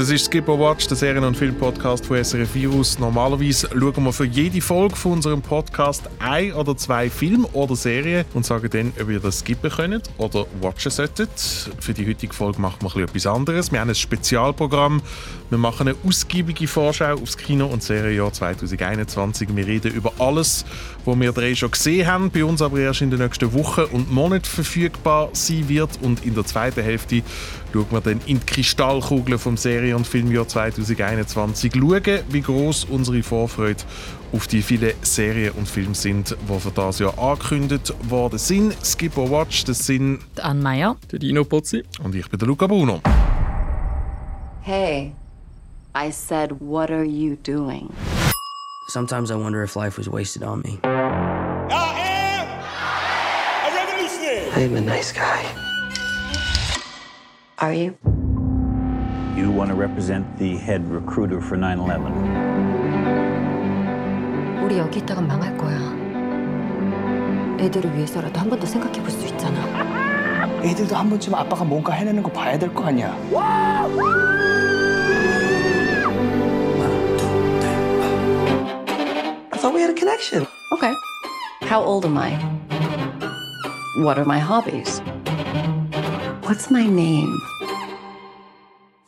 Das ist Skipper Watch, der Serien- und Filmpodcast von SRF Virus. Normalerweise schauen wir für jede Folge von unserem Podcast ein oder zwei Filme oder Serien und sagen dann, ob ihr das skippen könnt oder watchen solltet. Für die heutige Folge machen wir etwas anderes. Wir haben ein Spezialprogramm. Wir machen eine ausgiebige Vorschau aufs Kino- und Serienjahr 2021. Wir reden über alles, was wir drei schon gesehen haben, bei uns aber erst in den nächsten Wochen und Monaten verfügbar sein wird. Und in der zweiten Hälfte schauen wir dann in die Kristallkugel vom Serien- und Filmjahr 2021. Schauen, wie groß unsere Vorfreude auf die vielen Serien und Filme sind, die für das Jahr angekündigt worden sind. Skip or Watch, das sind Anne Meyer. Der Dino Pozzi. und ich bin der Luca Bruno. Hey, I said, what are you doing? Sometimes I wonder if life was wasted on me. I am a revolutionary. I am a nice guy. Are you? You want to represent the head recruiter for 9 11. 우리 여기 있다간 망할 거야. 애들을 위해서라도 한 번 더 생각해 볼 수 있잖아. 애들도 한 번쯤 아빠가 뭔가 해내는 거 봐야 될 거 아니야. I thought we had a connection. Okay. How old am I? What are my hobbies? What's my name?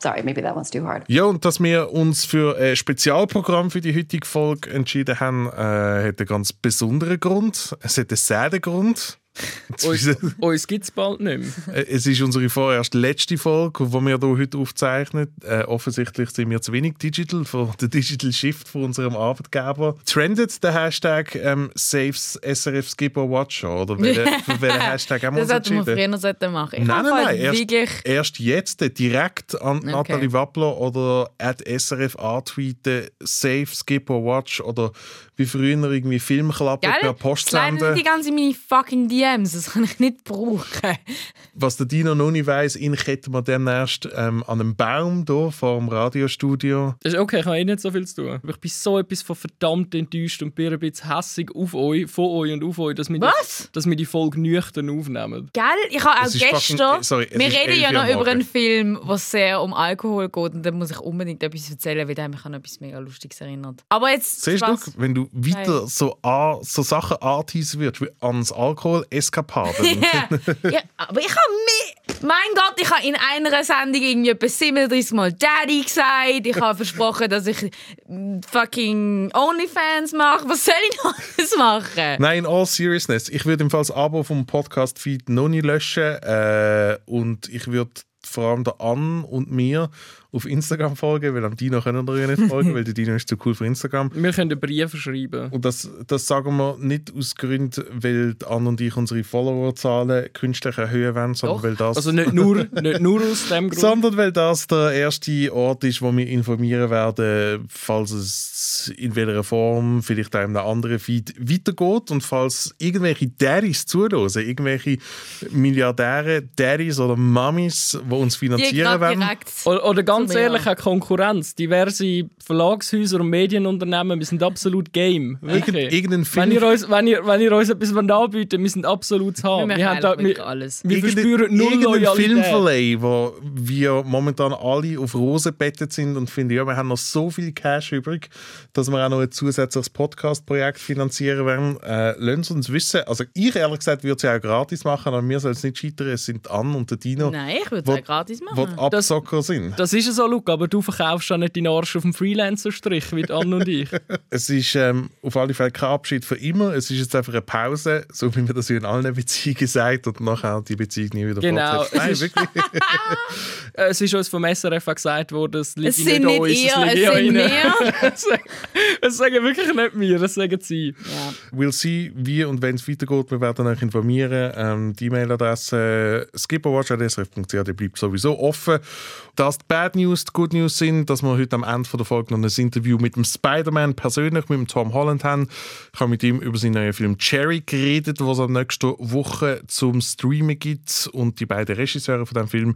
Sorry, maybe that one's too hard. Ja, und dass wir uns für ein Spezialprogramm für die heutige Folge entschieden haben, äh, hat einen ganz besonderen Grund. Es hat einen säden Grund. Uns, uns gibt es bald nicht mehr. Äh, Es ist unsere vorerst letzte Folge, die wir hier heute aufzeichnen. Äh, offensichtlich sind wir zu wenig digital für den Digital Shift von unserem Arbeitgeber. Trendet der Hashtag ähm, Saves SRF Skipper Watcher? Oder welchen, für welchen Hashtag haben wir Das uns hätten wir entschieden? früher sollten machen. Ich Nein, habe nein, halt nein. Erst, Wirklich, erst jetzt äh, direkt an Nathalie Wappler oder at SRF antweeten, Save, Skip or Watch oder wie früher irgendwie Filmklappen per? Post senden. die ganze meine fucking DMs. Das kann ich nicht brauchen. Was der Dino noch nicht weiss, ihn ketten wir demnächst ähm, an einem Baum hier vor dem Radiostudio. Das ist okay, ich habe eh nicht so viel zu tun. Aber ich bin so etwas von verdammt enttäuscht und bin ein bisschen hässig auf euch, von euch und auf euch, dass wir, Was? Die, dass wir die Folge nüchtern aufnehmen. Gell? Ich habe auch fucking- gestern. äh, sorry, wir reden 11 ja noch über einen Film, der sehr um Alkohol geht. Und da muss ich unbedingt etwas erzählen, weil der mich an etwas mega Lustiges erinnert. Aber jetzt. Siehst du, wenn du weiter so, an, so Sachen anteasen wirst, wie ans Alkohol-Eskapaden. ja, aber ich habe. Mein Gott, ich habe in einer Sendung irgendwie etwa 37 Mal Daddy gesagt. Ich habe versprochen, dass ich fucking Onlyfans mache. Was soll ich noch alles machen? Nein, in all seriousness. Ich würde im Fall das Abo vom Podcast-Feed noch nicht löschen. Äh, und ich würde vor allem der Ann und mir auf Instagram folgen, weil am Dino können wir ja nicht folgen, weil der Dino ist zu cool für Instagram. Wir können einen Brief schreiben. Und das, das sagen wir nicht aus Gründen, weil die Ann und ich unsere Followerzahlen künstlich erhöhen wollen, sondern Doch. weil das... Also nicht nur, nicht nur aus dem Grund. Sondern weil das der erste Ort ist, wo wir informieren werden, falls es in welcher Form vielleicht auch in einem anderen Feed weitergeht und falls irgendwelche Daddies zuhören, irgendwelche Milliardäre, Daddies oder Mummies, die uns finanzieren direkt. Oder, oder ganz ehrlich, auch Konkurrenz. Diverse Verlagshäuser und Medienunternehmen, wir sind absolut game. Wirklich. irgendein Wenn Film, ihr, uns, wenn, ihr, wenn ihr uns etwas anbieten wir sind absolut zu Wir haben. machen Wir, haben da, wir, alles. wir irgendein, verspüren null Loyalität. Filmverleih, wo wir momentan alle auf Rosen bettet sind und finden, ja, wir haben noch so viel Cash übrig, dass wir auch noch ein zusätzliches Podcast-Projekt finanzieren werden. Äh, lasst uns wissen. Also ich ehrlich gesagt würde es ja auch gratis machen, aber mir soll es nicht scheitern. Es sind Ann und der Dino, Nein, ich würde es auch gratis die machen. Abzocker sind. Das ist ja so, Luca, aber du verkaufst ja nicht deinen Arsch auf dem Freelancer-Strich wie Anne und ich. Es ist ähm, auf alle Fälle kein Abschied für immer. Es ist jetzt einfach eine Pause, so wie man das in allen Beziehungen sagt und nachher die Beziehung nie wieder Genau. fortsetzt. Nein, Es ist- wirklich. Äh, es ist uns vom SRF gesagt worden, es liegt Es sind nicht uns, ihr, es an sind wir. Das sagen- wirklich nicht wir, das sagen sie. Ja. We'll see, wie und wenn es weitergeht. Wir werden euch informieren. Ähm, die E-Mail-Adresse äh, skipperwatch.srf.ch die bleibt sowieso offen. Dass die Bad News die Good News sind, dass wir heute am Ende der Folge noch ein Interview mit dem Spider-Man persönlich, mit dem Tom Holland haben. Ich habe mit ihm über seinen neuen Film Cherry geredet, was es nächste Woche zum Streamen gibt. Und die beiden Regisseure von dem Film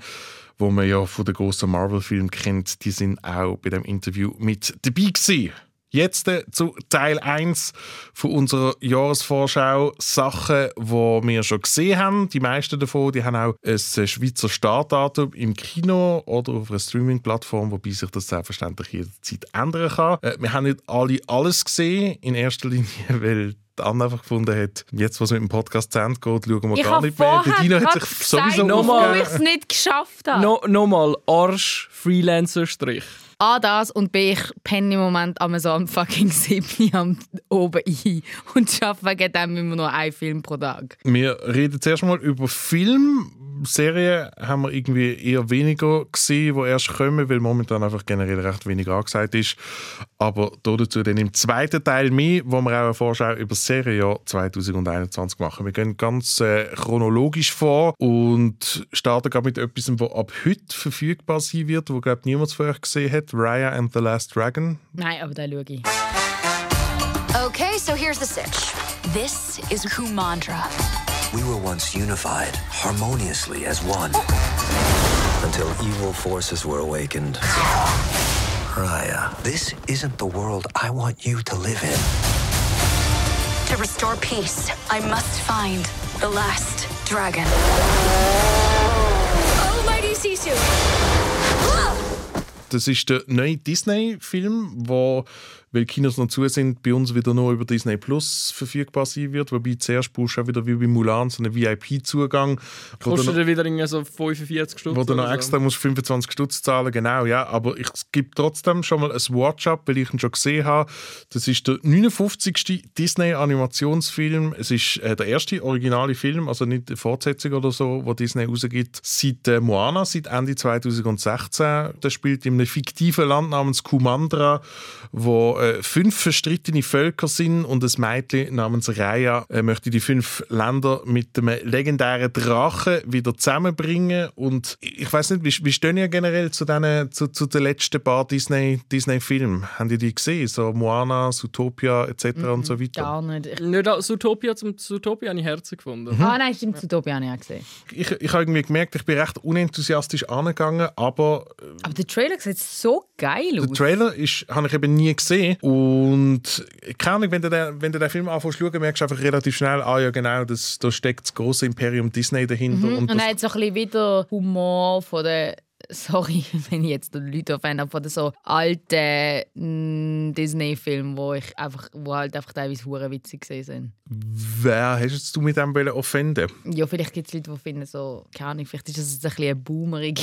wo man ja von den grossen Marvel-Filmen kennt, die sind auch bei dem Interview mit dabei gewesen. Jetzt äh, zu Teil 1 von unserer Jahresvorschau. Sachen, die wir schon gesehen haben. Die meisten davon die haben auch ein Schweizer Startdatum im Kino oder auf einer Streaming-Plattform, wobei sich das selbstverständlich jederzeit ändern kann. Äh, wir haben nicht alle alles gesehen, in erster Linie, weil die Anne einfach gefunden hat, jetzt, was mit dem Podcast zu Ende geht, schauen wir Ich gar nicht mehr. Vorher Dino hat sich sowieso gesagt, Nochmal- warum ich es nicht geschafft habe. No, nochmal, Arsch, Freelancer-Strich. A, das und B, ich penne im Moment am so am fucking 7 am oben ein und schaffe wegen dem immer nur einen Film pro Tag. Wir reden zuerst mal über Film. Serien haben wir irgendwie eher weniger gesehen, die erst kommen, weil momentan einfach generell recht wenig angesagt ist. Aber dazu dann im zweiten Teil mehr, wo wir auch eine Vorschau über das Serienjahr 2021 machen. Wir gehen ganz äh, chronologisch vor und starten gerade mit etwas, das ab heute verfügbar sein wird, wo glaube niemand vorher gesehen hat. Raya and the Last Dragon. Nein, aber da schaue ich. Okay, so here's the sitch. This is Kumandra. We were once unified, harmoniously as one. Until evil forces were awakened. Raya, this isn't the world I want you to live in. To restore peace, I must find the last dragon. Almighty Sisu! Das ist der neue Disney-Film, wo, weil Kinos noch zu sind, bei uns wieder nur über Disney Plus verfügbar sein wird. Wobei zuerst brauchst du auch wieder wie bei Mulan so einen VIP-Zugang. Kostet er wieder irgendwie so 45 Stutz wo du noch oder so. extra musst 25 Stutz zahlen genau, ja. Aber ich gebe trotzdem schon mal ein Watch-up, weil ich ihn schon gesehen habe. Das ist der 59. Disney-Animationsfilm. Es ist äh, der erste originale Film, also nicht eine Fortsetzung oder so, wo Disney rausgibt, seit äh, Moana, seit Ende 2016. Der spielt in einem fiktiven Land namens Kumandra, wo äh, fünf verstrittene Völker sind und ein Mädchen namens Raya äh, möchte die fünf Länder mit einem legendären Drachen wieder zusammenbringen. Und ich weiß nicht, wie, wie stehen ihr generell zu, den, zu, zu den letzten paar Disney- Disney-Filmen? Haben die die gesehen? So Moana, Zootopia etc. und so weiter? Gar nicht. Nicht als Zootopia, zum Zootopia habe ich Herzen gefunden. Mhm. Ah nein, stimmt, Zootopia habe ich auch gesehen. Ich, ich habe irgendwie gemerkt, ich bin recht unenthusiastisch angegangen, aber Aber der Trailer sieht so geil aus. Der Trailer ist, habe ich eben nie gesehen. Und keine Ahnung, wenn du den, wenn du den Film anfängst zu schauen, merkst du einfach relativ schnell, ah ja genau, das, da steckt das große Imperium Disney dahinter. Mhm. Und, das, er hat so ein bisschen wieder Humor von der sorry, wenn ich jetzt Leute aufwende, von den so alten mm, Disney-Filmen, wo ich einfach, wo halt einfach teilweise hure witzig gesehen sind. wer hast du mit dem offenden? Ja, vielleicht gibt es Leute, die finden so, keine Ahnung, vielleicht ist das jetzt ein bisschen eine boomerige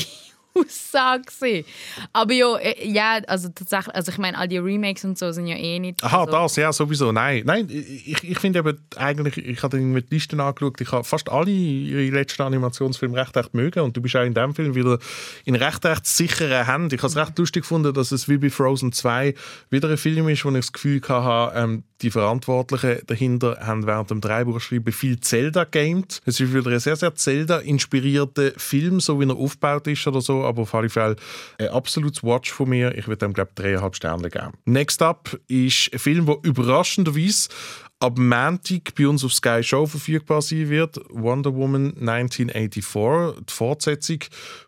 Aussage gewesen. Aber ja, äh, ja, also tatsächlich, also ich meine, all die Remakes und so sind ja eh nicht. Aha, also, das, ja, sowieso. Nein, nein ich, ich finde eben eigentlich, ich habe die Listen angeschaut, ich habe fast alle ihre letzten Animationsfilme recht, recht mögen und du bist auch in dem Film wieder in recht, recht sicheren Händen. Ich habe es recht lustig gefunden, dass es wie bei Frozen 2 wieder ein Film ist, wo ich das Gefühl hatte, ähm, die Verantwortlichen dahinter haben während dem Drehbuchschreiben viel Zelda gamed. Es ist wieder ein sehr, sehr Zelda-inspirierter Film, so wie er aufgebaut ist oder so, aber auf alle Fälle ein absolutes Watch von mir. Ich würde dem, glaube ich, dreieinhalb Sterne geben. Next up ist ein Film, der überraschenderweise ab Montag bei uns auf Sky Show verfügbar sein wird. Wonder Woman 1984, die Fortsetzung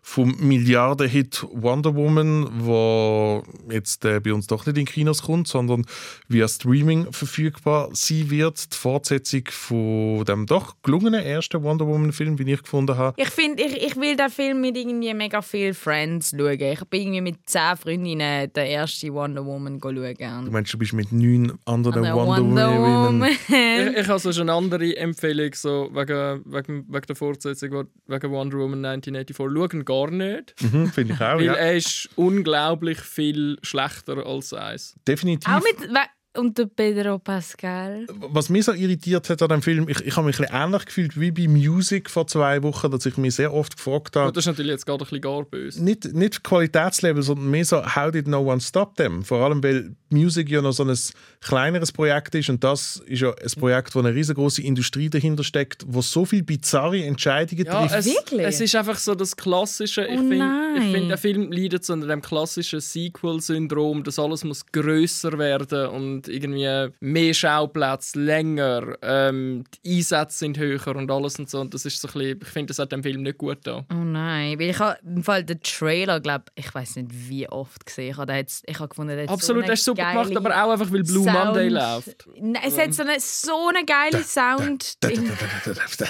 vom Milliardenhit Wonder Woman, wo jetzt äh, bei uns doch nicht in Kinos kommt, sondern via Streaming verfügbar sein wird. Die Fortsetzung von dem doch gelungenen ersten Wonder Woman Film, wie ich gefunden habe. Ich finde, ich, ich will den Film mit irgendwie mega viel Friends schauen. Ich bin irgendwie mit zehn Freundinnen den ersten Wonder Woman Du schauen. meinst, du bist mit neun anderen Andere Wonder, Wonder Women. Ich, ich habe so eine andere Empfehlung so wegen, wegen, wegen der Fortsetzung wegen Wonder Woman 1984. Schauen gar nicht. Mhm, Finde ich auch, Weil ja. er ist unglaublich viel schlechter als eins. Definitiv. Auch mit und der Pedro Pascal. was mich so irritiert hat an dem Film, ich, ich habe mich ein bisschen ähnlich gefühlt wie bei Music vor zwei Wochen, dass ich mich sehr oft gefragt habe, Das ist natürlich jetzt gerade ein bisschen gar böse. nicht, nicht Qualitätslevel, sondern mehr so, how did no one stop them? Vor allem, weil Music ja noch so ein kleineres Projekt ist und das ist ja ein Projekt, wo eine riesengroße Industrie dahinter steckt, wo so viele bizarre Entscheidungen Ja, trifft. es, es ist einfach so das klassische. Ich Oh finde, nein. find, der Film leidet so unter dem klassischen Sequel-Syndrom, dass alles muss größer werden und irgendwie mehr Schauplätze, länger, ähm, die Einsätze sind höher und alles und so. Und das ist so ein bisschen, ich finde, das hat dem Film nicht gut da. Oh nein, weil ich habe im Fall den Trailer, glaube ich, weiß nicht wie oft gesehen. Ich habe jetzt, ich habe gefunden, der hat Absolut, so der ist super. Gemacht, aber auch einfach, weil Blue Sound. Monday läuft. Nein, es hat so eine, so eine geile Sound.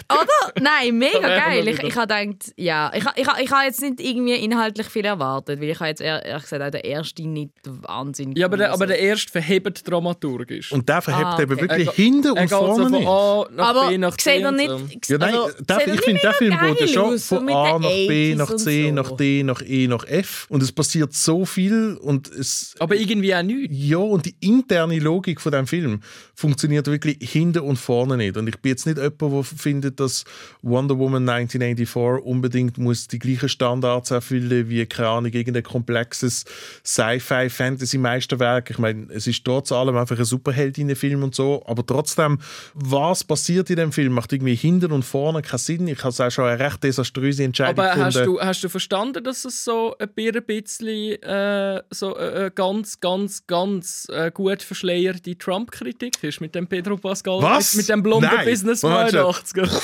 Oder? Nein, mega geil. Ich, ich habe gedacht, ja, ich, ha- ich, ha- ich habe jetzt nicht irgendwie inhaltlich viel erwartet, weil ich habe jetzt ehr- ehrlich gesagt auch der erste nicht wahnsinnig Ja, aber der, aber also. der erste verhebt dramaturgisch. Und der verhebt Ah, eben okay. wirklich Er- hinten er und geht so vorne von nicht. A nach aber B nach C nicht, so. Ja, nein, also, der, ich finde, der nicht Film geil schon von A den nach B, 80s nach C, nach D, nach E, nach F. Und es passiert so viel und es... Aber irgendwie auch nichts. Ja, und die interne Logik von dem Film funktioniert wirklich hinten und vorne nicht. Und ich bin jetzt nicht jemand, der findet, dass Wonder Woman 1984 unbedingt muss die gleichen Standards erfüllen wie, keine Ahnung, irgendein komplexes Sci-Fi-Fantasy-Meisterwerk. Ich meine, es ist trotz allem einfach ein Superheldinnenfilm und so, aber trotzdem, was passiert in dem Film, macht irgendwie hinten und vorne keinen Sinn. Ich habe es auch schon eine recht desaströse Entscheidung Aber hast du, hast du verstanden, dass es so ein bisschen äh, so äh, ganz, ganz, ganz äh, gut verschleierte Trump-Kritik ist mit dem Pedro Pascal? Was? Mit, mit dem blonden Nein. Businessman Moment schon. 80er.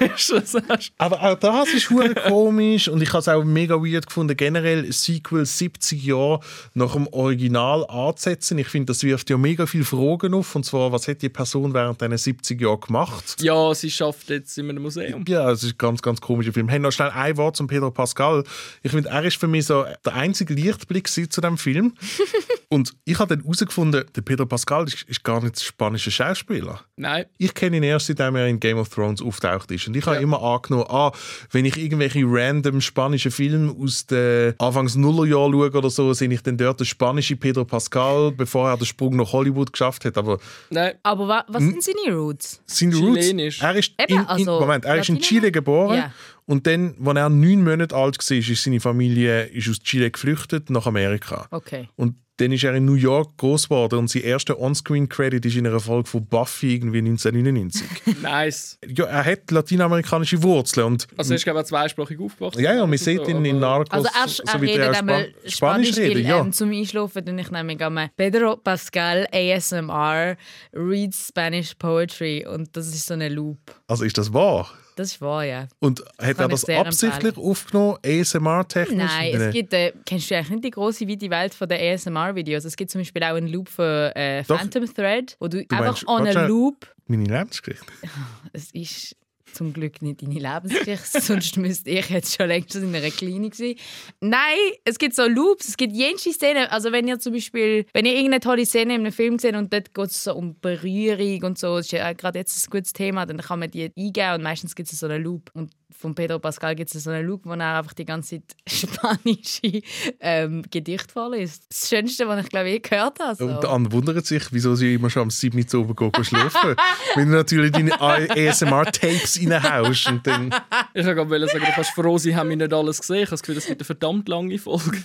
Hast du das- hast- Aber auch das ist hure komisch und ich habe es auch mega weird gefunden, generell Sequel 70 Jahre nach dem Original anzusetzen. Ich finde, das wirft ja mega viele Fragen auf und zwar, was hat die Person während diesen 70 Jahren gemacht? ja, sie schafft jetzt in einem Museum. Ja, es ist ein ganz, ganz komischer Film. Hey, noch schnell ein Wort zum Pedro Pascal. Ich finde, er ist für mich so der einzige Lichtblick zu dem Film. und ich habe dann herausgefunden, der Pedro Pascal ist, ist gar nicht ein spanischer Schauspieler. Nein. Ich kenne ihn erst, seitdem er in Game of Thrones auftaucht ist. Und ich habe immer angenommen, ah, wenn ich irgendwelche random spanischen Filme aus den Anfangs Nullerjahren schaue oder so, sehe ich dann dort den spanischen Pedro Pascal, bevor er den Sprung nach Hollywood geschafft hat. Aber Nein. Aber wa was Hm? sind seine Roots? seine Chilenisch. Roots, er ist, Eben, in, in, also Moment, er ist in Chile geboren Ja. Und dann, als er neun Monate alt war, ist seine Familie ist aus Chile geflüchtet nach Amerika. Okay. Und dann ist er in New York groß geworden und sein erster On-Screen-Credit ist in einer Folge von Buffy irgendwie 1999. Nice. ja, er hat latinamerikanische Wurzeln und Also, er ist, glaube ich, zweisprachig aufgewachsen. ja, ja, man Und sieht so, ihn in aber- Narcos, Also er, so wie er Spanisch, Spanisch redet, weil, ja. ähm, zum Einschlafen dann ich nämlich einmal Pedro Pascal ASMR reads Spanish Poetry und das ist so eine Loop. Also ist das wahr? Das ist wahr, ja. Und hat er das absichtlich aufgenommen, ASMR-technisch? Nein, es gibt, äh, kennst du eigentlich nicht die große weite Welt von der ASMR-Videos? Es gibt zum Beispiel auch einen Loop für äh, Doch. Phantom Thread, wo du, Du einfach meinst- on warte a schnell. Loop Meine Lebensgeschichte. es ist zum Glück nicht deine Lebensgeschichte, sonst müsste ich jetzt schon längst in einer Klinik sein. Nein, es gibt so Loops, es gibt jenste Szenen. Also wenn ihr zum Beispiel, wenn ihr irgendeine tolle Szene in einem Film seht und dort geht es so um Berührung und so, das ist ja gerade jetzt ein gutes Thema, dann kann man die eingeben und meistens gibt es so einen Loop. Und von Pedro Pascal gibt es so einen Loop, wo er einfach die ganze Zeit spanische ähm, Gedichte vorliest. Das Schönste, was ich glaube ich gehört habe. So. Und der andere wundert sich, wieso sie immer schon am 7. Uhr oben gehen schlafen. Wenn du natürlich deine ASMR-Tapes reinhaust und dann... Ich wollte gerade sagen, du kannst froh sein, haben wir nicht alles gesehen. Ich habe das Gefühl, es gibt eine verdammt lange Folge.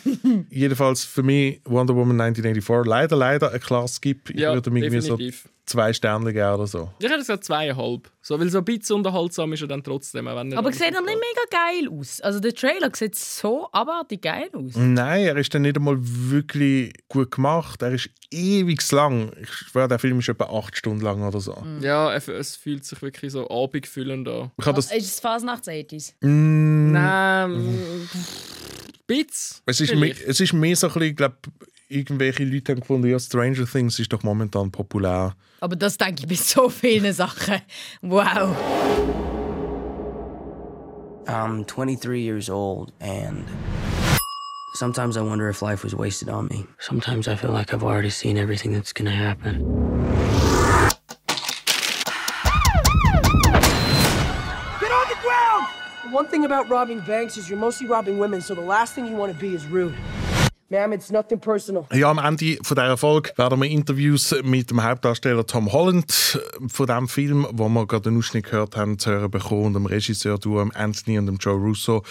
Jedenfalls für mich Wonder Woman 1984 leider, leider ein klares Skip. Ich Ja, würde mir irgendwie so definitiv. Zwei Sterne geben oder so. Ich hätte gesagt zweieinhalb. So, weil so ein bisschen unterhaltsam ist er dann trotzdem. Wenn Aber sieht er nicht mega geil aus? Also der Trailer sieht so abartig geil aus. Nein, er ist dann nicht einmal wirklich gut gemacht. Er ist ewig lang. Ich schwöre, der Film ist etwa acht Stunden lang oder so. geht. Ja, es fühlt sich wirklich so abendfüllend an. Ich das... Ist es Fasnachts 80s? Mm, Nein, mm, Bitz. Es ist, mehr, es ist mehr so ein bisschen, ich glaube, irgendwelche Leute haben gefunden, ja, Stranger Things ist doch momentan populär. Aber das denke ich bei so vielen Sachen. Wow. I'm 23 years old, and sometimes I wonder if life was wasted on me. Sometimes I feel like I've already seen everything that's gonna happen. Get on the ground! One thing about robbing banks is you're mostly robbing women, so the last thing you want to be is rude. Ma'am, it's nothing personal. Ja, am Ende von dieser Folge werden wir Interviews mit dem Hauptdarsteller Tom Holland von dem Film, wo wir gerade einen Ausschnitt gehört haben, zu hören bekommen, und dem Regisseur du, dem Anthony und dem Joe Russo.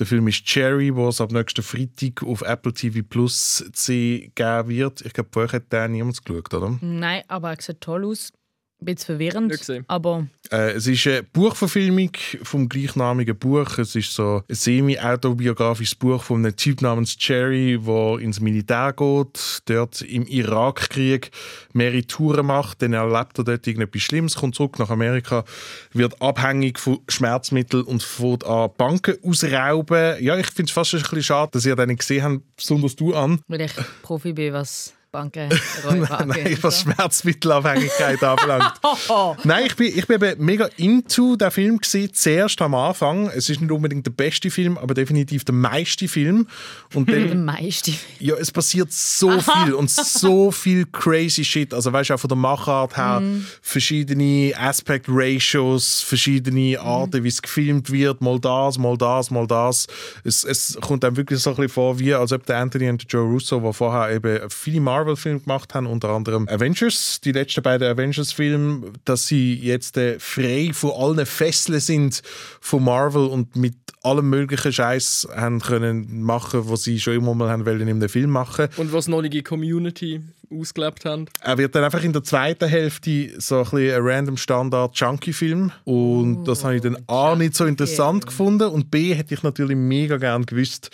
Der Film ist Cherry, wo es ab nächsten Freitag auf Apple TV Plus zu sehen geben wird. Ich glaube, vorher hat den niemand geschaut, oder? Nein, aber er sieht toll aus. Ein bisschen verwirrend. Aber Äh, es ist eine Buchverfilmung vom gleichnamigen Buch. Es ist so ein semi-autobiografisches Buch von einem Typ namens Jerry, der ins Militär geht, dort im Irakkrieg mehrere Touren macht, dann erlebt er dort irgendetwas Schlimmes, kommt zurück nach Amerika, wird abhängig von Schmerzmitteln und fängt an Banken ausrauben. Ja, ich finde es fast ein bisschen schade, dass ihr den nicht gesehen habt, besonders du an. weil ich Profi bin, was Banken, Räuberbanken. Nein, was Schmerzmittelabhängigkeit anbelangt. Nein, ich bin, ich bin eben mega into den Film gesehen, zuerst am Anfang. Es ist nicht unbedingt der beste Film, aber definitiv der meiste Film. Und Der dann, meiste. ja, es passiert so viel und so viel crazy Shit. Also weißt du, auch von der Machart her, Mhm. verschiedene Aspect Ratios, verschiedene Arten, wie es gefilmt wird, mal das, mal das, mal das. Es, es kommt dann wirklich so ein bisschen vor, wie als ob der Anthony und der Joe Russo, die vorher eben viele Marvel-Filme gemacht haben, unter anderem Avengers, die letzten beiden Avengers-Filme, dass sie jetzt äh, frei von allen Fesseln sind von Marvel und mit allem möglichen Scheiß haben können machen, was sie schon immer mal haben wollen in einem Film machen. Und was noch die Community ausgelebt haben. Er wird dann einfach in der zweiten Hälfte so ein bisschen ein random Standard Junkie-Film und das habe ich dann A nicht so interessant gefunden und B hätte ich natürlich mega gern gewusst,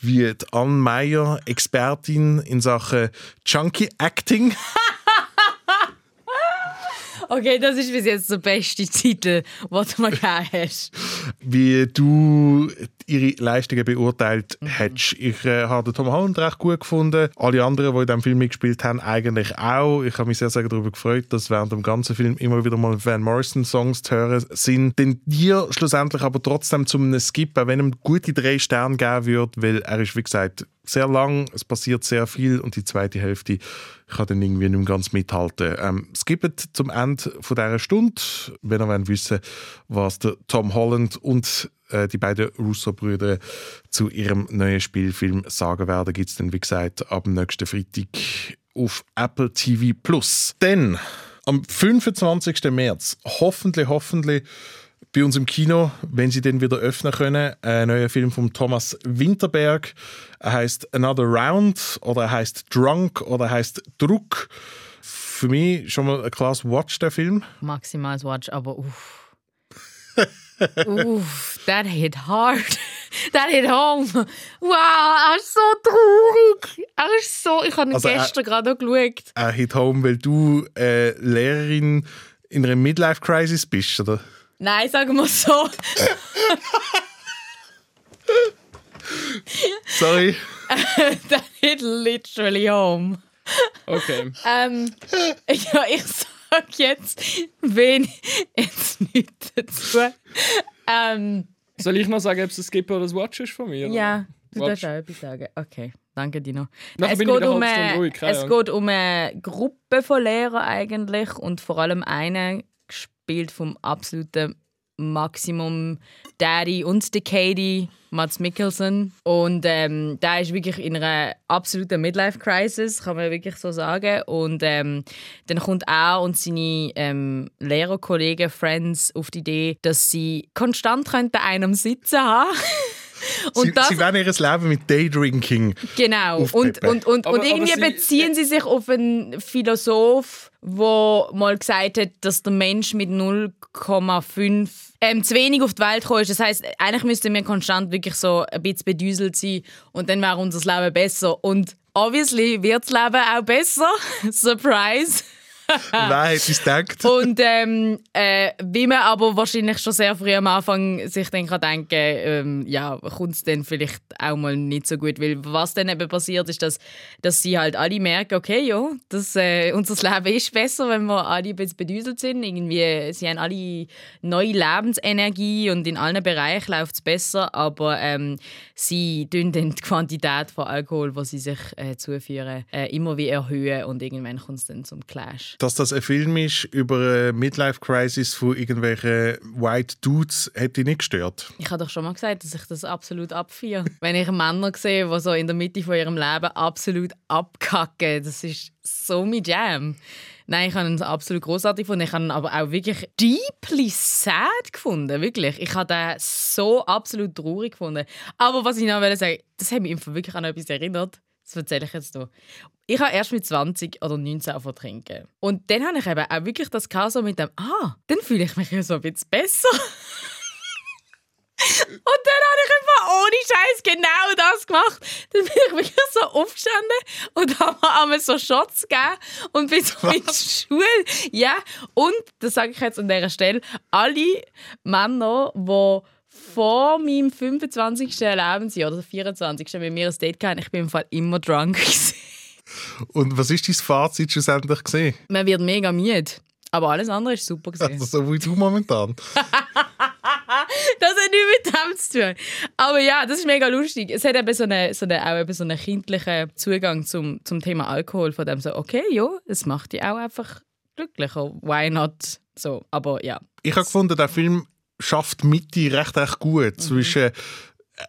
wie die Anne Meyer, Expertin in Sachen Junkie-Acting, Okay, das ist bis jetzt der beste Titel, den du mir gegeben hast. wie du ihre Leistungen beurteilt hättest. Ich äh, habe Tom Holland recht gut gefunden. Alle anderen, die in diesem Film mitgespielt haben, eigentlich auch. Ich habe mich sehr, sehr darüber gefreut, dass während dem ganzen Film immer wieder mal Van Morrison-Songs zu hören sind. Den dir schlussendlich aber trotzdem zu einem Skip, auch wenn ihm gute drei Sterne geben würde, weil er ist, wie gesagt, sehr lang, es passiert sehr viel und die zweite Hälfte kann dann irgendwie nicht mehr ganz mithalten. Ähm, skippt zum Ende dieser Stunde, wenn ihr wissen was der Tom Holland und äh, die beiden Russo-Brüder zu ihrem neuen Spielfilm sagen werden, gibt es dann, wie gesagt, ab nächsten Freitag auf Apple TV+. Plus. Dann, am 25. März, hoffentlich, hoffentlich, bei uns im Kino, wenn sie den wieder öffnen können. Ein neuer Film von Thomas Winterberg. Er heißt Another Round oder er heißt Drunk oder er heißt Druck. Für mich schon mal ein klares Watch, der Film. Maximals Watch, aber uff. uff, that hit hard. that hit home. Wow, er ist so traurig. Er ist so. Ich habe ihn Also er- gestern gerade noch geschaut. Er hit home, weil du äh, Lehrerin in einer Midlife-Crisis bist, oder? Nein, sagen wir so. Sorry. that hit literally home. Okay. Ähm, ja, ich sag jetzt, wen jetzt nicht dazu. Ähm, Soll ich noch sagen, ob es ein Skip oder ein Watch ist von mir? ja, du Watch. darfst auch etwas sagen. Okay, danke Dino. Nachher es geht, um eine eine, Stunde ruhig, es Ahnung. geht um eine Gruppe von Lehrern eigentlich und vor allem einen gespielt vom absoluten Maximum Daddy und Decady, Mats Mikkelsen. Und ähm, der ist wirklich in einer absoluten Midlife-Crisis, kann man wirklich so sagen. Und ähm, dann kommt er und seine ähm, Lehrerkollegen, Friends auf die Idee, dass sie konstant bei einem sitzen haben. sie, sie werden ihr Leben mit Daydrinking Genau. Und, und, und, Aber- und irgendwie sie- beziehen sie sich auf einen Philosoph, der mal gesagt hat, dass der Mensch mit 0,5 ähm, zu wenig auf die Welt gekommen ist. Das heißt, eigentlich müssten wir konstant wirklich so ein bisschen bedüselt sein und dann wäre unser Leben besser. Und obviously wird das Leben auch besser. Surprise. Hätte es gedacht? Und ähm, äh, wie man aber wahrscheinlich schon sehr früh am Anfang sich dann kann denken, ähm, ja, kommt es dann vielleicht auch mal nicht so gut. Weil was dann eben passiert, ist, dass, dass sie halt alle merken, okay, ja, das, äh, unser Leben ist besser, wenn wir alle ein bisschen bedüselt sind. Irgendwie, sie haben alle neue Lebensenergie und in allen Bereichen läuft es besser, aber ähm, sie tun dann die Quantität von Alkohol, die sie sich äh, zuführen, äh, immer wie erhöhen und irgendwann kommt es dann zum Clash. Dass das ein Film ist über eine Midlife-Crisis von irgendwelchen White Dudes, hätte ich nicht gestört. Ich habe doch schon mal gesagt, dass ich das absolut abfeiere. Wenn ich Männer sehe, die so in der Mitte von ihrem Leben absolut abkacken, das ist so mein Jam. Nein, ich habe ihn absolut großartig gefunden. Ich habe ihn aber auch wirklich deeply sad gefunden. Wirklich. Ich habe den so absolut traurig gefunden. Aber was ich noch wollte sagen, das hat mich wirklich an etwas erinnert. Das erzähle ich jetzt hier. Ich habe erst mit 20 oder 19 angefangen zu trinken. Und dann habe ich eben auch wirklich das gehabt, so mit dem, ah, dann fühle ich mich ja so ein bisschen besser. Und dann habe ich einfach ohne Scheiß genau das gemacht. Dann bin ich wirklich so aufgestanden und habe mir einmal so Shots gegeben und bin so in die Schule. Ja, und, das sage ich jetzt an dieser Stelle, alle Männer, die vor meinem 25. Lebensjahr oder 24. mit mir ein Date hatten, ich bin im Fall immer drunk. Und was ist dein Fazit schlussendlich gesehen? Man wird mega müde. Aber alles andere ist super gewesen. Also so wie du momentan. Das hat nichts mit dem zu tun. Aber ja, das ist mega lustig. Es hat eben so einen, so einen, auch eben so einen kindlichen Zugang zum, zum Thema Alkohol. Von dem so, okay, ja, es macht dich auch einfach glücklicher. Why not? So, aber ja. Ich habe gefunden, der Film schafft Mitte recht, recht gut. Zwischen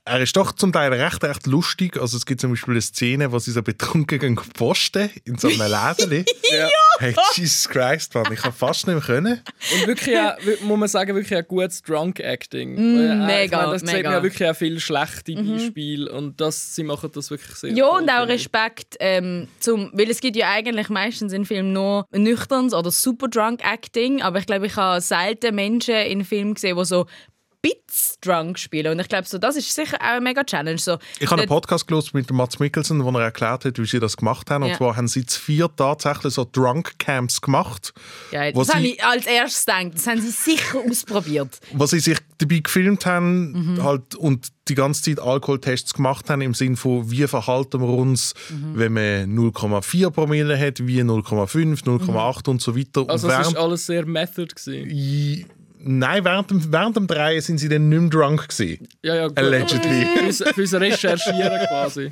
er ist doch zum Teil recht, recht lustig. Also es gibt zum Beispiel eine Szene, wo sie so betrunken gehen posten in so einem Läden. Ja. Hey, Jesus Christ, Mann, ich kann fast nicht mehr können. Und wirklich, auch, muss man sagen, wirklich ein gutes Drunk-Acting. Mm, Äh, ich mega, meine, das sieht man mega. ja wirklich auch viele schlechte Mhm. Beispiele und das, sie machen das wirklich sehr Ja, und auch ich. Respekt ähm, zum, weil es gibt ja eigentlich meistens in Filmen nur nüchternes oder super drunk Acting, aber ich glaube, ich habe selten Menschen in Filmen gesehen, die so Bits drunk spielen und ich glaube, so, das ist sicher auch eine mega Challenge. So, Ich habe einen Podcast gelesen mit dem Mats Mikkelsen, wo er erklärt hat, wie sie das gemacht haben. Und Ja. zwar haben sie zu vier tatsächlich so Drunk Camps gemacht, Geil. wo Das habe sie- ich als erstes gedacht. Das haben sie sicher ausprobiert. wo sie sich dabei gefilmt haben Mhm. halt, und die ganze Zeit Alkoholtests gemacht haben, im Sinne von, wie verhalten wir uns, Mhm. wenn man 0,4 Promille hat, wie 0,5, 0,8 und so weiter. Und Also es während- ist alles sehr Method gewesen. Nein, während dem, während dem Drehen sind sie dann nicht mehr drunk gewesen. Ja, ja, gut. Allegedly. Fürs, fürs Recherchieren quasi.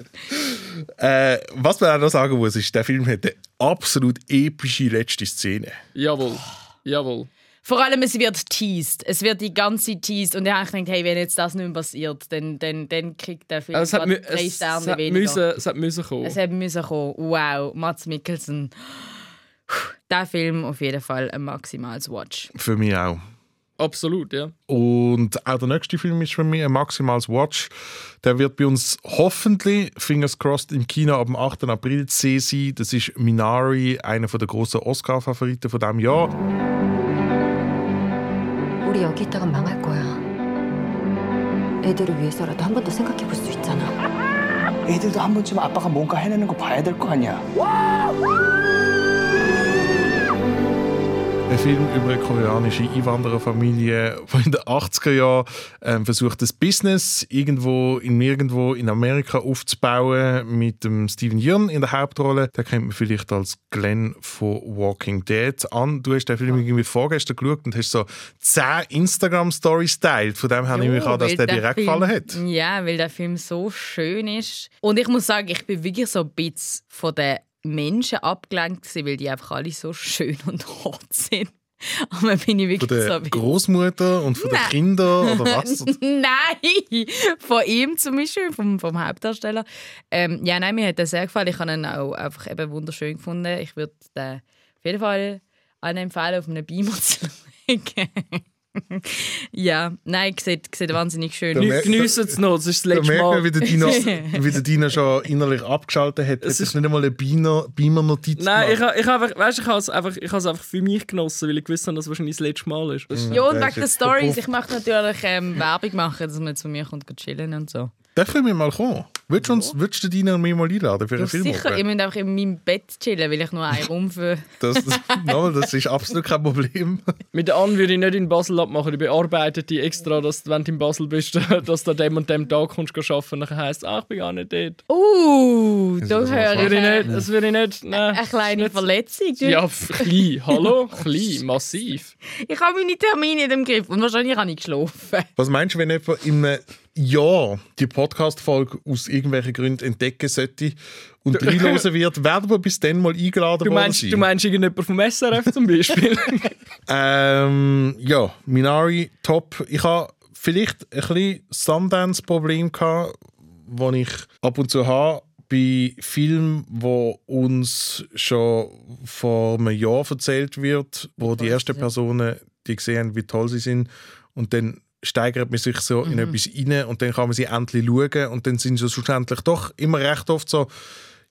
Äh, was man auch noch sagen muss, ist, der Film hat eine absolut epische letzte Szene. Jawohl. Jawohl. Vor allem, es wird teased. Es wird die ganze Zeit teased. Und ich habe gedacht, hey, wenn jetzt das nicht mehr passiert, dann, dann, dann kriegt der Film Also drei es, Sterne hat weniger. müssen, es hat müssen kommen. Es hat müssen kommen. Wow, Mats Mikkelsen. Der Film auf jeden Fall ein maximales Watch. Für mich auch. Absolut, ja. Und auch der nächste Film ist für mich ein maximales Watch. Der wird bei uns hoffentlich, fingers crossed, im Kino ab dem 8. April zu sehen sein. Das ist Minari, einer der grossen Oscar-Favoriten von diesem Jahr. 우리 여기 있다간 망할 거야. 애들을 위해서라도 한 번 더 생각해 볼 수 있잖아. 애들도 한 번쯤 아빠가 뭔가 해내는 거 봐야 될 거 아니야. Ein Film über eine koreanische Einwandererfamilie, die in den 80er Jahren ähm, versucht, das Business irgendwo in irgendwo in Amerika aufzubauen mit dem Steven Yeun in der Hauptrolle. Den kennt man vielleicht als Glenn von Walking Dead an. Du hast den Film irgendwie vorgestern geschaut und hast so 10 Instagram-Stories geteilt. Von dem habe ich mich an, dass weil der dir Film- gefallen hat. Ja, weil der Film so schön ist. Und ich muss sagen, ich bin wirklich so ein bisschen von den Menschen abgelenkt, weil die einfach alle so schön und hot sind. Aber bin ich Von wirklich so der bisschen- Großmutter und von den. Kindern oder was? nein, von ihm zum Beispiel, vom, vom Hauptdarsteller. Ähm, ja, nein, mir hat er sehr gefallen. Ich habe ihn auch einfach eben wunderschön gefunden. Ich würde den auf jeden Fall allen empfehlen, auf einem Beamer zu schauen. Ja, nein, sieht, sieht wahnsinnig schön aus. Geniessen es noch, das ist das Da letzte merkt man, Mal. wie der Dino, wie der Dino schon innerlich abgeschaltet hat. Es ist nicht einmal eine Beamer- Beamer-Notiz Nein, ich, ich, ha einfach, weißt, ich habe es einfach, ich einfach für mich genossen, weil ich gewusst habe, dass es wahrscheinlich das letzte Mal ist. Ja, und wegen der Stories. Ich möchte natürlich ähm, Werbung machen, dass man zu mir kommt und chillen und so. Dürfen wir mal kommen? Würdest du, uns, würdest du Dino und mich mal einladen für einen Ja, Film? sicher, ihr müsst einfach in meinem Bett chillen, weil ich nur einen Raum für... Das, nochmal, das ist absolut kein Problem. Mit der An würde ich nicht in Basel abmachen. Ich bearbeite die extra, dass du, wenn du in Basel bist, dass du an dem und dem Tag kommst arbeiten. Dann heisst es, ah, ich bin gar nicht dort. Uh, da das höre ich Würde ich nicht, das würde ich nicht. Nein. eine kleine Verletzung. Du- Ja, klein. Hallo? klein, massiv. Ich habe meine Termine nicht im Griff und wahrscheinlich habe ich geschlafen. Was meinst du, wenn jemand in einem Jahr die Podcast-Folge aus irgendwelchen Gründen entdecken sollte und reinhören wird, werden wir bis dann mal eingeladen Du worden meinst, sein? du meinst irgendjemand vom SRF zum Beispiel? Ähm, ja, Minari, top. Ich habe vielleicht ein bisschen Sundance-Problem gehabt, das ich ab und zu habe bei Filmen, wo uns schon vor einem Jahr erzählt wird, wo die ersten Personen die gesehen haben, wie toll sie sind und dann steigert man sich so in etwas rein und dann kann man sie endlich schauen und dann sind sie schlussendlich doch immer recht oft so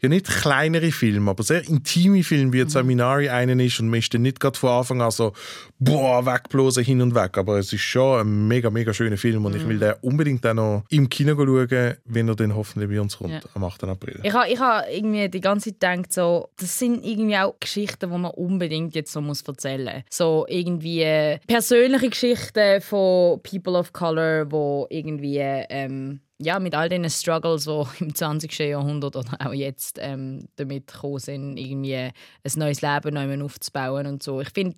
ja nicht kleinere Filme, aber sehr intime Filme, wie jetzt mhm. Minari einen ist und man ist dann nicht gerade von Anfang an so boah, wegblasen hin und weg, aber es ist schon ein mega, mega schöner Film und ich will den unbedingt auch noch im Kino schauen, wenn er dann hoffentlich bei uns kommt, Ja. am 8. April. Ich habe ich ha irgendwie die ganze Zeit gedacht, so, das sind irgendwie auch Geschichten, die man unbedingt jetzt so muss erzählen muss. So irgendwie äh, persönliche Geschichten von People of Color, wo irgendwie ähm, ja, mit all diesen Struggles, die im 20. Jahrhundert oder auch jetzt ähm, damit gekommen sind, irgendwie ein neues Leben neu aufzubauen und so. Ich finde,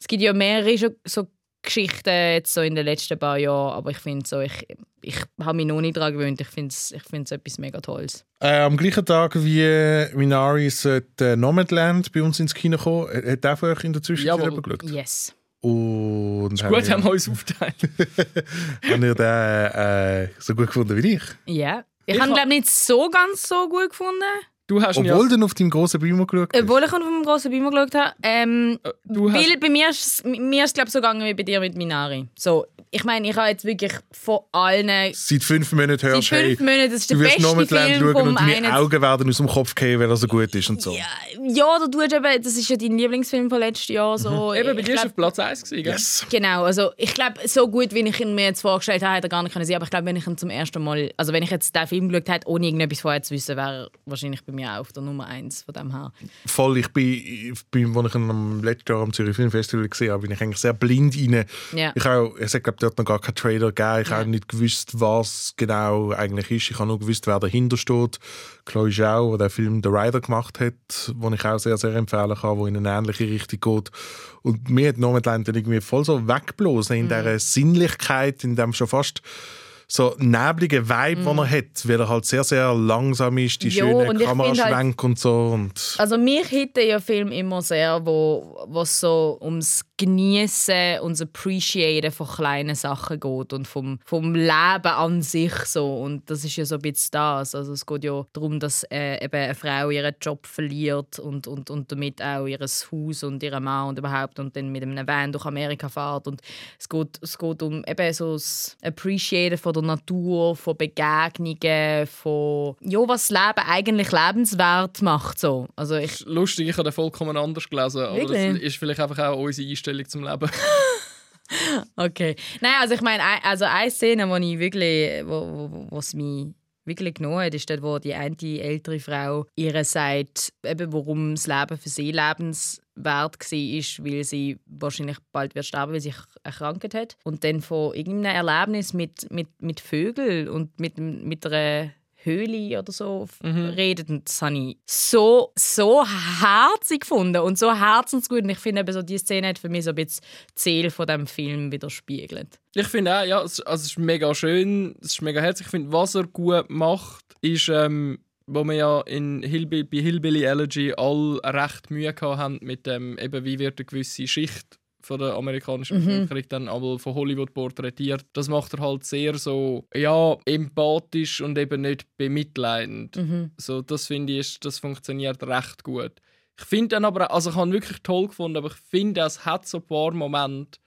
es gibt ja mehrere so- so Geschichten jetzt so in den letzten paar Jahren, aber ich finde so, ich, ich habe mich noch nicht daran gewöhnt. Ich finde es ich find's etwas mega Tolles. Äh, am gleichen Tag wie Minari sollte äh, Nomadland bei uns ins Kino kommen. Äh, Hat der von euch in der Zwischenzeit eben geschaut? Yes. Und Gut, haben wir uns aufgeteilt. Habt ihr den äh, so gut gefunden wie ich? Ja. Ich, Ich habe ihn, glaube nicht so ganz so gut gefunden. Du hast ihn ja- Obwohl du auf deinem grossen Beamer geschaut hast. Obwohl ich auf dem grossen Beamer geschaut habe. Ähm, du hast- weil bei mir ist es mir ist, glaub, so gegangen wie bei dir mit Minari. So, ich meine, ich habe jetzt wirklich von allen. Seit fünf Monaten hörst Seit fünf hey, Monaten, das ist der du wirst beste Film schauen vom und deine einen- Augen werden aus dem Kopf gehen, weil er so gut ist und so. Ja, oder du hast eben, das ist ja dein Lieblingsfilm von letztem Jahr. So. Eben, bei Ich dir ist glaub- auf Platz 1 gewesen, gell? Genau, also ich glaube, so gut, wie ich ihn mir jetzt vorgestellt habe, hätte er gar nicht können sein. Aber ich glaube, wenn ich ihn zum ersten Mal, also wenn ich jetzt den Film geschaut hätte, ohne irgendetwas vorher zu wissen, wäre er wahrscheinlich bei mir auch auf der Nummer eins von dem her. Voll, ich bin, ich bin als ich ihn am letzten Jahr am Zürich Film Festival gesehen habe, bin ich eigentlich sehr blind rein. Ja. Ich habe, es hat glaube dort noch gar keinen Trailer gegeben. Ich habe nicht gewusst, was genau eigentlich ist. Ich habe nur gewusst, wer dahinter steht. Chloe Zhao, der den Film The Rider gemacht hat, den ich auch sehr, sehr empfehlen kann, wo in eine ähnliche Richtung geht. Und mir hat Nomadland irgendwie voll so weggeblasen in dieser Sinnlichkeit, in dem schon fast so neblige Vibe, den er hat, weil er halt sehr, sehr langsam ist, die Jo, schönen und find halt- und so. Und Also mich hitte ja Film immer sehr, wo was so ums Genießen und das Appreciaten von kleinen Sachen geht und vom, vom Leben an sich so und das ist ja so ein bisschen das. Also es geht ja darum, dass äh, eben eine Frau ihren Job verliert und, und, und damit auch ihr Haus und ihren Mann und überhaupt und dann mit einem Van durch Amerika fährt und es geht, es geht um eben so das Appreciaten von der Natur, von Begegnungen, von ja, was das Leben eigentlich lebenswert macht so. Also ich Lustig, ich habe den vollkommen anders gelesen, aber das Wirklich? ist vielleicht einfach auch unsere Einstellung zum Leben. Okay. Nein, also ich meine, ein- also eine Szene, wo ich wirklich, wo, wo, was mich wirklich genommen hat, ist dort, wo die eine ältere Frau ihr sagt, eben, warum das Leben für sie lebenswert war, weil sie wahrscheinlich bald wird sterben, weil sie erkrankt hat. Und dann von irgendeinem Erlebnis mit, mit, mit Vögeln und mit, mit einer Höhle oder so redet. Und das habe ich so, so herzig gefunden und so herzensgut. Und ich finde, eben so, diese Szene hat für mich so ein bisschen die Seele von diesem Film widerspiegelt. Ich finde auch, ja, es, also es ist mega schön, es ist mega herzig. Ich finde, was er gut macht, ist, ähm, wo wir ja in Hillbilly, bei Hillbilly Elegy all recht Mühe haben mit dem, eben, wie wird eine gewisse Schicht von der amerikanischen Mhm. Bevölkerung dann aber von Hollywood porträtiert. Das macht er halt sehr so, ja, empathisch und eben nicht bemitleidend. Mhm. So, das finde ich, ist- das funktioniert recht gut. Ich finde dann aber, also ich habe wirklich toll gefunden, aber ich finde, es hat so ein paar Momente,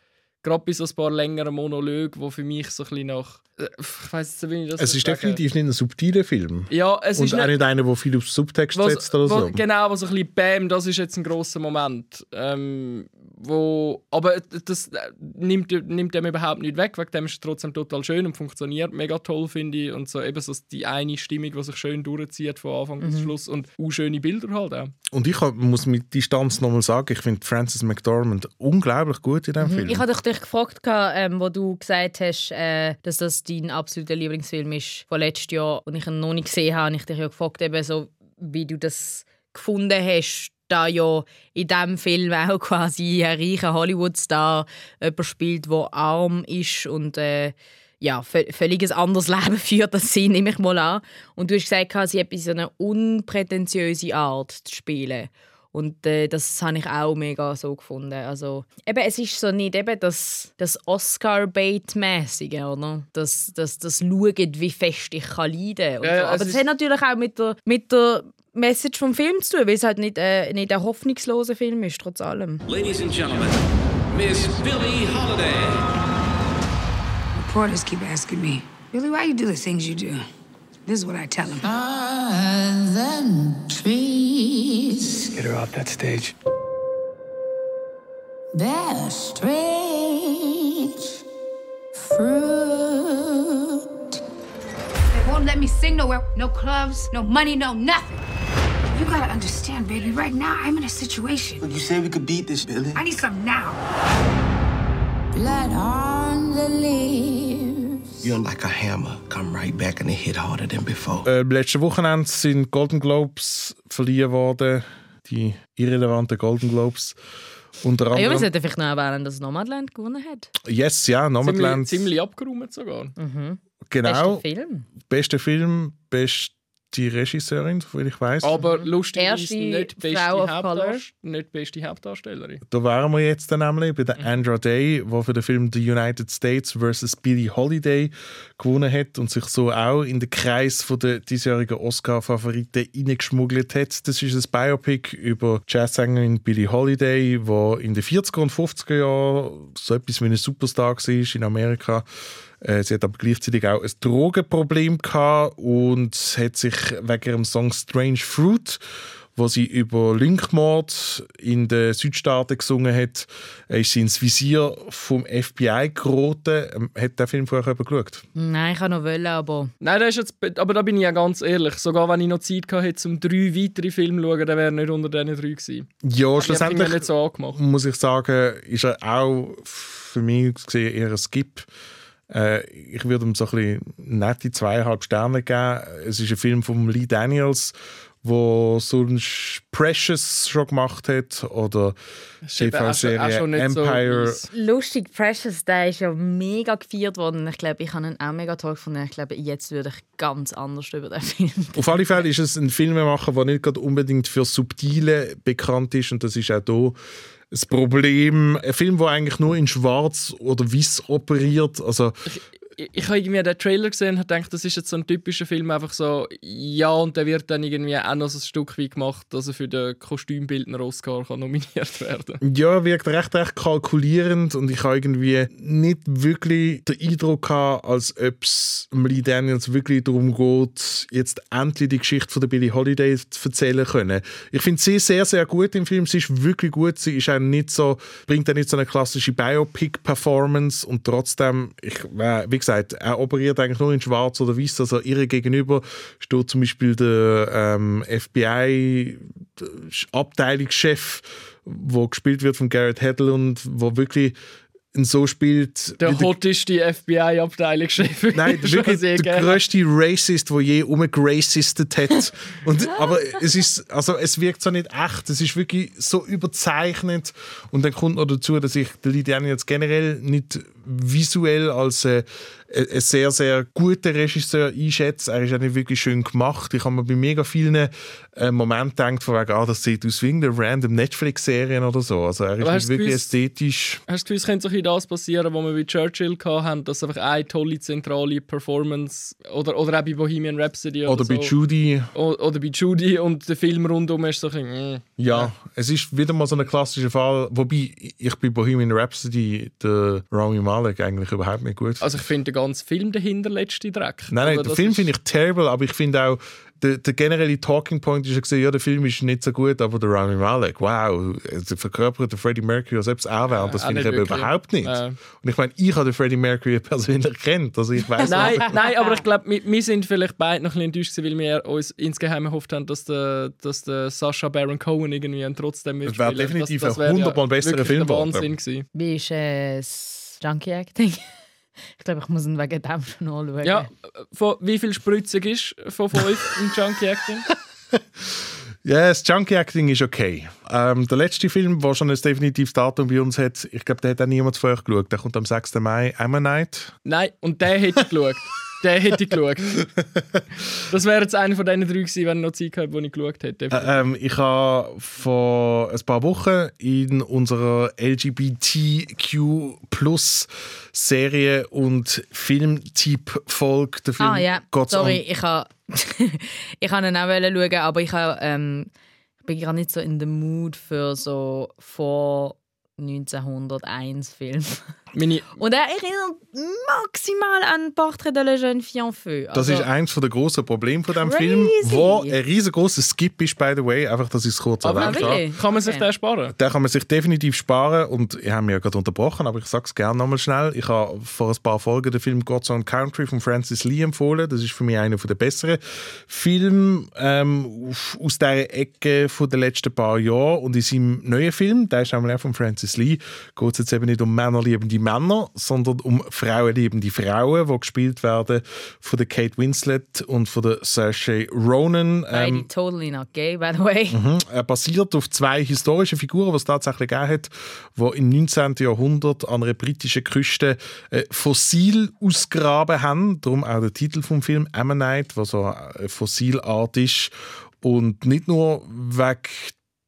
gerade bei so ein paar längeren Monologen, wo für mich so ein bisschen nach, äh, ich weiß jetzt nicht, wie ich das es ist sagen. definitiv nicht ein subtiler Film. Ja, es und ist auch nicht- einer, der viel auf Subtext was, setzt oder was, so. Genau, was so ein bisschen Bam, das ist jetzt ein großer Moment. Ähm, wo, aber das äh, nimmt, nimmt dem überhaupt nicht weg, wegen dem ist es trotzdem total schön und funktioniert mega toll, finde ich. Und so eben so die eine Stimmung, die sich schön durchzieht von Anfang bis Mhm. Schluss und auch schöne Bilder halt auch. Und ich hab- muss mit Distanz nochmal sagen, ich finde Frances McDormand unglaublich gut in diesem Film. Mhm. Ich hatte dich gefragt, ähm, wo du gesagt hast, äh, dass das dein absoluter Lieblingsfilm ist von letztes Jahr und ich ihn noch nicht gesehen habe. Und ich dich ja gefragt, eben so, wie du das gefunden hast, da ja in diesem Film auch quasi ein reicher Hollywood-Star spielt, der arm ist und äh, ja, vö- völlig ein anderes Leben führt als sie, nehme ich mal an. Und du hast gesagt, sie hat so eine unprätentiöse Art zu spielen. Und äh, das habe ich auch mega so gefunden. Also, eben, es ist so nicht eben das, das Oscar-Bait-mäßige, oder? Das, das, das Schauen, wie fest ich kann leiden kann. Ja, so. es Aber das ist- hat natürlich auch mit der, mit der Message vom Film zu tun, weil es halt nicht, äh, nicht ein hoffnungsloser Film ist, trotz allem. Ladies and gentlemen, Miss Billie Holiday. Reporters keep asking me, Billy, why you do the things you do? This is what I tell them. than trees. Get her off that stage. Bear strange fruit. They won't let me sing nowhere. No clubs, no money, no nothing. You gotta understand, baby. Right now, I'm in a situation. Look, you said we could beat this, Billy. I need some now. Blood on the leaves. You're like a hammer. Come right back and it hit harder than before. Äh, letzte Wochenende sind Golden Globes verliehen worden. Die irrelevanten Golden Globes. Unter Ah, ja, wir anderem. sollten vielleicht noch erwähnen, dass Nomadland gewonnen hat. yes, ja, Ziemlich, Nomadland. ziemlich abgeräumt sogar. Mhm. Genau. Bester Film. Bester Film, beste Regisseurin, soviel ich weiß. Aber lustigerweise Erste nicht beste, Frau of Hauptdarst nicht beste Hauptdarstellerin. Da wären wir jetzt dann nämlich bei der Andra Day, die für den Film The United States vs. Billie Holiday gewonnen hat und sich so auch in den Kreis von der diesjährigen Oscar-Favoriten reingeschmuggelt hat. Das ist ein Biopic über die Jazzsängerin Billie Holiday, die in den 40er und 50er Jahren so etwas wie eine Superstar war in Amerika. Äh, Sie hat aber gleichzeitig auch ein Drogenproblem gehabt und hat sich wegen ihrem Song Strange Fruit wo sie über Linkmord in den Südstaaten gesungen hat, äh, ist sie ins Visier vom FBI geraten. Ähm, Hat der Film vorher geschaut? Nein, ich kann noch wollen, aber... Nein, das ist jetzt, aber da bin ich ja ganz ehrlich. Sogar wenn ich noch Zeit gehabt hätte, um drei weitere Filme zu schauen, dann wäre er nicht unter diesen drei gewesen. Ja, Ich schlussendlich nicht so angemacht. muss ich sagen, ist er auch für mich gesehen eher ein Skip. Äh, ich würde ihm so ein bisschen nette zweieinhalb Sterne geben. Es ist ein Film von Lee Daniels, wo sonst Precious schon gemacht hat oder TV-Serie so Empire. mies. Lustig, Precious, der ist ja mega gefeiert worden. Ich glaube, ich habe ihn auch mega toll gefunden. Ich glaube, jetzt würde ich ganz anders über den Film Auf alle Fälle ist es ein Filmemacher, der nicht gerade unbedingt für Subtile bekannt ist und das ist auch hier das Problem. Ein Film, der eigentlich nur in Schwarz oder Weiß operiert. Also, ich, habe irgendwie den Trailer gesehen und gedacht, das ist jetzt so ein typischer Film, einfach so, ja, und der wird dann irgendwie auch noch so ein Stück weit gemacht, dass er für den Kostümbildner Oscar kann nominiert werden ja, wirkt recht, recht kalkulierend und ich habe irgendwie nicht wirklich den Eindruck gehabt, als ob es Lee Daniels wirklich darum geht, jetzt endlich die Geschichte von der Billie Holiday zu erzählen können. Ich finde sie sehr, sehr gut im Film. Sie ist wirklich gut. Sie ist auch nicht so, bringt auch nicht so eine klassische Biopic-Performance und trotzdem, ich, äh, wie gesagt, er operiert eigentlich nur in Schwarz oder Weiß. Also ihre gegenüber steht zum Beispiel der ähm, FBI-Abteilungschef, wo gespielt wird von Garrett Hedlund, wo wirklich so spielt. Der hotteste FBI-Abteilungschef. Nein, wirklich der größte Racist, der je umgeracistet hat. Und, aber es ist, also es wirkt so nicht echt. Es ist wirklich so überzeichnet. Und dann kommt noch dazu, dass ich den Lee Daniels generell nicht visuell als äh, ein sehr, sehr guter Regisseur einschätze. Er ist auch nicht wirklich schön gemacht. Ich habe mir bei mega vielen äh, Momenten gedacht, von wegen, ah, das sieht aus wie irgendeine random Netflix-Serien oder so. Also er ist nicht wirklich gewusst- ästhetisch. Hast du das Gefühl, es könnte so ein bisschen das passieren, was wir bei Churchill hatten, dass einfach eine tolle zentrale Performance oder, oder auch bei Bohemian Rhapsody oder, Oder bei so. Judy. O- Oder bei Judy und der Film rundum ist so ein bisschen... mm. Ja, es ist wieder mal so ein klassischer Fall. Wobei ich bei Bohemian Rhapsody den Rami Malek eigentlich überhaupt nicht gut. Also ich finde den ganzen Film dahinter letzte Dreck. nein, nein, Aber den Film ist- finde ich terrible, aber ich finde auch, der, der generelle Talking Point ist ja gesehen, ja, der Film ist nicht so gut, aber der Rami Malek, wow, der verkörpert den Freddie Mercury als selbst auch wäre, das auch finde ich eben überhaupt nicht. Äh. Und ich meine, ich habe den Freddie Mercury persönlich kennt, also ich weiß Nein, nein, aber ich glaube, wir, wir sind vielleicht beide noch ein bisschen enttäuscht, gewesen, weil wir uns insgeheim gehofft haben, dass der, dass der Sascha Baron Cohen irgendwie trotzdem wäre mitspielt. definitiv das, das ein wäre hundertmal besserer Film der geworden. Wahnsinn gewesen. Wie ist äh, das Junkie Acting? Ich glaube, ich muss ihn wegen dem schon anschauen. Ja, von wie viel Spritzung ist von fünf im Junkie Acting? Ja, das Junkie Acting ist okay. Ähm, der letzte Film, der schon ein definitives Datum bei uns hat, ich glaube, der hat auch niemand von euch geschaut. Der kommt am 6. Mai, Emma Night. Nein, und der hätte ich geschaut. Der hätte ich geschaut. Das wäre jetzt einer von diesen drei gewesen, wenn ich noch Zeit gehabt, wo ich geschaut hätte. Äh, ähm, ich habe vor ein paar Wochen in unserer LGBTQ Serie und Filmtyp-Folge der Film Ah ja, God's sorry, ich habe ich habe ihn auch schauen, aber ich, habe, ähm, ich bin gerade nicht so in the mood für so vor 1901 Film. Meine, Und er erinnert maximal an Portrait de la jeune fille en feu. Das Also, ist eins der grossen Probleme von diesem. Film, wo ein riesengroßer Skip ist, by the way, einfach, dass ich es kurz aber erwähnt habe. kann man sich Okay. den sparen? Den kann man sich definitiv sparen und ich habe mich ja gerade unterbrochen, aber ich sage es gerne nochmal schnell. Ich habe vor ein paar Folgen den Film God's Own Country von Francis Lee empfohlen. Das ist für mich einer der besseren Filme ähm, aus dieser Ecke von den letzten paar Jahren. Und in seinem neuen Film, der ist einmal auch von Francis Lee geht es jetzt eben nicht um männerliebende Männer, sondern um frauenliebende Frauen, die gespielt werden von der Kate Winslet und von der Saoirse Ronan. Beide Ähm, totally not gay, by the way. Mhm. Er basiert auf zwei historischen Figuren, die es tatsächlich gegeben hat, die im 19. Jahrhundert an einer britischen Küste äh, Fossil ausgraben haben. Darum auch der Titel vom Film Ammonite, was so eine Fossilart ist. Und nicht nur wegen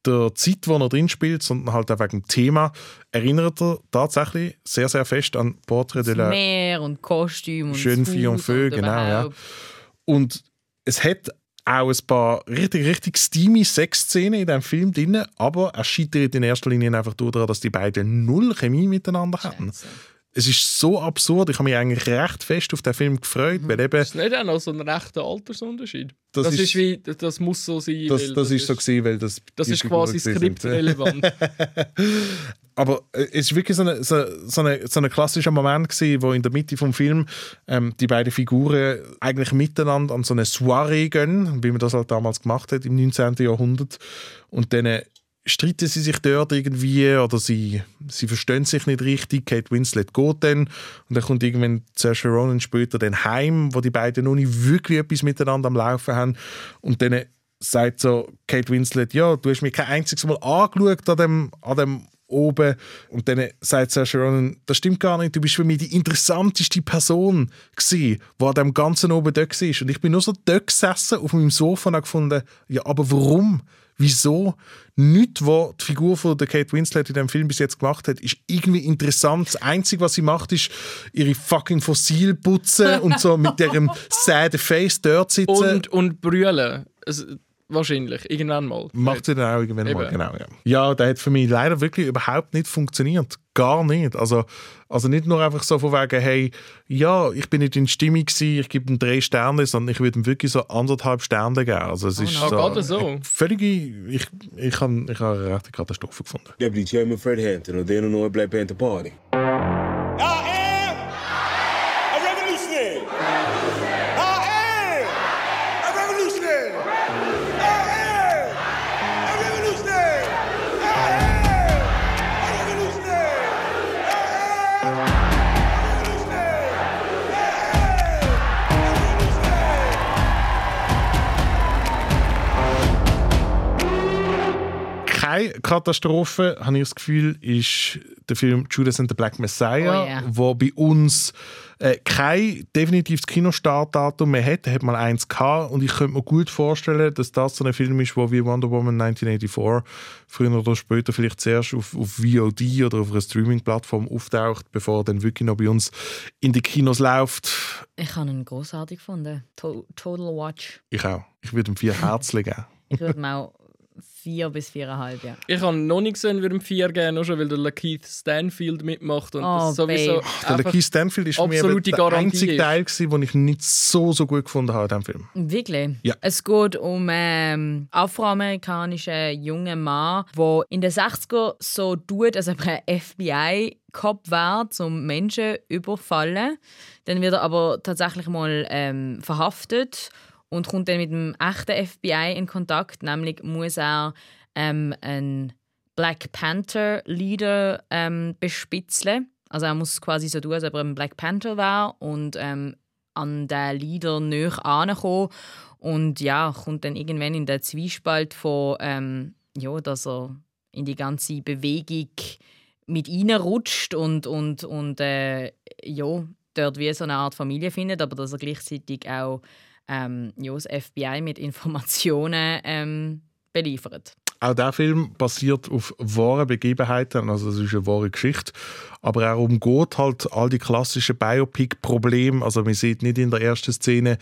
der Zeit, wo er drin spielt, sondern halt auch wegen dem Thema, erinnert er tatsächlich sehr, sehr fest an Portrait de la Meer und Kostüm und Schön das Vier und Haus Feu, und genau, ja. Und es hat auch ein paar richtig, richtig steamy Sexszenen in diesem Film drin, aber er scheitert in erster Linie einfach daran, dass die beiden null Chemie miteinander hatten. Es ist so absurd, ich habe mich eigentlich recht fest auf den Film gefreut, weil eben Ist nicht auch noch so ein rechter Altersunterschied? Das Das, ist- ist, wie, das muss so sein. das, weil das, ist so gewesen, weil das Das ist quasi skriptrelevant. Aber äh, es ist wirklich so ein so, so eine, so ein klassischer Moment gewesen, wo in der Mitte vom Film ähm, die beiden Figuren eigentlich miteinander an so eine Soiree gehen, wie man das halt damals gemacht hat im 19. Jahrhundert. Und dann äh, streiten sie sich dort irgendwie oder sie, sie verstehen sich nicht richtig. Kate Winslet geht dann und dann kommt irgendwann Saoirse Ronan später dann heim, wo die beiden noch nicht wirklich etwas miteinander am Laufen haben. Und dann sagt so Kate Winslet, ja, du hast mich kein einziges Mal angeschaut an dem, an dem oben. Und dann sagt Saoirse Ronan, das stimmt gar nicht, du bist für mich die interessanteste Person gsi, die an dem Ganzen oben dort war. Und ich bin nur so dort gesessen, auf meinem Sofa und habe gefunden, ja, aber warum? Wieso? Nichts, was die Figur von der Kate Winslet in dem Film bis jetzt gemacht hat, ist irgendwie interessant. Das Einzige, was sie macht, ist ihre fucking Fossil putzen und so mit ihrem sad Face dort sitzen. und, und brüllen. Es, wahrscheinlich, irgendwann mal. Macht sie dann auch irgendwann mal, Eben. genau. Ja. ja, der hat für mich leider wirklich überhaupt nicht funktioniert. Gar nicht. Also, also nicht nur einfach so von wegen, hey, ja, ich bin nicht in Stimmung gewesen, ich gebe ihm drei Sterne, sondern ich würde ihm wirklich so anderthalb Sterne geben. Also es ist no. so, Ah, so? Völlige, ich, ich habe ich hab eine rechte Katastrophe gefunden. Deputy Chairman Fred Hampton of the Illinois Black Panther Party. I Keine Katastrophe, habe ich das Gefühl, ist der Film Judas and the Black Messiah, Oh yeah. wo bei uns äh, kein definitives Kinostartdatum mehr hat. Er hat mal eins gehabt und ich könnte mir gut vorstellen, dass das so ein Film ist, wo wie Wonder Woman 1984 früher oder später vielleicht zuerst auf, auf VOD oder auf einer Streaming-Plattform auftaucht, bevor er dann wirklich noch bei uns in die Kinos läuft. Ich habe ihn großartig gefunden. To Total Watch. Ich auch. Ich würde ihm vier Herzen geben. Ich würde ihm auch vier bis viereinhalb, ja. Ich habe noch nicht gesehen, wie im 4 gehen, nur schon weil der Lakeith Stanfield mitmacht und Oh, das sowieso babe. Der Lakeith Stanfield ist für mich der Garantie einzige. Teil, gewesen, den ich nicht so, so gut gefunden habe in diesem Film. Wirklich? Ja. Es geht um ähm, afroamerikanischen jungen Mann, der in den 60er so tut, als ob er ein FBI-Cop wäre, um Menschen zu überfallen. Dann wird er aber tatsächlich mal ähm, verhaftet und kommt dann mit dem echten FBI in Kontakt. Nämlich muss er ähm, einen Black Panther-Leader ähm, bespitzeln. Also er muss quasi so tun, als ob er ein Black Panther wäre und ähm, an den Leader näher ankommen und ja, kommt dann irgendwann in den Zwiespalt von, ähm, ja, dass er in die ganze Bewegung mit reinrutscht und, und, und äh, ja, dort wie so eine Art Familie findet, aber dass er gleichzeitig auch ähm, ja, das FBI mit Informationen ähm, beliefert. Auch der Film basiert auf wahren Begebenheiten, also es ist eine wahre Geschichte, aber er umgeht halt all die klassischen Biopic-Probleme. Also man sieht nicht in der ersten Szene,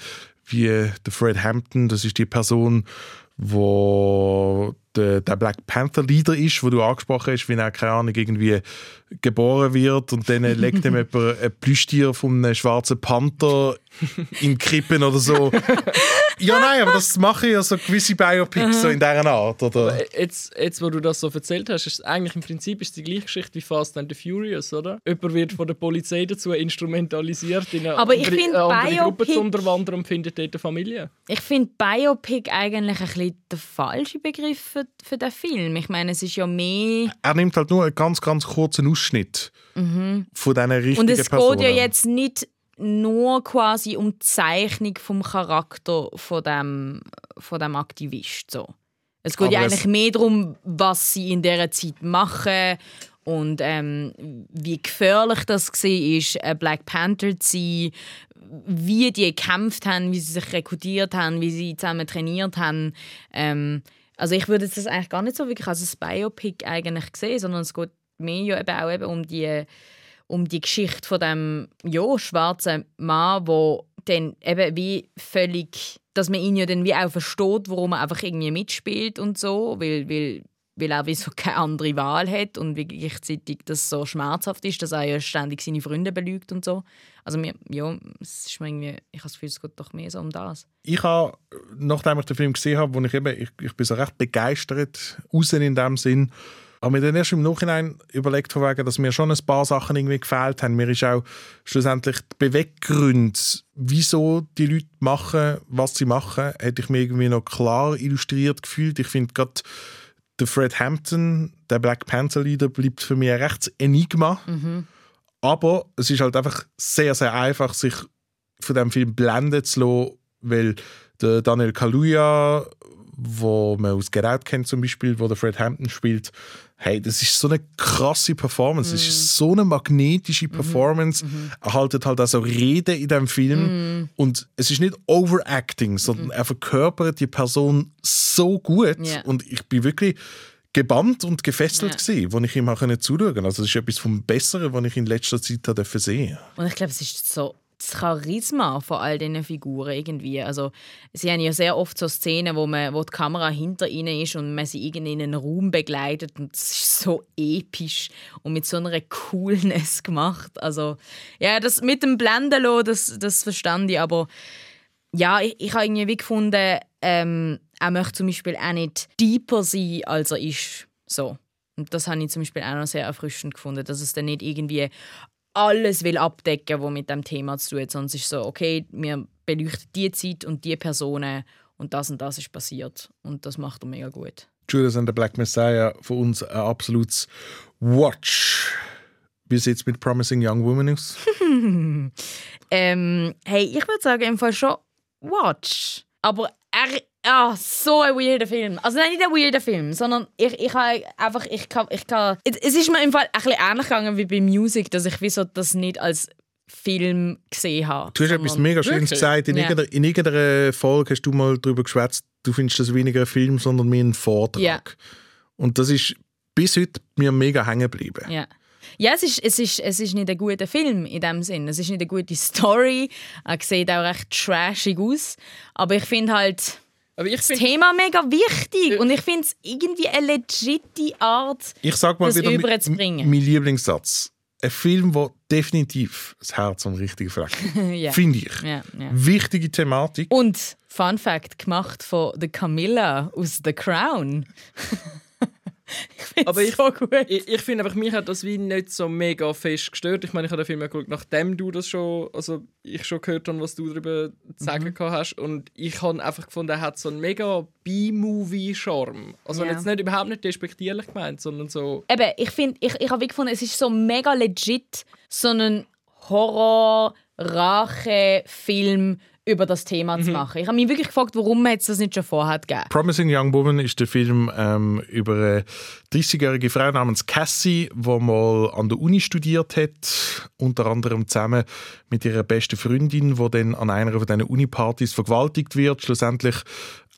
wie der Fred Hampton, das ist die Person, wo der, Black Panther Leader ist, wo du angesprochen hast, wie er keine Ahnung irgendwie geboren wird und dann legt ihm jemand ein Plüschtier von einem schwarzen Panther in Krippen oder so. ja, nein, aber das machen ja so gewisse Biopics so in dieser Art, oder? Jetzt, jetzt, wo du das so erzählt hast, ist es eigentlich im Prinzip ist die gleiche Geschichte wie Fast and the Furious, oder? Jemand wird von der Polizei dazu instrumentalisiert, in eine Aber ich andere, finde, eine andere Gruppe Biopic- zu unterwandern und findet dort eine Familie. Ich finde Biopic eigentlich ein bisschen der falsche Begriff für, für den Film. Ich meine, es ist ja mehr... Er nimmt halt nur einen ganz, ganz kurzen Ausschnitt Mhm. von diesen richtigen Und es Personen. geht ja jetzt nicht nur quasi um die Zeichnung vom Charakter von dem, von dem Aktivist. So. Es geht Aber ja eigentlich mehr darum, was sie in dieser Zeit machen und ähm, wie gefährlich das war, ein Black Panther zu sein, wie die gekämpft haben, wie sie sich rekrutiert haben, wie sie zusammen trainiert haben. Ähm, also ich würde das eigentlich gar nicht so wirklich als ein Biopic eigentlich sehen, sondern es geht mehr ja eben auch eben um die um die Geschichte von dem ja, schwarzen Mann, wo dann eben wie völlig, dass man ihn ja dann wie auch versteht, warum er einfach irgendwie mitspielt und so, weil, weil, weil er wie so keine andere Wahl hat und wie gleichzeitig das so schmerzhaft ist, dass er ja ständig seine Freunde belügt und so. Also mir, ja, es ist mir irgendwie, ich habe das Gefühl, es geht doch mehr so um das. ich habe, nachdem ich den Film gesehen habe, wo ich eben, ich, ich bin so recht begeistert, raus in dem Sinn, aber mir dann erst im Nachhinein überlegt, von wegen, dass mir schon ein paar Sachen irgendwie gefehlt haben. Mir ist auch schlussendlich die Beweggründe, wieso die Leute machen, was sie machen, hätte ich mir irgendwie noch klar illustriert gefühlt. Ich finde gerade der Fred Hampton, der Black Panther Leader, bleibt für mich ein rechtes Enigma. Aber es ist halt einfach sehr, sehr einfach, sich von dem Film blenden zu lassen, weil der Daniel Kaluuya, wo man aus Get Out kennt zum Beispiel, wo der Fred Hampton spielt, hey, das ist so eine krasse Performance, es ist so eine magnetische Performance. Er haltet halt also Reden in dem Film Mhm. und es ist nicht Overacting, sondern er verkörpert die Person so gut Ja. und ich bin wirklich gebannt und gefesselt Ja. als ich ihm auch zuschauen konnte. Also das ist etwas vom Besseren, was ich in letzter Zeit habe sehen Und ich glaube, es ist so das Charisma von all diesen Figuren irgendwie. Also, sie haben ja sehr oft so Szenen, wo, man, wo die Kamera hinter ihnen ist und man sie irgendwie in einen Raum begleitet und es ist so episch und mit so einer Coolness gemacht. Also, ja, das mit dem Blenden das, das verstand ich, aber ja, ich, ich habe irgendwie wie gefunden, ähm, er möchte zum Beispiel auch nicht deeper sein, als er ist. So. Und das habe ich zum Beispiel auch noch sehr erfrischend gefunden, dass es dann nicht irgendwie alles will abdecken, was mit dem Thema zu tun hat, es ist so, okay, wir beleuchten die Zeit und die Personen und das und das ist passiert. Und das macht er mega gut. Judas and the Black Messiah für uns ein absolutes Watch. Wie sieht es mit Promising Young Woman aus? ähm, hey, ich würde sagen, im Fall schon Watch. Aber er, ah, so ein weirder Film. Also nein, nicht ein weirder Film, sondern ich, ich habe einfach, ich kann, ich kann, es ist mir im Fall ein bisschen ähnlich gegangen wie bei Music, dass ich wieso das nicht als Film gesehen habe. Du hast etwas mega Schönes gesagt. In, Ja. irgendeiner, in irgendeiner Folge hast du mal darüber geschwätzt, du findest das weniger ein Film, sondern mehr ein Vortrag. Ja. Und das ist bis heute mir mega hängen geblieben. Ja. Ja, es ist, es, ist, es ist nicht ein guter Film in dem Sinn. Es ist nicht eine gute Story. Er sieht auch recht trashig aus. Aber ich finde halt Aber ich das Thema mega wichtig. Und ich finde es irgendwie eine legitime Art, Ich sag mal das wieder überzubringen. mein Lieblingssatz. Ein Film, der definitiv das Herz am richtigen Fleck hat. Ja. Finde ich. Ja, ja. Wichtige Thematik. Und Fun Fact gemacht von The Camilla aus The Crown. Aber ich, so gut. ich, ich finde einfach, mich hat das wie nicht so mega fest gestört. Ich meine, ich habe den Film ja geschaut, nachdem du das schon, also ich schon gehört habe, was du darüber zu sagen Mhm. hast. Und ich habe einfach gefunden, er hat so einen mega B-Movie-Charme. Also Ja. jetzt nicht überhaupt nicht despektierlich gemeint, sondern so. Eben, ich finde, ich, ich habe wie gefunden, es ist so mega legit, so einen Horror-Rache-Film über das Thema zu machen. Ich habe mich wirklich gefragt, warum man jetzt das nicht schon vorher gegeben. Promising Young Woman ist der Film ähm, über eine 30-jährige Frau namens Cassie, die mal an der Uni studiert hat, unter anderem zusammen mit ihrer besten Freundin, die dann an einer von diesen Uni-Partys vergewaltigt wird. Schlussendlich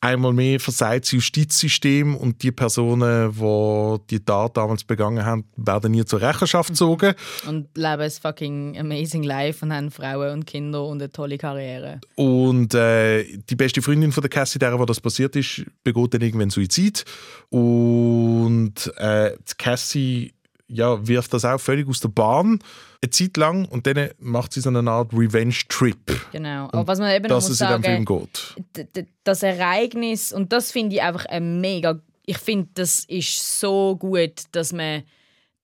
einmal mehr versagt das Justizsystem und die Personen, die die Tat damals begangen haben, werden nie zur Rechenschaft gezogen. Und leben ein fucking amazing life und haben Frauen und Kinder und eine tolle Karriere. Und äh, die beste Freundin von der Cassie, der, wo das passiert ist, begeht dann irgendwann Suizid. Und äh, die Cassie ja, wirft das auch völlig aus der Bahn eine Zeit lang und dann macht sie so eine Art Revenge-Trip. Genau. Aber was man eben noch Dass muss es in sagen, dem Film geht. das Ereignis, und das finde ich einfach ein mega. Ich finde, das ist so gut, dass man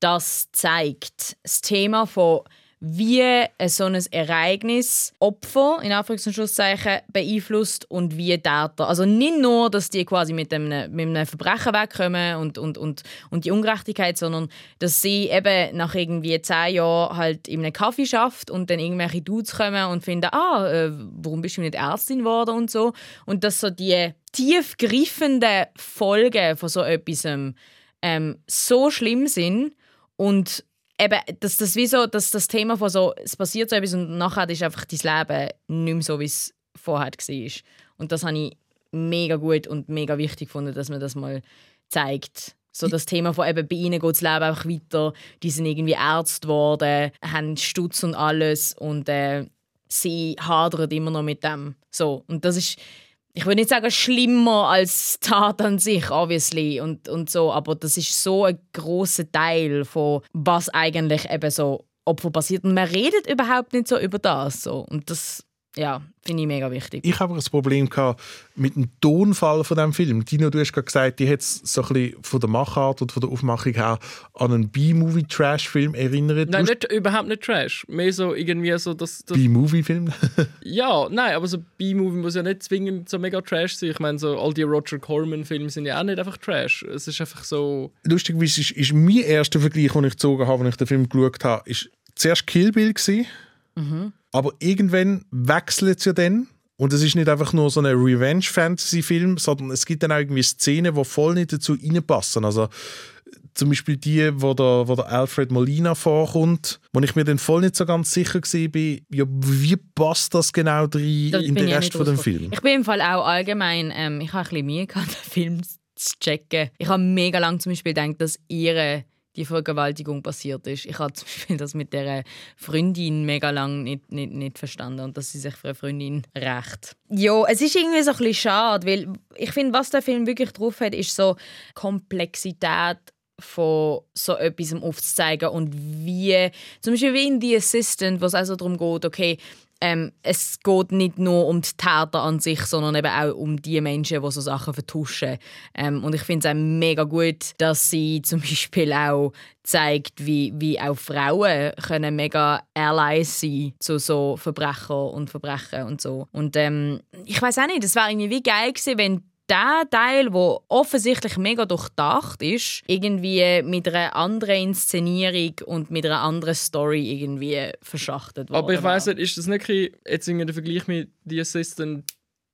das zeigt. Das Thema von wie so ein Ereignis Opfer in Anführungs- und Schlusszeichen beeinflusst und wie Täter. Also nicht nur, dass die quasi mit einem, mit einem Verbrechen wegkommen und, und, und, und die Ungerechtigkeit, sondern dass sie eben nach irgendwie zehn Jahren halt in einem Kaffee schafft und dann irgendwelche Dudes kommen und finden, ah, äh, warum bist du nicht Ärztin geworden und so. Und dass so die tiefgreifenden Folgen von so etwas ähm, so schlimm sind und eben, dass das wie so, dass das Thema von so, es passiert so etwas und nachher ist einfach dein Leben nicht mehr so, wie es vorher war. Und das habe ich mega gut und mega wichtig gefunden, dass man das mal zeigt. So das Thema von eben bei ihnen geht das Leben einfach weiter. Die sind irgendwie Ärzte geworden, haben Stutz und alles und äh, sie hadern immer noch mit dem. So. Und das ist, ich würde nicht sagen schlimmer als Tat an sich, obviously, und, und so, aber das ist so ein großer Teil von was eigentlich eben so Opfer passiert. Und man redet überhaupt nicht so über das. So. Und das, ja, finde ich mega wichtig. Ich habe ein Problem gehabt mit dem Tonfall von dem Film. Dino, du hast gerade gesagt, die hat es so ein bisschen von der Machart und von der Aufmachung her an einen B-Movie-Trash-Film erinnert. Nein, nicht, überhaupt nicht Trash. Mehr so irgendwie so, dass. dass B-Movie-Film? ja, nein, aber so B-Movie muss ja nicht zwingend so mega Trash sein. Ich meine, so all die Roger Corman-Filme sind ja auch nicht einfach Trash. Es ist einfach so. Lustigerweise ist, ist mein erster Vergleich, den ich gezogen habe, als ich den Film geschaut habe, ist zuerst Kill Bill gewesen, Mhm. Aber irgendwann wechselt es ja dann und es ist nicht einfach nur so ein Revenge-Fantasy-Film, sondern es gibt dann auch irgendwie Szenen, die voll nicht dazu reinpassen. Also zum Beispiel die, wo der, wo der Alfred Molina vorkommt, wo ich mir dann voll nicht so ganz sicher war, ja, wie passt das genau rein Da in den Rest nicht von dem rausgekommen. Film? Ich bin im Fall auch allgemein, ähm, ich habe ein bisschen Mühe gehabt, den Film zu checken. Ich habe mega lange zum Beispiel gedacht, dass ihre die Vergewaltigung passiert ist. Ich habe zum Beispiel das mit der Freundin mega lang nicht, nicht, nicht verstanden und dass sie sich für eine Freundin rächt. Ja, es ist irgendwie so ein bisschen schade, weil ich finde, was der Film wirklich drauf hat, ist so Komplexität von so etwas aufzuzeigen und wie, zum Beispiel wie in The Assistant, wo es also darum geht, okay, ähm, es geht nicht nur um die Täter an sich, sondern eben auch um die Menschen, die so Sachen vertuschen. Ähm, und ich finde es auch mega gut, dass sie zum Beispiel auch zeigt, wie, wie auch Frauen können mega Allies sein zu so Verbrechern und Verbrechen und so. Und ähm, ich weiß auch nicht, es wäre irgendwie wie geil gewesen, wenn der Teil, wo offensichtlich mega durchdacht ist, irgendwie mit einer anderen Inszenierung und mit einer anderen Story irgendwie verschachtet worden Aber ich weiß nicht, ist das nicht jetzt der Vergleich mit The Assistant?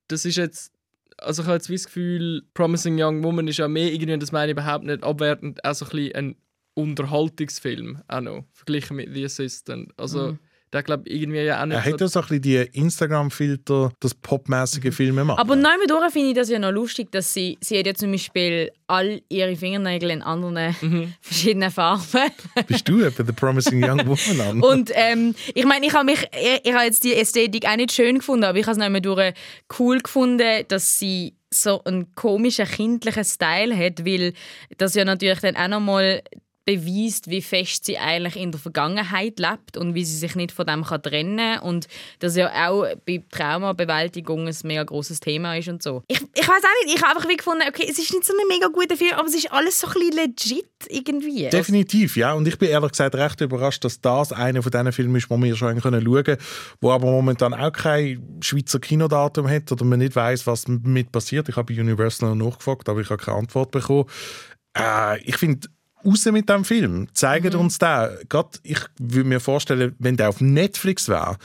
Das ist jetzt. Also ich habe jetzt das Gefühl, Promising Young Woman ist ja mehr irgendwie, das meine ich überhaupt nicht abwertend, auch so ein bisschen ein Unterhaltungsfilm auch noch, verglichen mit The Assistant. Also Mhm. Der glaube irgendwie ja auch nicht Er hat ja so ein bisschen die Instagram-Filter, das popmäßige Filme machen. Aber neu mit finde ich das ja noch lustig, dass sie, sie hat ja zum Beispiel all ihre Fingernägel in anderen Mhm. verschiedenen Farben. Bist du etwa The Promising Young Woman an? Und ähm, ich meine, ich habe mich, ich, ich habe jetzt die Ästhetik auch nicht schön gefunden, aber ich habe es noch durch cool gefunden, dass sie so einen komischen kindlichen Style hat, weil das ja natürlich dann auch nochmal beweist, wie fest sie eigentlich in der Vergangenheit lebt und wie sie sich nicht von dem kann trennen kann und das ja auch bei Traumabewältigung ein mega großes Thema ist und so. Ich, ich weiß auch nicht, ich habe einfach wie gefunden, okay, es ist nicht so ein mega guter Film, aber es ist alles so ein bisschen legit irgendwie. Definitiv, ja. Und ich bin ehrlich gesagt recht überrascht, dass das einer von diesen Filmen ist, wo wir schon schauen können, wo aber momentan auch kein Schweizer Kinodatum hat oder man nicht weiß, was damit passiert. Ich habe bei Universal noch nachgefragt, aber ich habe keine Antwort bekommen. Äh, ich finde, raus mit dem Film. Zeigt Mhm. uns den. Gerade, ich würde mir vorstellen, wenn der auf Netflix wäre,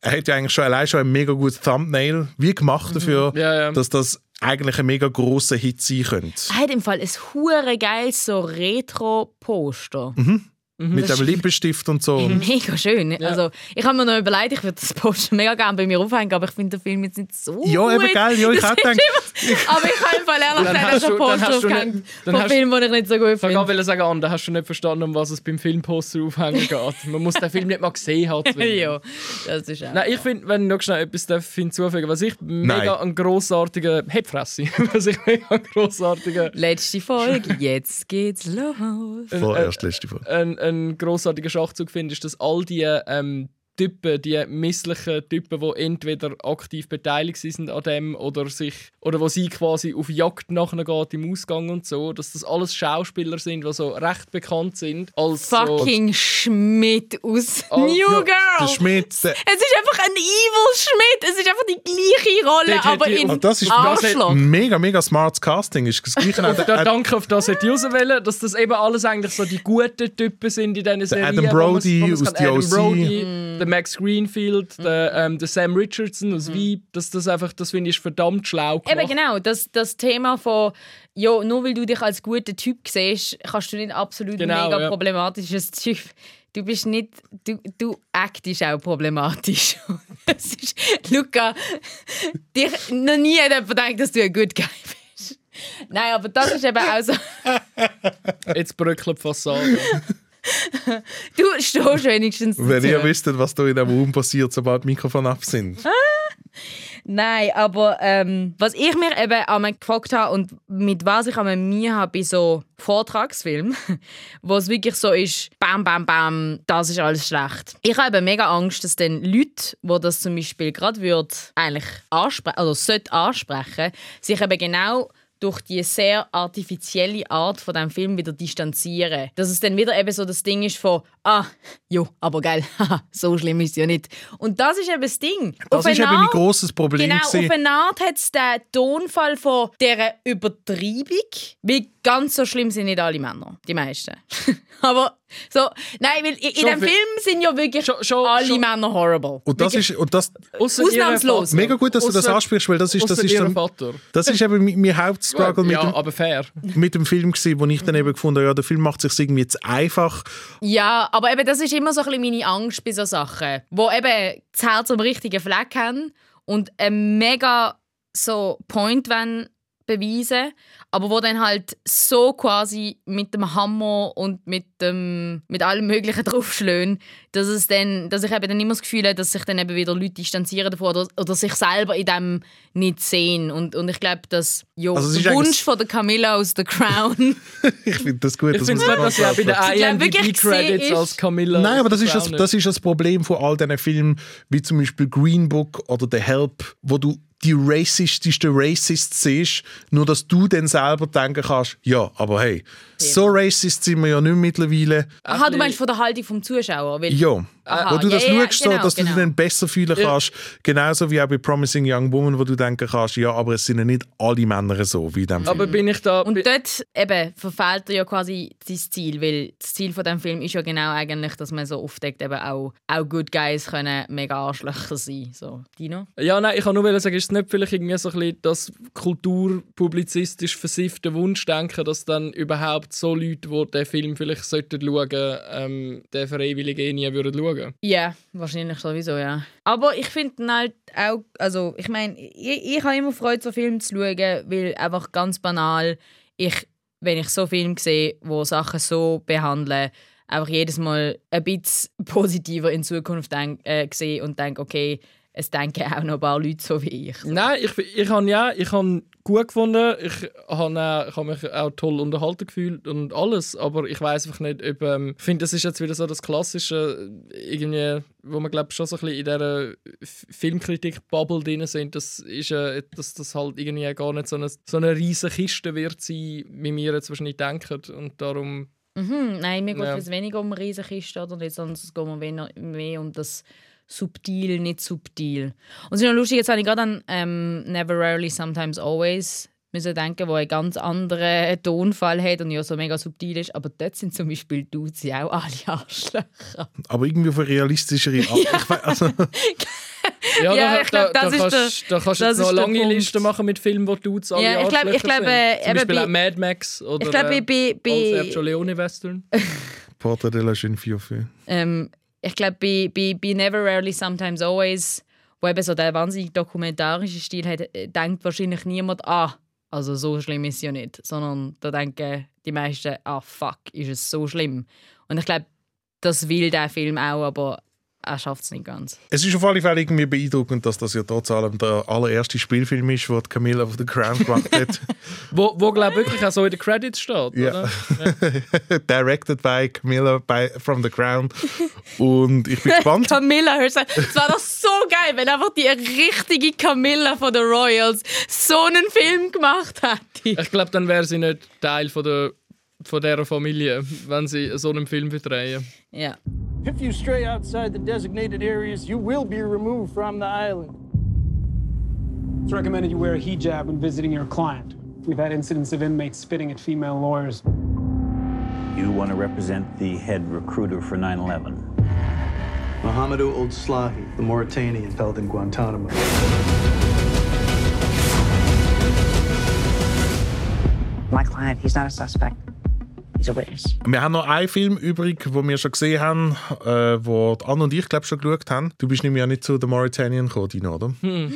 er hat ja eigentlich schon allein schon ein mega gutes Thumbnail wie gemacht dafür, dass das eigentlich ein mega grosser Hit sein könnte. Er hat im Fall ein hure geiles so Retro-Poster. Mhm. Mit Das dem Lippenstift und so. Mega schön. Also, ich habe mir noch überlegt, ich würde das Poster mega gerne bei mir aufhängen, aber ich finde den Film jetzt nicht so Ja, eben gut. geil, ja, ich ist gedacht- Aber ich habe im Fall ehrlich Dann gesagt schon du- dann Poster hast du nicht- aufgehängt dann von hast- Filmen, die ich nicht so gut Ich finde. wollte sagen, Anne, da hast du nicht verstanden, um was es beim Filmposter aufhängen geht. Man muss den Film nicht mal gesehen haben. ja, das ist auch. Nein, ich finde, wenn ich noch schnell etwas darf hinzufügen was ich mega einen grossartigen. Hebfresse. was ich mega einen grossartigen. Letzte Folge, jetzt geht's los. Vorerst letzte Folge. Ein, ein grossartiger Schachzug finde, ist, dass all die ähm, Typen, die misslichen Typen, die entweder aktiv beteiligt sind an dem oder sich oder wo sie quasi auf Jagd nachher geht im Ausgang und so, dass das alles Schauspieler sind, die so recht bekannt sind als Fucking Schmidt aus Oh, New ja, Girl. Schmidt, Es ist einfach ein Evil Schmidt. Es ist einfach die gleiche Rolle, Dort aber in Oh, das ist Arschloch. mega, mega smartes Casting. Ist das gleiche auch so. der, Da, danke auf das hätte ich rauswählen, dass das eben alles eigentlich so die guten Typen sind in diesen Serien. Adam Brody aus The OC. Max Greenfield, der, ähm, der Sam Richardson aus Veep. Das, das, einfach, das finde ich verdammt schlau gemacht. Eben genau, das, das Thema von ja, nur weil du dich als guter Typ siehst, kannst du nicht absolut Genau, mega ja. problematisches Typ. Du bist nicht, du, du actest auch problematisch. Es ist, Luca, dich noch nie hat jemand gedacht, dass du ein good guy bist. Nein, aber das ist eben auch so. Jetzt bröckelt die Fassade. Du stehst wenigstens wenn ihr wüsstet, was da in dem Raum passiert, sobald die Mikrofone ab sind. Nein, aber ähm, was ich mir eben einmal gefragt habe und mit was ich einmal mir habe bei so Vortragsfilmen, wo es wirklich so ist, bam, bam, bam, das ist alles schlecht. Ich habe eben mega Angst, dass dann Leute, wo das zum Beispiel gerade würd eigentlich ansprechen, also sollte ansprechen, sich eben genau durch die sehr artifizielle Art von dem Film wieder distanzieren. Dass es dann wieder eben so das Ding ist von, ah, jo, aber geil, so schlimm ist es ja nicht. Und das ist eben das Ding. Das Auf ist eben Art- grosses Problem Genau, gewesen. auf eine Art hat es den Tonfall von dieser Übertreibung, weil ganz so schlimm sind nicht alle Männer, die meisten. aber so, nein, weil in, in Schon dem Film sind ja wirklich alle Männer horrible. Und das Wirklich ist, und das, Ausser Ausnahmslos. Mega gut, dass du das Ausser- ansprichst, weil das ist, das ausser ist, dann, Vater. das ist eben mein- mein Hauptstruggle mit, ja, dem, aber fair. mit dem Film gewesen, wo ich dann eben gefunden habe, ja, der Film macht sich irgendwie zu einfach. Ja, aber eben das ist immer so ein bisschen meine Angst bei so Sachen, wo eben das Herz am richtigen Fleck haben und einen mega so Point wollen beweisen, aber wo dann halt so quasi mit dem Hammer und mit dem mit allem Möglichen draufschlagen, dass es dann, dass ich eben dann immer das Gefühl habe, dass sich dann eben wieder Leute distanzieren davon oder, oder sich selber in dem nicht sehen und, und ich glaube, dass jo, Also der Wunsch von der Camilla aus The Crown Ich finde das gut. Ich dass finde man es das dass ja bei den Ich glaub, wirklich IMDb-Credits gesehen als Camilla. Nein, aber das ist, das, das ist das Problem von all diesen Filmen, wie zum Beispiel Green Book oder The Help, wo du die racistischsten Racists siehst, nur dass du dann selber denken kannst, ja, aber hey, so racist sind wir ja nicht mittlerweile. Aha, du meinst von der Haltung vom Zuschauer? Weil Ja, Aha, wo du ja, das ja, schaust, so, genau, dass du genau. dich dann besser fühlen Ja. kannst. Genauso wie auch bei Promising Young Woman, wo du denken kannst, ja, aber es sind ja nicht alle Männer so wie in diesem Film. Aber bin ich da. Und dort eben verfehlt er ja quasi sein Ziel, weil das Ziel von dem Film ist ja genau eigentlich, dass man so aufdeckt, eben auch, auch Good Guys können mega Arschlöcher sein. So, Dino? Ja, nein, ich kann nur sagen, ist es nicht vielleicht irgendwie so ein bisschen das kulturpublizistisch versiffte Wunschdenken, dass dann überhaupt so Leute, die den Film vielleicht sollten schauen, ähm, den freiwilligen nie würden schauen. Ja, wahrscheinlich sowieso, ja. Aber ich finde halt auch, also ich meine, ich, ich habe immer Freude, so Filme zu schauen, weil einfach ganz banal, ich, wenn ich so Filme sehe, wo Sachen so behandeln, einfach jedes Mal ein bisschen positiver in Zukunft denk, äh, sehe und denke, okay, es denken auch noch ein paar Leute so wie ich. Nein, ich, ich habe ja, ich habe gut gefunden, ich habe ich habe mich auch toll unterhalten gefühlt und alles, aber ich weiß einfach nicht, ob, ähm, ich finde, das ist jetzt wieder so das Klassische, irgendwie, wo man glaube schon so ein bisschen in dieser Filmkritik-Bubble drin sind, das ist äh, dass das halt irgendwie gar nicht so eine, so eine riesige Kiste wird sein, wie wir jetzt wahrscheinlich denken und darum Mhm, nein, mir geht Ja. es weniger um Riesenkiste oder nicht, sondern es geht mir mehr um das subtil, nicht subtil. Und es ist noch lustig, jetzt habe ich gerade an ähm, Never Rarely, Sometimes Always müssen denken, wo einen ganz anderen Tonfall hat und ja so mega subtil ist. Aber dort sind zum Beispiel Dudes ja auch alle Arschlöcher. aber irgendwie auf eine realistischere Art. Ich weiß, also, Ja, Ja, da, ich glaub, da, das da ist kannst, der- da kannst du das jetzt noch eine lange Punkt. Liste machen mit Filmen, wo Dudes alle Ja, ich glaub- ich Arschlöcher sind. äh, Zum eben Beispiel bei- auch Mad Max oder ich glaub, äh, bei- bei- Sergio Leone Western. Portrait de la jeune fille. für- Ähm, ich glaube, bei, bei, bei Never Rarely, Sometimes Always, wo eben so der wahnsinnig dokumentarische Stil hat, äh, denkt wahrscheinlich niemand, ah, also so schlimm ist es ja nicht. Sondern da denken die meisten, ah, fuck, ist es so schlimm. Und ich glaube, das will der Film auch, aber er schafft es nicht ganz. Es ist auf alle Fälle irgendwie beeindruckend, dass das ja trotz allem der allererste Spielfilm ist, den Camilla of the Crown gemacht hat. Wo, wo glaube ich, wirklich auch so in den Credits steht, Ja. oder? Directed by Camilla by, from the Crown. Und ich bin gespannt. Camilla, hörst du? Es wäre doch so geil, wenn einfach die richtige Camilla von den Royals so einen Film gemacht hätte. Ich glaube, dann wäre sie nicht Teil von der von dieser Familie, wenn sie so einen Film drehen. Ja. If you stray outside the designated areas, you will be removed from the island. It's recommended you wear a hijab when visiting your client. We've had incidents of inmates spitting at female lawyers. You want to represent the head recruiter for 9 11. Mohamedou Old Slahi, the Mauritanian held in Guantanamo. My client, he's not a suspect. Witness. Wir haben noch einen Film übrig, den wir schon gesehen haben, äh, wo die Anne und ich glaube schon geschaut haben. Du bist nämlich ja nicht zu The Mauritanian gekommen, oder? Hm.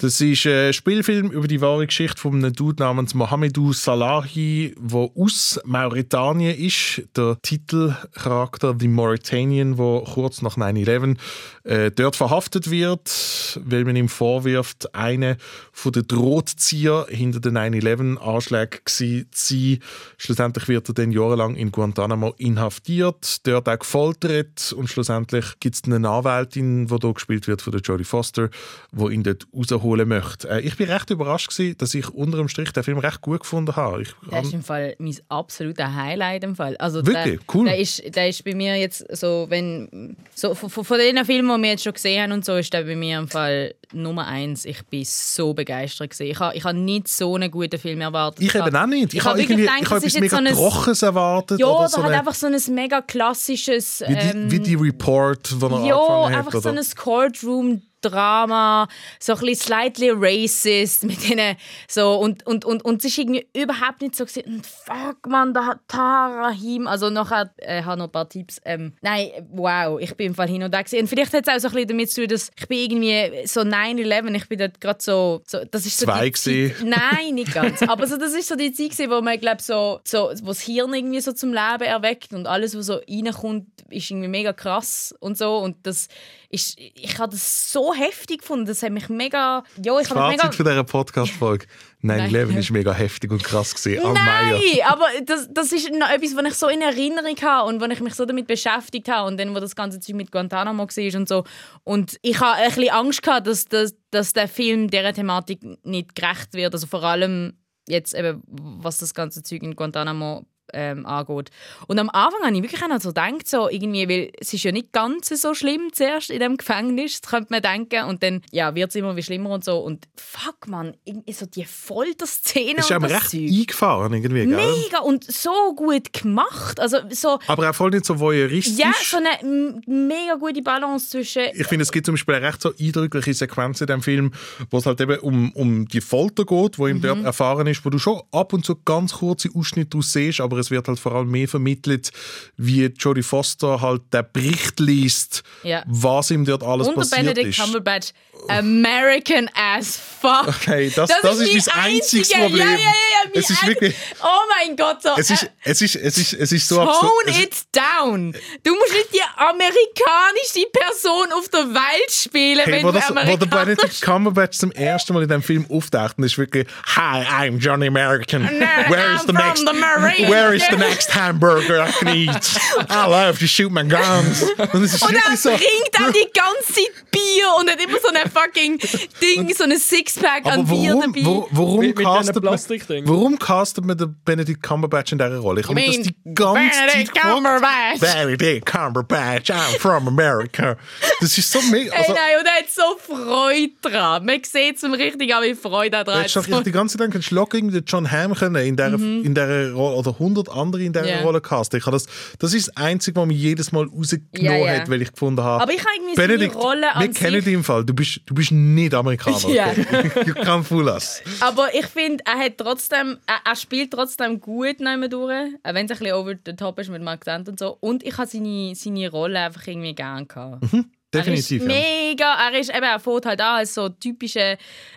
Das ist ein Spielfilm über die wahre Geschichte von einem Dude namens Mohamedou Salahi, der aus Mauretanien ist. Der Titelcharakter The Mauritanian, der kurz nach 9-11 äh, dort verhaftet wird, weil man ihm vorwirft, einer den Drohtzieher hinter den 9-11-Anschlägen zu sein. Schlussendlich wird er dann jahrelang in Guantanamo inhaftiert, dort auch gefoltert und schlussendlich gibt es eine Anwältin, die hier gespielt wird von der Jodie Foster, die ihn dort rausholen möchte. Äh, ich bin recht überrascht gewesen, dass ich unter dem Strich den Film recht gut gefunden habe. Ich, Das ist im Fall mein absoluter Highlight im Fall. Also Wirklich? Der, Cool. Der ist, der ist bei mir jetzt so, wenn so von, von den Filmen, die wir jetzt schon gesehen haben und so, ist der bei mir im Fall Nummer eins. Ich bin so begeistert gewesen. Ich habe ich hab nicht so einen guten Film erwartet. ich eben auch nicht. Ich, habe irgendwie gedacht, ich habe es etwas mega so erwartet. Ja, oder oder so halt eine, einfach so ein mega klassisches. wie, die, ähm, wie die Report, die er ja, angefangen hat. einfach so oder? ein Courtroom Drama, so ein bisschen slightly racist mit denen so und und und und es ist irgendwie überhaupt nicht so gewesen, "Und fuck man, da hat Tara Him, also nachher äh, habe noch ein paar Tipps. Ähm, nein, wow, ich bin im Fall hin und gewesen. und vielleicht hat es auch so ein bisschen damit zu tun, dass ich bin irgendwie so 9/11, ich bin dort gerade so, so, das ist so Zwei die Zeit. Nein, nicht ganz. Aber so, das ist so die Zeit, gewesen, wo man glaube so, so, wo das Hirn irgendwie so zum Leben erweckt und alles, was so reinkommt, ist irgendwie mega krass und so. Und das ist, ich habe das so heftig gefunden. Das hat mich mega, ja, ich Das mich mega. Fazit von dieser Podcast-Folge. 9-11 ist mega heftig und krass gewesen. Al Nein, Meyer. aber das, das ist noch etwas, was ich so in Erinnerung habe und wo ich mich so damit beschäftigt habe und dann, wo das ganze Zeug mit Guantanamo war und so. Und ich habe ein bisschen Angst gehabt, dass, dass, dass der Film dieser Thematik nicht gerecht wird. Also vor allem jetzt eben, was das ganze Zeug in Guantanamo ähm, angeht. Und am Anfang habe ich wirklich auch noch so gedacht, so irgendwie, weil es ist ja nicht ganz so schlimm zuerst in dem Gefängnis, das könnte man denken. Und dann ja, wird es immer wie schlimmer und so. Und fuck man, so die Folterszene ist das recht Zeug. eingefahren, irgendwie, gell? Mega und so gut gemacht. Also so, Aber auch voll nicht so voyeuristisch. ja, so eine mega gute Balance zwischen. Ich finde, es gibt zum Beispiel eine recht so eindrückliche Sequenz in dem Film, wo es halt eben um, um die Folter geht, wo ihm Mhm. dort erfahren ist, wo du schon ab und zu ganz kurze Ausschnitte siehst, aber es wird halt vor allem mehr vermittelt, wie Jodie Foster halt den Bericht liest, Ja. was ihm dort alles und der passiert Benedict ist. Cumberbatch, American as fuck. Okay, das- das ist mein mein einziges einziger- Problem. Ja, ja, ja, Es ist wirklich- Oh mein Gott, so. Es ist, äh, es ist, es ist, es ist so Tone absurd. Ist- it down. Du musst nicht die amerikanischste Person auf der Welt spielen, Hey, wenn wo, du das, wo der Amerikaner Benedict Cumberbatch zum ersten Mal in diesem Film auftaucht, und ist wirklich Hi, I'm Johnny American. Where is the next? the Marines." Where is the next hamburger I can eat? I love to shoot my guns. Und es ist Und er wirklich so. trinkt auch die ganze Zeit Bier und hat immer so ein fucking Ding, so ein Sixpack Aber an Bier warum, dabei. wo, warum, Mit- mit castet man, warum castet man den Benedict Cumberbatch in dieser Rolle? Ich habe mir das die ganze Benedict Zeit gefragt. Cumberbatch. Benedict Cumberbatch, I'm from America. Das ist so mega. Also, nein, und er hat so Freude dran. Man sieht es ihm richtig an, wie Freude dran hättest doch die ganze Zeit gedacht, locker irgendwie John Hamm können in dieser, Mhm. in dieser Rolle, oder 100 andere in dieser Ja. Rolle castet. Ich das, das ist das Einzige, was mich jedes Mal rausgenommen Ja, ja. hat, weil ich gefunden habe. Aber ich habe irgendwie seine Benedikt, Rolle an wir kennen dich im Fall. Du bist, du bist nicht Amerikaner. Ja. Okay? you can't fool us. Aber ich finde, er hat trotzdem, er, er spielt trotzdem gut durch, auch wenn es ein bisschen over the top ist mit dem Akzent und so. Und ich habe seine, seine Rolle einfach irgendwie gern gehabt. Definitiv. Er ist mega, er ist eben, er fährt halt an als so typischer,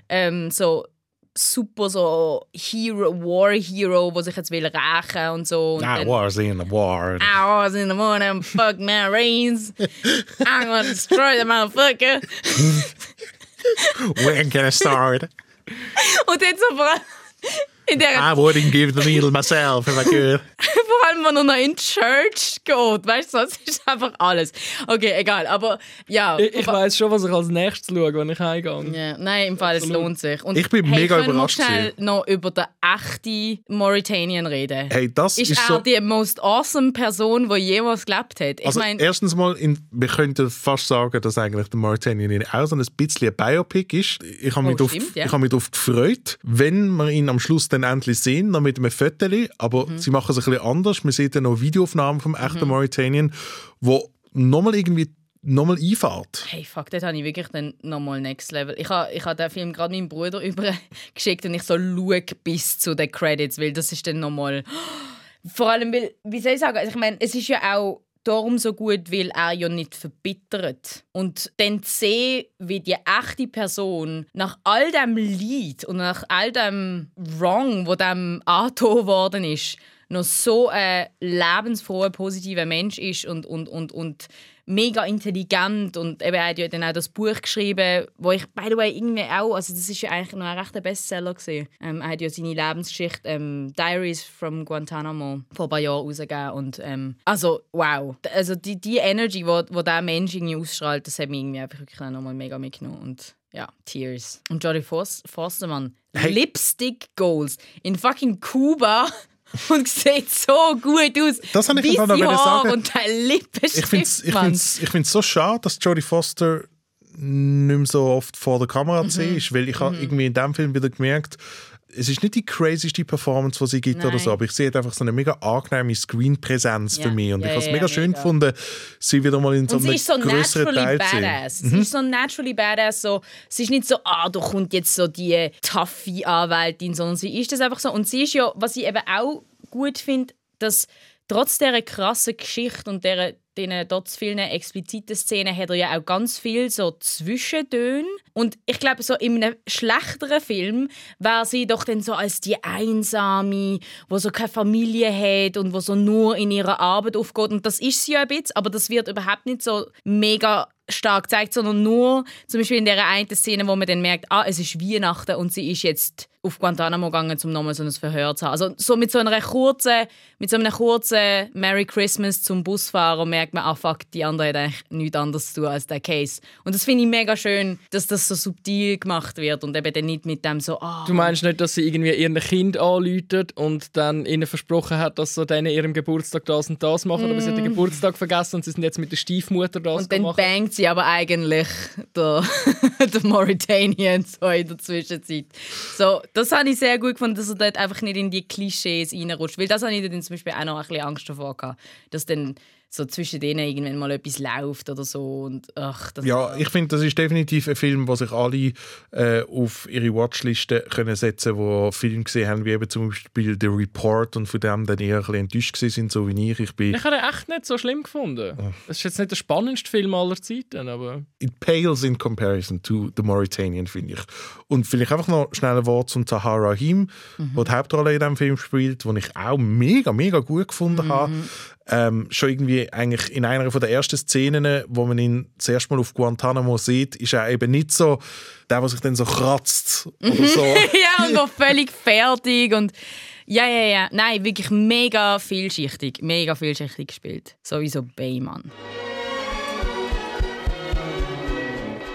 ähm, so super so Hero, War Hero, der sich jetzt will rächen und so. Und Ah, war's in a war. I was in the morning, fuck Marines. I'm gonna destroy the motherfucker. When can I start? Und jetzt so vor allem in der I wouldn't give the needle myself if I could. Vor allem, wenn er noch in die Church geht. Weißt du, das ist einfach alles. Okay, egal. Aber ja. Ich, ich weiß schon, was ich als nächstes schaue, wenn ich heimgehe. Ja, nein, im Fall, es Absolut. lohnt sich. Und Ich bin hey, mega überrascht schnell gewesen. noch über den echten Mauritanian reden. Hey, das ist, ist er so- die most awesome Person, die jemals gelebt hat. Ich Also meine, erstens mal, in, wir könnten fast sagen, dass eigentlich der Mauritanian auch so ein bisschen ein Biopic ist. Ich habe mich, Oh, ja. ich habe mich darauf gefreut, wenn wir ihn am Schluss dann endlich sehen, noch mit einem Foto. Aber Mhm. sie machen es ein bisschen anders. Man sieht dann noch Videoaufnahmen vom echten Mauritanian, wo nochmal irgendwie nochmal einfährt. hey, fuck, das habe ich wirklich dann nochmal next level. Ich habe ich ha den Film gerade meinem Bruder übergeschickt und ich so schaue bis zu den Credits, weil das ist dann nochmal... Vor allem, weil, wie soll ich sagen, also ich meine, es ist ja auch darum so gut, weil er ja nicht verbittert. Und dann zu sehen, wie die echte Person nach all dem Leid und nach all dem Wrong, wo dem angetan worden ist, noch so ein lebensfroher, positiver Mensch ist und, und, und, und mega intelligent und eben er hat ja dann auch das Buch geschrieben, wo ich, by the way, irgendwie auch, also das ist ja eigentlich noch ein rechter Bestseller gewesen. Ähm, er hat ja seine Lebensgeschichte ähm, Diaries from Guantanamo vor ein paar Jahren rausgegeben und ähm, also wow, also die, die Energy, wo, wo der Mensch irgendwie ausstrahlt, das hat mich irgendwie einfach wirklich nochmal mega mitgenommen und ja, Tears. Und Jodie Fos- Foster, Mann, Lipstick Goals in fucking Kuba und sieht so gut aus. Das habe ich Haare sagen. und der Lippenstift, Ich finde es ich find's, ich find's so schade, dass Jodie Foster nicht mehr so oft vor der Kamera zu Mhm. ist, weil ich habe irgendwie in diesem Film wieder gemerkt, es ist nicht die crazyste Performance, die sie gibt oder Nein. so, aber ich sehe einfach so eine mega angenehme Screen-Präsenz Ja, für mich und ja, ich habe es ja, mega schön mega. gefunden, sie wieder mal in so einem so größeren Teil zu sehen. badass. Sie Mhm. ist so naturally badass. So, sie ist nicht so, ah, da kommt jetzt so die taffe Anwältin, sondern sie ist das einfach so. Und sie ist ja, was ich eben auch gut finde, dass trotz dieser krassen Geschichte und dieser diesen dort vielen expliziten Szenen hat er ja auch ganz viel so Zwischentöne. Und ich glaube, so in einem schlechteren Film wäre sie doch dann so als die Einsame, wo so keine Familie hat und wo so nur in ihrer Arbeit aufgeht. Und das ist sie ja ein bisschen, aber das wird überhaupt nicht so mega stark gezeigt, sondern nur zum Beispiel in der einen Szene, wo man dann merkt, ah, es ist Weihnachten und sie ist jetzt auf Guantanamo gegangen, um nochmal so ein Verhör zu haben. Also so mit so einer kurzen, mit so einem kurzen Merry Christmas zum Busfahrer merkt man, ah fuck, die andere hat eigentlich nichts anderes zu tun als der Case. Und das finde ich mega schön, dass das so subtil gemacht wird und eben dann nicht mit dem so, ah, Du meinst nicht, dass sie irgendwie ihrem Kind anläutet und dann ihnen versprochen hat, dass sie dann ihrem Geburtstag das und das machen, aber sie hat den Mm. Geburtstag vergessen und sie sind jetzt mit der Stiefmutter das Und dann machen. Bangt sie aber eigentlich der, der Mauritanian so in der Zwischenzeit. So, das habe ich sehr gut gefunden, dass er dort einfach nicht in die Klischees reinrutscht. Weil das habe ich dann zum Beispiel auch noch ein bisschen Angst davor gehabt, dass dann so zwischen denen irgendwann mal etwas läuft oder so. Und ach, das Ja, ich finde, das ist definitiv ein Film, wo sich alle äh, auf ihre Watchliste können setzen können, die Filme gesehen haben, wie eben zum Beispiel The Report und von dem dann eher ein bisschen enttäuscht sind, so wie ich. Ich bin Ich habe den echt nicht so schlimm gefunden. Es ist jetzt nicht der spannendste Film aller Zeiten, aber... it pales in comparison to The Mauritanian, finde ich. Und vielleicht einfach noch schnell ein Wort zum Tahar Rahim, Mhm. der die Hauptrolle in diesem Film spielt, den ich auch mega, mega gut gefunden habe. Mhm. Ähm, schon irgendwie eigentlich in einer von der ersten Szenen, wo man ihn zuerst mal auf Guantanamo sieht, ist er eben nicht so der, der sich dann so kratzt oder so. ja, und noch völlig fertig und ja, ja, ja. Nein, wirklich mega vielschichtig. Mega vielschichtig gespielt. Sowieso Baymann.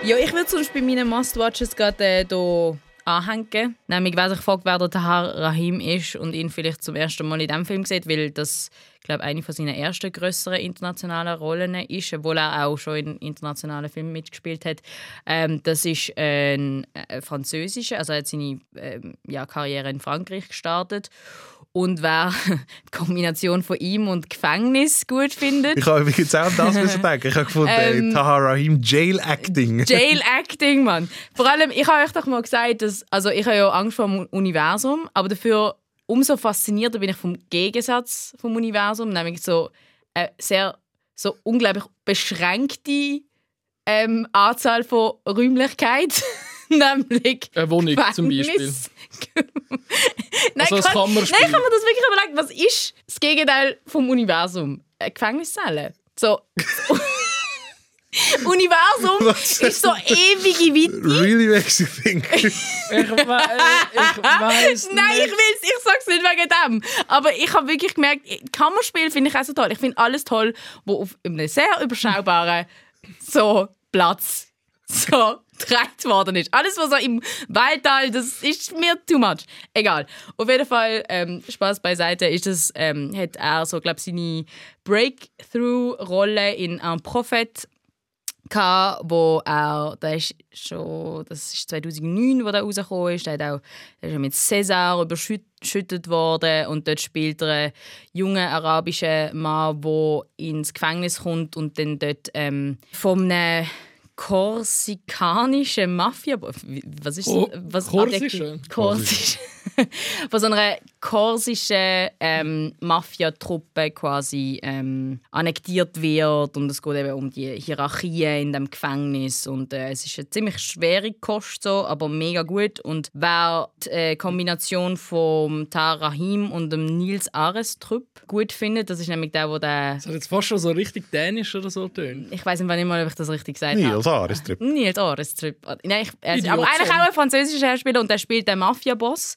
Ja, ich würde sonst bei meinen Must-Watches gerade äh, hier anhängen. Nämlich, wer sich fragt, wer der Tahar Rahim ist und ihn vielleicht zum ersten Mal in diesem Film sieht, weil das, glaube eine von seinen ersten größeren internationalen Rollen ist, obwohl er auch schon in internationalen Filmen mitgespielt hat. Ähm, das ist ein äh, französischer, also er hat seine ähm, ja, Karriere in Frankreich gestartet Und wer die Kombination von ihm und Gefängnis gut findet. Ich habe übrigens auch das müssen denken. Ich habe gefunden, Ähm, äh, Tahar Rahim Jail Acting. Jail Acting, Mann. Vor allem, ich habe euch doch mal gesagt, dass, also ich habe ja Angst vor dem Universum, aber dafür umso faszinierter bin ich vom Gegensatz vom Universum, nämlich so eine sehr so unglaublich beschränkte ähm, Anzahl von Räumlichkeit. nämlich Eine Wohnung zum Gefängnis. Beispiel. Nein, Also kann, Kammerspiel. nein, habe mir das wirklich überlegt, was ist das Gegenteil vom Universum? Eine Gefängniszelle. So. Universum Was? ist so ewige Weite. Really makes you think. Ich, we ich weiß Nein, ich nicht. will's, ich sag's nicht wegen dem. Aber ich habe wirklich gemerkt, Kammerspiel finde ich auch so toll. Ich finde alles toll, wo auf einem sehr überschaubaren so Platz so getragen worden ist. Alles, was so im Waldtal, das ist mir too much. Egal. Auf jeden Fall, ähm, Spaß beiseite, ist das, ähm, hat er so, glaube seine Breakthrough-Rolle in «Un Prophet» gehabt, wo er, der ist schon, das ist 2009, wo der rausgekommen ist, der, hat auch, der ist auch mit César überschüttet worden und dort spielt er einen jungen arabischen Mann, der ins Gefängnis kommt und dann dort ähm, von einem korsikanischen Mafia... Was ist was Korsische? Adjektiv? Korsisch. von so einer korsischen ähm, Mafiatruppe quasi ähm, annektiert wird und es geht eben um die Hierarchien in dem Gefängnis und äh, es ist eine ziemlich schwere Kost so, aber mega gut und wer die äh, Kombination von Tar Rahim und dem Nils Arestrup gut findet, das ist nämlich der, wo der Das hat jetzt fast schon so richtig dänisch oder so tönt. ich weiß nicht mal, ob ich das richtig gesagt habe. Nils Arestrup. Nils Arestrup. Nein, ich, ist Idiot aber eigentlich auch ein französischer Schauspieler und der spielt den Mafia-Boss.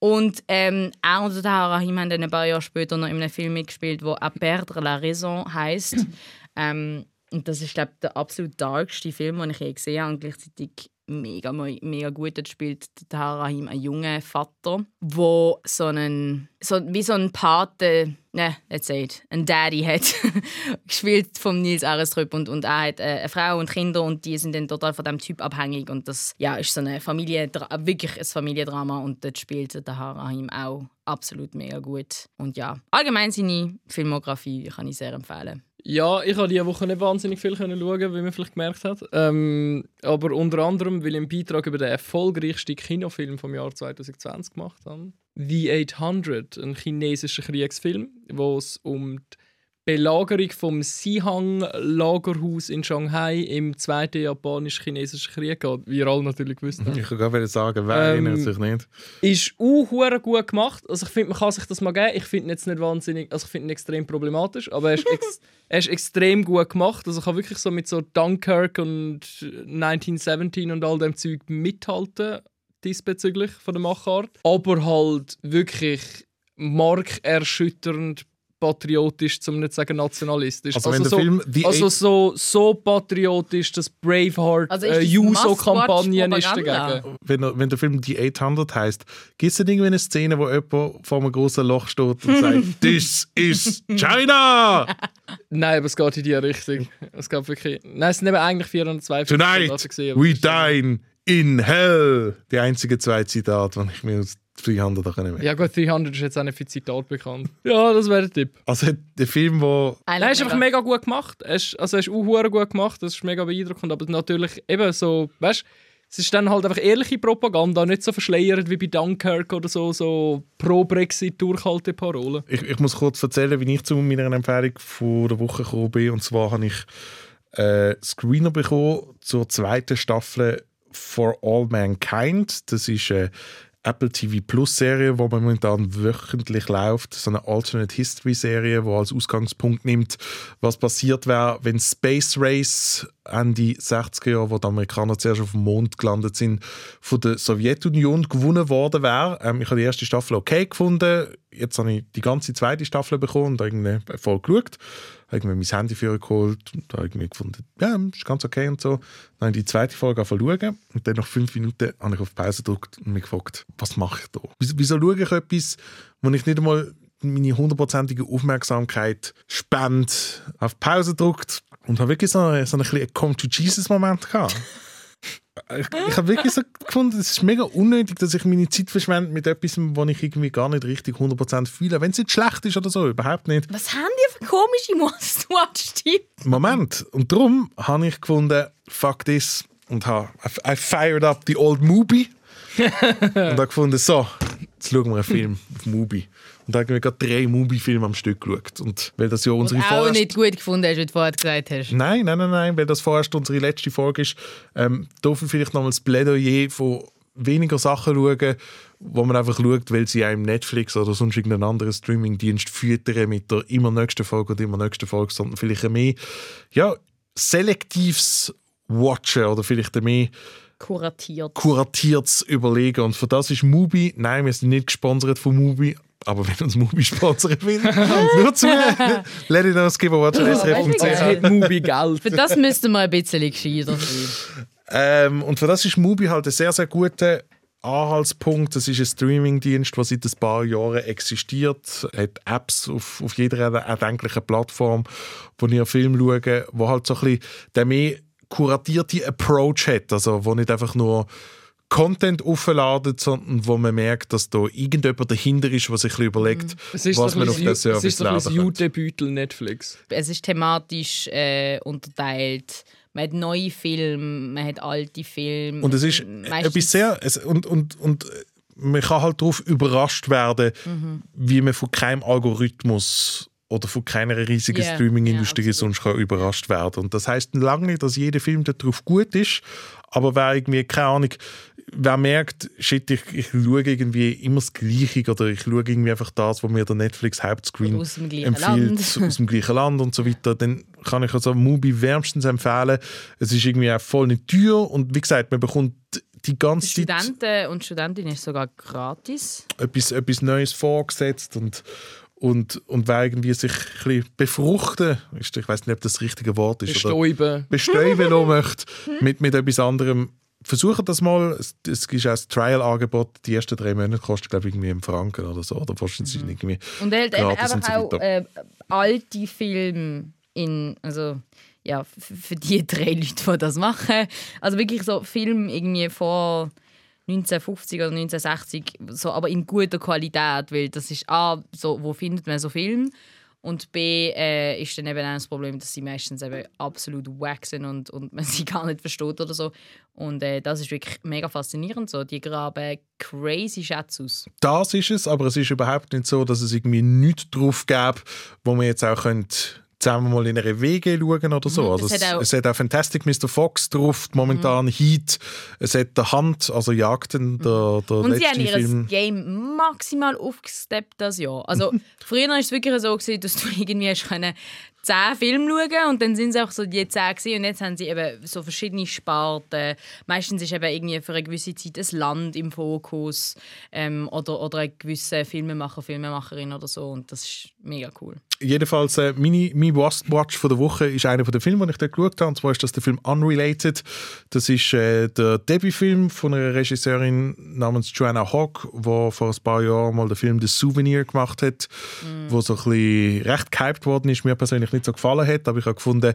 Und ähm, und der Rahim haben dann ein paar Jahre später noch in einem Film mitgespielt, der «A perdre la raison» heisst. ähm, und das ist, glaube ich, der absolut darkste Film, den ich je gesehen habe und gleichzeitig mega, mega gut. Dort spielt der Rahim einen jungen Vater, der so einen, so, wie so ein Pate, ne, say it, ein Daddy hat, gespielt von Nils Arestrup und, und er hat äh, eine Frau und Kinder und die sind dann total von diesem Typ abhängig und das ja, ist so eine Familie, wirklich ein Familiendrama und dort spielt der Rahim auch absolut mega gut. Und ja, allgemein seine Filmografie kann ich sehr empfehlen. Ja, ich habe diese Woche nicht wahnsinnig viel schauen, wie man vielleicht gemerkt hat. Ähm, aber unter anderem, weil ich einen Beitrag über den erfolgreichsten Kinofilm vom Jahr 2020 gemacht habe. The 800, ein chinesischer Kriegsfilm, wo es um die Belagerung vom Sihang-Lagerhaus in Shanghai im Zweiten Japanisch-Chinesischen Krieg geht, wie ihr alle natürlich gewusst habt. Ich kann gerade sagen, wer Ähm, erinnert sich nicht? Ist auch gut gemacht. Also ich finde, man kann sich das mal geben. Ich finde ihn jetzt nicht wahnsinnig, also ich finde ihn extrem problematisch, aber er ist, ex, er ist extrem gut gemacht. Also ich kann wirklich so mit so Dunkirk und 1917 und all dem Zeug mithalten diesbezüglich von der Machart. Aber halt wirklich markerschütternd patriotisch, zum nicht sagen nationalistisch. Also der so, Film The also so, so patriotisch, dass Braveheart Also ist äh, das Juso-Kampagne ist dagegen. Wenn, der- wenn der Film Die 800 heißt, gibt es denn irgendwie eine Szene, wo jemand vor einem großen Loch steht und sagt, This is China! Nein, aber es geht in die Richtung. Es geht wirklich. Nein, es sind eben eigentlich 402 Tonight was ich gesehen habe. we dine in hell. Die einzigen zwei Zitate, die ich mir aus 300 auch nehmen Ja, gut, 300 ist jetzt auch nicht für Zitat bekannt. Ja, das wäre der Tipp. Also der Film, wo Nein, er ist einfach mega gut gemacht. Er ist, also er ist auch hure gut gemacht, das ist mega beeindruckend. Aber natürlich eben so, weißt es ist dann halt einfach ehrliche Propaganda, nicht so verschleiert wie bei Dunkirk oder so, so pro-Brexit Durchhalteparole. ich, ich muss kurz erzählen, wie ich zu meiner Empfehlung vor der Woche gekommen bin. Und zwar habe ich äh, Screener bekommen zur zweiten Staffel For All Mankind. Das ist eine Apple TV Plus Serie, die momentan wöchentlich läuft. So eine Alternate History Serie, die als Ausgangspunkt nimmt, was passiert wäre, wenn Space Race Ende 60er Jahre, wo die Amerikaner zuerst auf dem Mond gelandet sind, von der Sowjetunion gewonnen worden wäre. Ähm, ich habe die erste Staffel okay gefunden. Jetzt habe ich die ganze zweite Staffel bekommen und irgendwie voll geschaut. Irgendwie mein Handy für geholt und habe irgendwie gefunden, ja, ist ganz okay und so. Dann habe ich die zweite Folge angefangen und dann nach fünf Minuten habe ich auf Pause gedrückt und mich gefragt, was mache ich da? Wieso, schaue ich etwas, wo ich nicht einmal meine hundertprozentige Aufmerksamkeit spende, auf Pause drückt und habe wirklich so, einen- so einen Come-to-Jesus-Moment gehabt. Ich, ich habe wirklich so gefunden, es ist mega unnötig, dass ich meine Zeit verschwende mit etwas, wo ich irgendwie gar nicht richtig 100% fühle. Wenn es nicht schlecht ist oder so, überhaupt nicht. Was haben die für komische Must-Watch-Tipps? Moment. Und darum habe ich gefunden, fuck this. Und habe I fired up the old Movie. und habe gefunden, so, jetzt schauen wir einen Film auf Mubi. Und da haben wir gerade drei Mubi-Filme am Stück geschaut. Und weil das ja unsere Und auch nicht gut gefunden hast, wie du vorher gesagt hast. Nein, nein, nein, nein, weil das vorerst unsere letzte Folge ist, ähm, dürfen wir vielleicht nochmals das Plädoyer von weniger Sachen schauen, wo man einfach schaut, weil sie einem Netflix oder sonst irgendeinen anderen Streamingdienst füttern mit der immer nächsten Folge und immer nächsten Folge, sondern vielleicht ein mehr ja, selektives Watchen oder vielleicht mehr Kuratiert. kuratiertes Überlegen. Und für das ist Mubi, nein, wir sind nicht gesponsert von Mubi, aber wenn uns Mubi sponsern will, nur zu let it us give a SRF.ch. hat Mubi Geld. Für das müssten wir ein bisschen gescheiter sein. Ähm, und für das ist Mubi halt ein sehr, sehr guter Anhaltspunkt. Das ist ein Streamingdienst, der seit ein paar Jahren existiert, hat Apps auf, auf jeder erdenklichen Plattform, wo ihr Film schauen, wo halt so ein bisschen der mehr kuratierte Approach hat, also wo nicht einfach nur Content aufladet, sondern wo man merkt, dass da irgendjemand dahinter ist, der sich ein überlegt, Es ist was so man ein auf den es Service ist so ein bisschen laden das Jutebeutel Netflix. Es ist thematisch äh, unterteilt. Man hat neue Filme, man hat alte Filme. Und es ist Meistens- etwas sehr. Es, und, und, und man kann halt darauf überrascht werden, Mhm. wie man von keinem Algorithmus oder von keiner riesigen Ja, Streaming-Industrie sonst kann überrascht werden. Und das heißt lange nicht, dass jeder Film darauf gut ist, aber wer irgendwie, keine Ahnung, wer merkt, shit, ich, ich schaue irgendwie immer das Gleiche oder ich schaue irgendwie einfach das, was mir der Netflix Hauptscreen Aus dem gleichen empfiehlt, Land. aus dem gleichen Land und so weiter, dann kann ich also Mubi wärmstens empfehlen. Es ist irgendwie auch voll nicht teuer und wie gesagt, man bekommt die ganze Zeit Studenten und Studentinnen ist sogar gratis. etwas, etwas Neues vorgesetzt und, und, und wer irgendwie sich ein bisschen befruchten, ich weiß nicht, ob das das richtige Wort ist, Bestäuben. oder bestäuben möchte mit, mit etwas anderem. Versucht das mal. Es, es ist auch ein Trial-Angebot. Die ersten drei Monate kostet, glaube ich, irgendwie einen Franken oder so. Oder fast sind irgendwie Und er hat eben gratis und einfach so auch äh, alte Filme in, also ja, für die drei Leute, die das machen. Also wirklich so Filme irgendwie vor 1950 oder 1960, so, aber in guter Qualität, weil das ist A, so, wo findet man so Filme und B äh, ist dann eben auch das Problem, dass sie meistens eben absolut sind und, und man sie gar nicht versteht oder so. Und äh, das ist wirklich mega faszinierend so. Die graben crazy Schätze aus. Das ist es, aber es ist überhaupt nicht so, dass es irgendwie nichts drauf gäbe, wo man jetzt auch könnte zusammen mal in einer WG schauen oder so. Mhm, Also es hat auch- es hat auch Fantastic Mr. Fox drauf, momentan Heat. Es hat der Hand, also Jagden, der, der Und sie haben ihr Film. Game maximal aufgesteppt das Jahr. Also früher war es wirklich so, gewesen, dass du irgendwie hast können zehn Filme schauen und dann sind es auch so die zehn gewesen. und jetzt haben sie eben so verschiedene Sparten. Meistens ist eben irgendwie für eine gewisse Zeit ein Land im Fokus ähm, oder, oder ein gewisser Filmemacher, Filmemacherin oder so und das ist mega cool. Jedenfalls, äh, meine, mein Watch von der Woche ist einer von den Filmen, den ich dort geschaut habe. Und zwar ist das der Film Unrelated. Das ist äh, der Debütfilm von einer Regisseurin namens Joanna Hogg, die vor ein paar Jahren mal den Film The Souvenir gemacht hat, wo so ein bisschen recht gehypt worden ist, mir persönlich nicht so gefallen hat. Aber ich habe gefunden,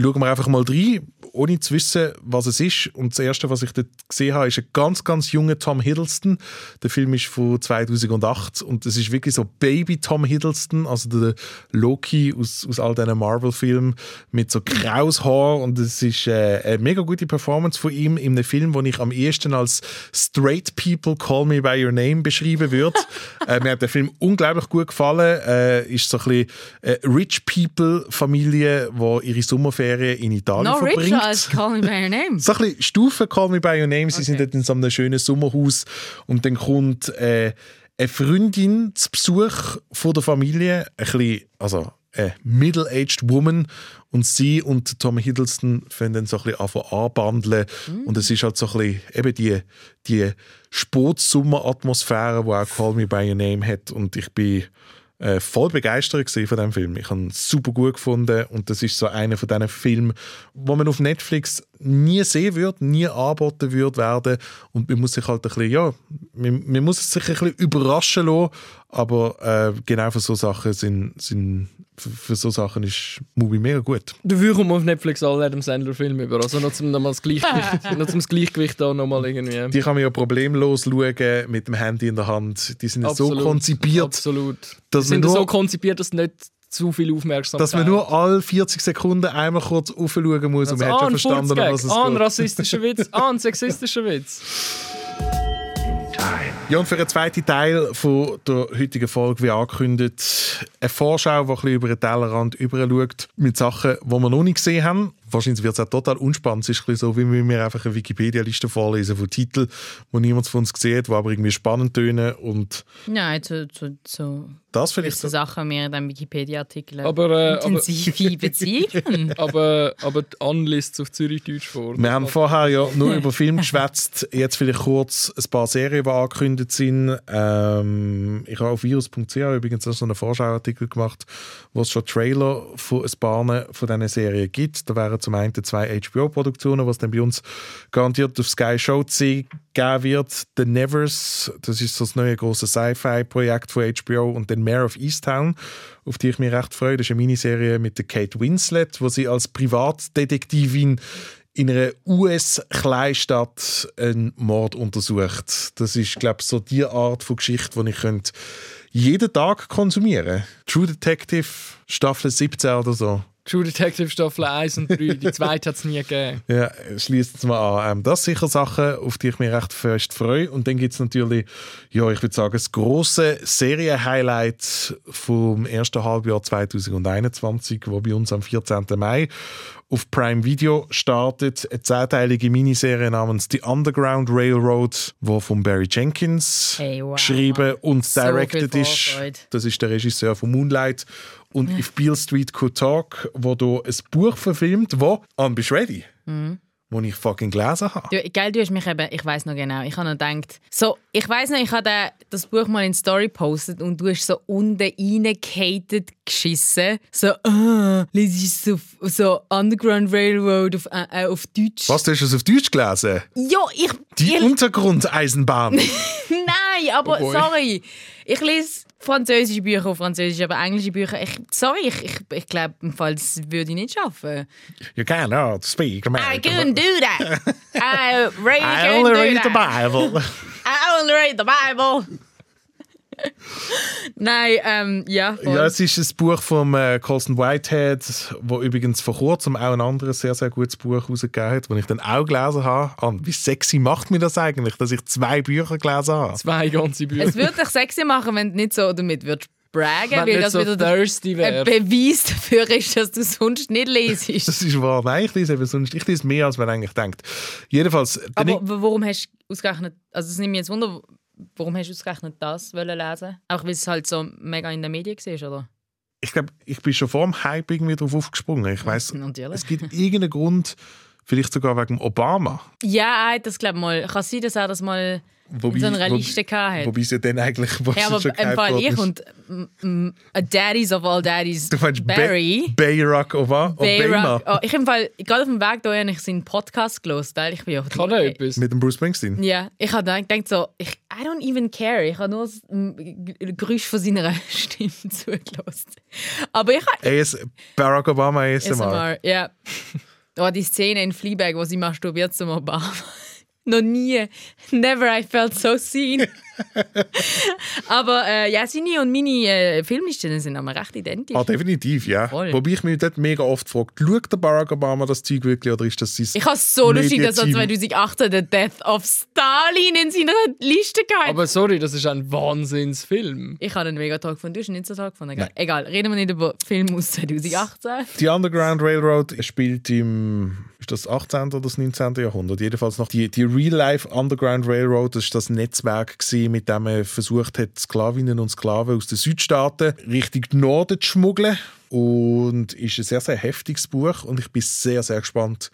schauen wir einfach mal rein, ohne zu wissen, was es ist. Und das Erste, was ich dort gesehen habe, ist ein ganz, ganz junger Tom Hiddleston. Der Film ist von 2008 und es ist wirklich so Baby Tom Hiddleston, also der Loki aus, aus all diesen Marvel-Filmen mit so graues Haar und es ist äh, eine mega gute Performance von ihm in einem Film, den ich am ehesten als Straight People Call Me By Your Name beschreiben würde. äh, mir hat der Film unglaublich gut gefallen. Äh, ist so ein bisschen äh, Rich People Familie, die ihre Sommerferien in Italien No verbringt. richer als Call Me By Your Name. So ein bisschen Stufen Call Me By Your Name. Sie sind dort in so einem schönen Sommerhaus und dann kommt äh, eine Freundin zu Besuch von der Familie, ein bisschen, also eine middle-aged woman und sie und Tom Hiddleston fangen dann so ein bisschen anbandeln und es ist halt so ein bisschen eben die, die Spotsommer-Atmosphäre, die auch Call Me By Your Name hat und ich bin äh, voll begeistert von dem Film. Ich habe ihn super gut gefunden und das ist so einer von diesen Filmen, wo man auf Netflix nie sehen würde, nie angeboten würde werden und man muss sich halt ein bisschen, ja, man, man muss sich ein bisschen überraschen lassen, aber äh, genau für so Sachen sind, sind für, für so Sachen ist Movie mega gut. Dafür kommt auf Netflix alle Adam Sandler Filme über. Also noch zum, noch mal das Gleichgewicht, noch zum das Gleichgewicht da nochmal irgendwie. Die kann man ja problemlos schauen mit dem Handy in der Hand. Die sind ja so konzipiert, Absolut. dass Die sind man nur, so konzipiert, dass nicht zu viel Aufmerksamkeit dass man nur alle 40 Sekunden einmal kurz aufschauen muss und man hat schon verstanden, was es ah, ein rassistischer Witz, ah, ein sexistischer Witz. Ja, und für den zweiten Teil von der heutigen Folge, wie angekündigt, eine Vorschau, die ein bisschen über den Tellerrand überschaut, mit Sachen, die wir noch nicht gesehen haben. Wahrscheinlich wird es auch total unspannend. Es ist ein so, wie wenn wir einfach eine Wikipedia-Liste vorlesen von Titeln, die niemand von uns sieht, die aber irgendwie spannend tönen. Und Nein, zu, zu, zu das vielleicht gewisse Sachen mehr in diesem Wikipedia-Artikel Aber, äh, aber- intensive Beziehungen. aber, aber die Anlists auf Zürich-Deutsch vor. Wir haben vorher ja nur über Film geschwätzt. Jetzt vielleicht kurz ein paar Serien, die angekündigt sind. Ähm, ich habe auf virus.ch übrigens so einen Vorschauartikel gemacht, wo es schon Trailer von ein paar von diesen Serien gibt. Da wären zum einen zwei HBO-Produktionen, was dann bei uns garantiert auf Sky Show zu geben wird. The Nevers, das ist das neue große Sci-Fi-Projekt von HBO und dann Mayor of Easttown, auf die ich mich recht freue. Das ist eine Miniserie mit der Kate Winslet, wo sie als Privatdetektivin in einer US-Kleinstadt einen Mord untersucht. Das ist, glaube ich, so die Art von Geschichte, die ich könnte jeden Tag konsumieren könnte. True Detective, Staffel 17 oder so. True Detective Staffel 1 und 3, die zweite hat es nie gegeben. Ja, schließt es mal an. Ähm, das sind sicher Sachen, auf die ich mich recht fest freue. Und dann gibt es natürlich, ja, ich würde sagen, das grosse Serien-Highlight vom ersten Halbjahr 2021, wo bei uns am 14. Mai auf Prime Video startet. Eine zehnteilige Miniserie namens The Underground Railroad, wo von Barry Jenkins Hey, wow. geschrieben und So directed ist. Das ist der Regisseur von Moonlight. Und If Beale Street Could Talk, wo da ein Buch verfilmt, wo «An bist du ready?» Mhm. wo ich fucking gelesen habe. Du, gell, du hast mich eben, ich weiß noch genau, ich habe noch gedacht, so, ich weiß noch, ich habe das Buch mal in Story gepostet und du hast so unten reingehatet geschissen, so, ah, lese ich so, so Underground Railroad auf, äh, äh, auf Deutsch. Was, du hast es auf Deutsch gelesen? Ja, ich... Die ich, Untergrundeisenbahn. Nein, aber Oh sorry, ich lese französische Bücher auf Französisch, aber englische Bücher, ich, sorry, ich, ich, ich glaube, im Fall, das würde ich nicht schaffen. you cannot speak I American. couldn't do that. I really I only read the that. Bible. I only read the Bible. Nein, ähm, ja, voll. Ja, es ist ein Buch von äh, Colson Whitehead, wo übrigens vor kurzem auch ein anderes sehr, sehr gutes Buch rausgegeben hat, das ich dann auch gelesen habe. Und wie sexy macht mir das eigentlich, dass ich zwei Bücher gelesen habe? Zwei ganze Bücher. Es würde dich sexy machen, wenn du nicht so damit würdest braggen, Wenn weil das so wieder thirsty ein. Beweis dafür ist, dass du sonst nicht lesest. Das ist wahr. Nein, ich lese eben sonst ich lese mehr, als man eigentlich denkt. Jedenfalls, Aber warum hast du ausgerechnet, also es nimmt mich jetzt Wunder, warum hast du ausgerechnet das wollen lesen? Auch weil es halt so mega in den Medien war, oder? ich glaube, ich bin schon vor dem Hype irgendwie drauf aufgesprungen. Ich weiß, es gibt irgendeinen Grund, vielleicht sogar wegen Obama. Ja, das glaube mal. Kann sein, dass er das mal in so einer wobei- Liste gehabt hat. Wobei sie dann eigentlich was Ja, aber schon im Fall ich und a Daddies of all Daddies, Du meinst Barry. Ba Barack Obama? Bayrock. Oh, ich im Fall, gerade auf dem Weg da habe ich seinen Podcast gelesen, weil ich bin ja Kann er etwas? Mit dem Bruce Springsteen? Ja, ich habe dann gedacht so, ich, I don't even care. Ich habe nur das Geräusch von seiner Stimme zugelassen. Aber ich habe Barack Obama ASMR. ASMR, ja. Oh, die Szene in Fleabag, wo sie masturbiert zum Obama. Noch nie. Never I felt so seen. aber äh, ja, seine und meine äh, Filmlisten sind aber recht identisch. Ah, definitiv, ja. Voll. Wobei ich mich dort mega oft frage, schaut der Barack Obama das Zeug wirklich oder ist das sein Ich habe so lustig, dass er Medienteam? 2018 The Death of Stalin in seiner Liste gehabt Aber sorry, das ist ein Wahnsinnsfilm. Ich habe einen mega toll gefunden. Du hast ihn nicht so toll gefunden. Egal. Egal, reden wir nicht über Film aus 2018. Die Underground Railroad spielt im ist das 18. oder das 19. Jahrhundert. Jedenfalls noch die, die Real-Life Underground Railroad, das ist das Netzwerk, gewesen, mit dem man versucht hat, Sklavinnen und Sklaven aus den Südstaaten Richtung Norden zu schmuggeln. Und ist ein sehr, sehr heftiges Buch und ich bin sehr, sehr gespannt,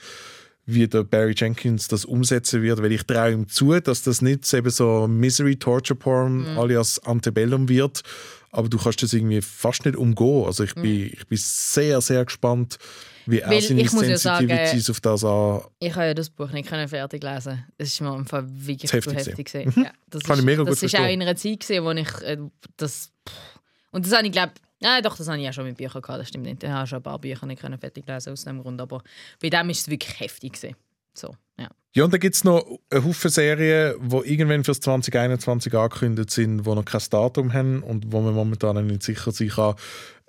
wie der Barry Jenkins das umsetzen wird, weil ich traue ihm zu, dass das nicht eben so Misery Torture Porn alias Antebellum wird, aber du kannst das irgendwie fast nicht umgehen. Also ich bin, ich bin sehr, sehr gespannt, wie Weil seine ich muss ja sagen, Sensitivities auf das an. Ich habe ja das Buch nicht können fertig lesen. Es ist mir einfach wirklich Zu heftig zu heftig. Mhm. Ja, das Kann ist, ich mega gut Das ist auch in einer Zeit gewesen, wo ich äh, das und das habe ich glaube Nein, doch, das habe ich ja schon mit Büchern gehabt, das stimmt nicht. Ich habe schon ein paar Bücher nicht können fertig lesen aus dem Grund, aber bei dem ist es wirklich heftig gewesen. So, ja. Ja, und dann gibt es noch einen Haufen Serien, die irgendwann fürs 2021 angekündigt sind, die noch kein Datum haben und wo man momentan nicht sicher sein kann,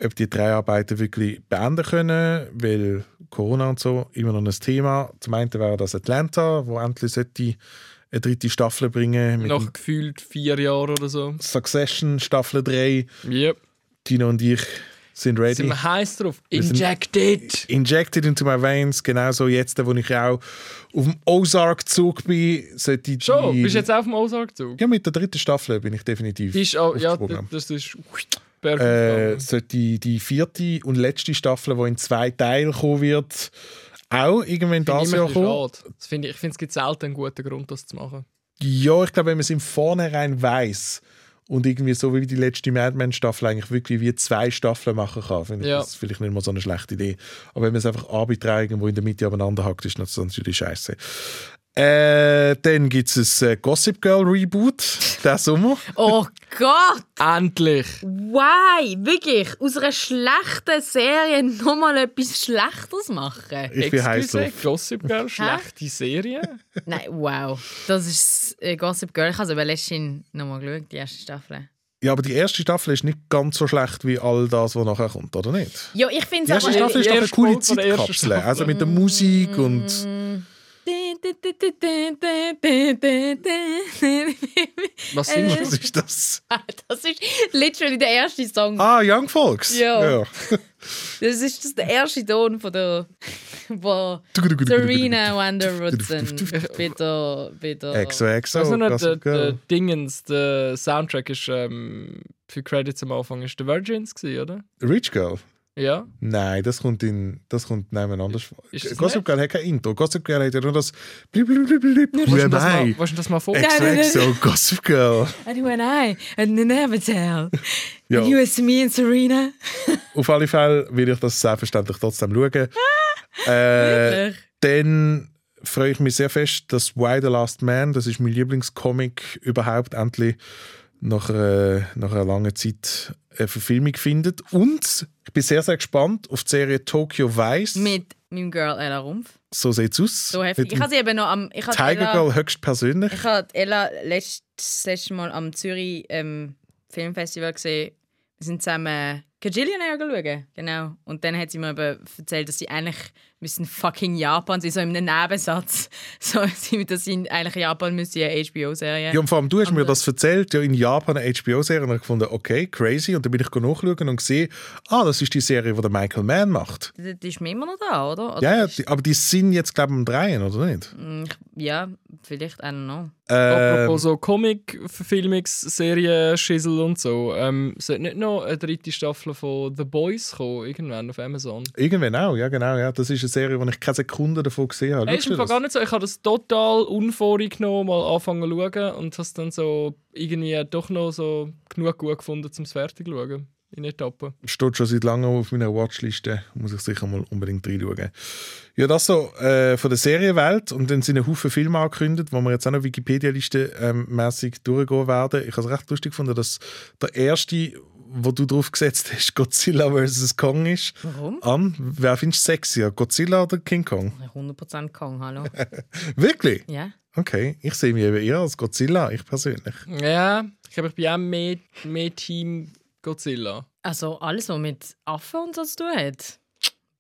ob die drei Arbeiten wirklich beenden können, weil Corona und so immer noch ein Thema. Zum einen wäre das Atlanta, wo endlich sollte eine dritte Staffel bringen Nach gefühlt vier Jahren oder so. Succession Staffel 3. Yep. Tino und ich sind ready. Sind wir heiß drauf? Injected! Injected into my veins. Genauso jetzt, wo ich auch auf dem Ozark-Zug bin, sollte Schon, die- bist du jetzt auch auf dem Ozark-Zug? Ja, mit der dritten Staffel bin ich definitiv. Bist auch, ja, das ist äh, sollte die, die vierte und letzte Staffel, die in zwei Teilen kommen wird, auch irgendwann das Jahr kommen. ich, ich finde, es gibt selten einen guten Grund, das zu machen. Ja, ich glaube, wenn man es im Vornherein weiß und irgendwie so wie die letzte Mad Men Staffel eigentlich wirklich wie zwei Staffeln machen kann, finde ich Ja. das vielleicht nicht mal so eine schlechte Idee. Aber wenn man es einfach arbiträr irgendwo in der Mitte aneinander hackt, ist das natürlich scheiße. Äh, dann gibt es ein äh, Gossip Girl Reboot diesen Sommer. Oh Gott! Endlich! Why? Wirklich? Aus einer schlechten Serie nochmal etwas Schlechteres machen? Ich bin heiß Excuse, drauf. Gossip Girl, schlechte Serie? Nein, wow. Das ist äh, Gossip Girl. Ich habe es aber letztens nochmal geschaut, die erste Staffel. Ja, aber die erste Staffel ist nicht ganz so schlecht wie all das, was nachher kommt, oder nicht? Ja, ich finde Die es erste aber... Staffel ist doch eine erste coole Zeitkapsel. Also mit der Musik und. Was Äh, singst Was ist das? Das ist literally der erste Song. Ah, Young Folks. Ja. Das ist das der erste Ton von der von Serena Wanderwoodson bei der, bei der Exo, exo. Du noch, der, der. Dingens, der Soundtrack ist ähm, für Credits am Anfang ist der Virgins gewesen, oder? Rich Girl? Ja. Nein, das kommt in das kommt nebeneinander Gossip? Girl hat kein Intro. Gossip Girl hat ja nur das blip, blip, blip. Willst Who am das mal, I? du das mal vor? Exo, exo, Gossip Girl. And you and I and never tell. Ja. And you is me and Serena. Auf alle Fälle will ich das selbstverständlich trotzdem schauen. äh, Wirklich? dann freue ich mich sehr fest, dass Why the Last Man, das ist mein Lieblingscomic überhaupt, endlich nach einer, nach einer langen Zeit eine Verfilmung findet. Und ich bin sehr, sehr gespannt auf die Serie Tokyo Vice. Mit meinem Girl Ella Rumpf. so sieht es aus. So heftig. Ich habe sie eben noch am... Ich Tiger Ella, Girl höchstpersönlich. Ich habe Ella letzt, das letzte Mal am Zürich ähm, Filmfestival gesehen. Wir sind zusammen Kajillionaire schauen. Genau. Und dann hat sie mir eben erzählt, dass sie eigentlich müssen fucking Japan sein, so in einem Nebensatz. So, dass sie eigentlich Japan müssen eine HBO-Serie. Ja, und vor allem, du hast mir das erzählt, ja, in Japan eine HBO-Serie, und ich gefunden, okay, crazy. Und dann bin ich nachschauen und gesehen, ah, das ist die Serie, die der Michael Mann macht. Die, die ist mir immer noch da, oder? oder Ja, ja, die, aber die sind jetzt, glaube ich, am Dreien, oder nicht? Mm, Ja, vielleicht, I don't know. Ähm, Apropos so Comic-Verfilmungsserien, Schissel und so. Ähm, sollte nicht noch eine dritte Staffel von The Boys kommen, irgendwann auf Amazon? Irgendwann auch, ja, genau. Ja. Das ist Serie, wo ich keine Sekunde davon gesehen habe. Ist das? gar nicht so. Ich habe das total unvorgenommen mal anfangen zu schauen und habe es dann so irgendwie doch noch so genug gut gefunden, zum es fertig zu schauen. In Etappen. Steht schon seit langem auf meiner Watchliste. Muss ich sicher mal unbedingt reinschauen. Ja, das so äh, von der Serienwelt. Und dann sind ein Haufen Filme angekündigt, wo wir jetzt auch noch Wikipedia-Liste ähm, mäßig durchgehen werden. Ich habe es recht lustig gefunden, dass der erste, wo du drauf gesetzt hast, Godzilla vs. Kong ist. Warum? An. Wer findest du sexier? Godzilla oder King Kong? 100% Kong, hallo. Wirklich? ja. Okay, ich sehe mich eben eher als Godzilla, ich persönlich. Ja, ich glaube, ich bin auch mehr, mehr Team Godzilla. Also alles, was mit Affen und so zu tun hat.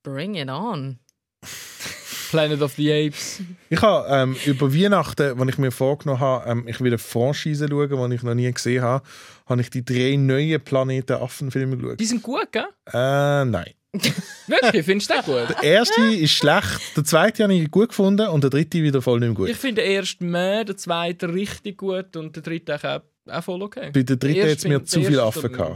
Bring it on. Planet of the Apes. Ich habe ähm, über Weihnachten, wenn ich mir vorgenommen habe, ähm, ich will eine Franchise schauen, die ich noch nie gesehen habe, habe ich die drei neuen Planeten Affenfilme geschaut. Die sind gut, gell? Äh, nein. Wirklich? Findest du den gut? Der erste ist schlecht, der zweite habe ich gut gefunden und der dritte wieder voll nicht mehr gut. Ich finde den ersten mehr, den zweiten richtig gut und den dritten auch, auch voll okay. Bei der dritten hat es mir zu der erste Affen tut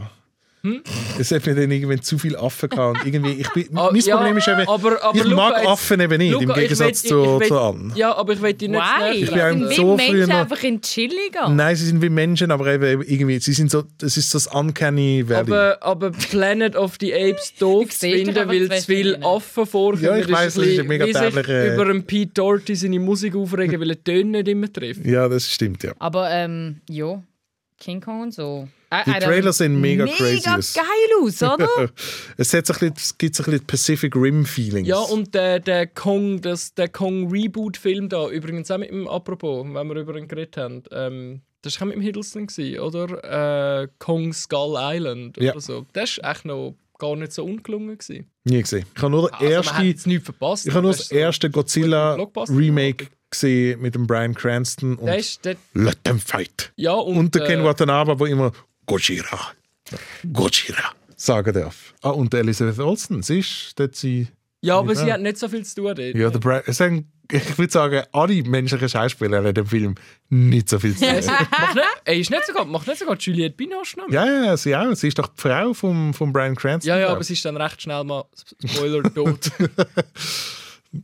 gehabt. Es hat mir dann irgendwann zu viel Affen gehabt. Und irgendwie, ich bin, Ah, mein ja, Problem ist eben, aber- aber ich Luca, mag jetzt- Affen eben nicht, im Luca, ich Gegensatz will- zu, will- zu Anne. Ja, aber ich will dich nicht Why? Ich bin im Sind Zoo wie Menschen noch- einfach in chilliger? Nein, sie sind wie Menschen, aber eben irgendwie, sie sind so, es ist so das Uncanny Valley. Aber, aber Planet of the Apes doof zu finden, weil zu viele. Affen vorkommen. Ja, ich weiss, das ist ein mega bisschen wie sich dämliche- über einen Pete Doherty seine Musik aufregen, weil er die Töne nicht immer trifft. ja, das stimmt, ja. Aber ähm, ja, King Kong und so. Die äh, Trailer sehen mega mega crazy aus. geil aus, oder? es hat so ein bisschen, es gibt so ein bisschen Pacific Rim Feelings. Ja, und der, der Kong, das, der Kong Reboot-Film da, übrigens auch mit dem, apropos, wenn wir über ihn geredet haben, ähm, das war auch mit dem Hiddleston, gewesen, oder? Äh, Kong Skull Island Ja. oder so. Das war echt noch gar nicht so ungelungen. Gewesen. Nie gesehen. Ich habe nur den Also, man hat ersten, jetzt nichts verpasst. ich habe nur Das erste Godzilla Blockbuster. Remake gesehen mit dem Brian Cranston und Der ist, der, Let them fight. ja, und, Und der Ken äh, Watanabe, der immer Gojira, Gojira sagen darf. Ah, und Elizabeth Olsen, sie ist dort sie. Ja, aber Ja. sie hat nicht so viel zu tun dort. Ja, der es ich würde sagen, alle menschlichen Schauspieler in dem Film nicht so viel zu tun. macht nicht, ey, ist nicht sogar, macht nicht sogar Juliette Binoche noch? Ja, ja, sie auch. Sie ist doch die Frau von vom Brian Cranston. ja, ja, aber sie ist dann recht schnell mal, Spoiler, tot.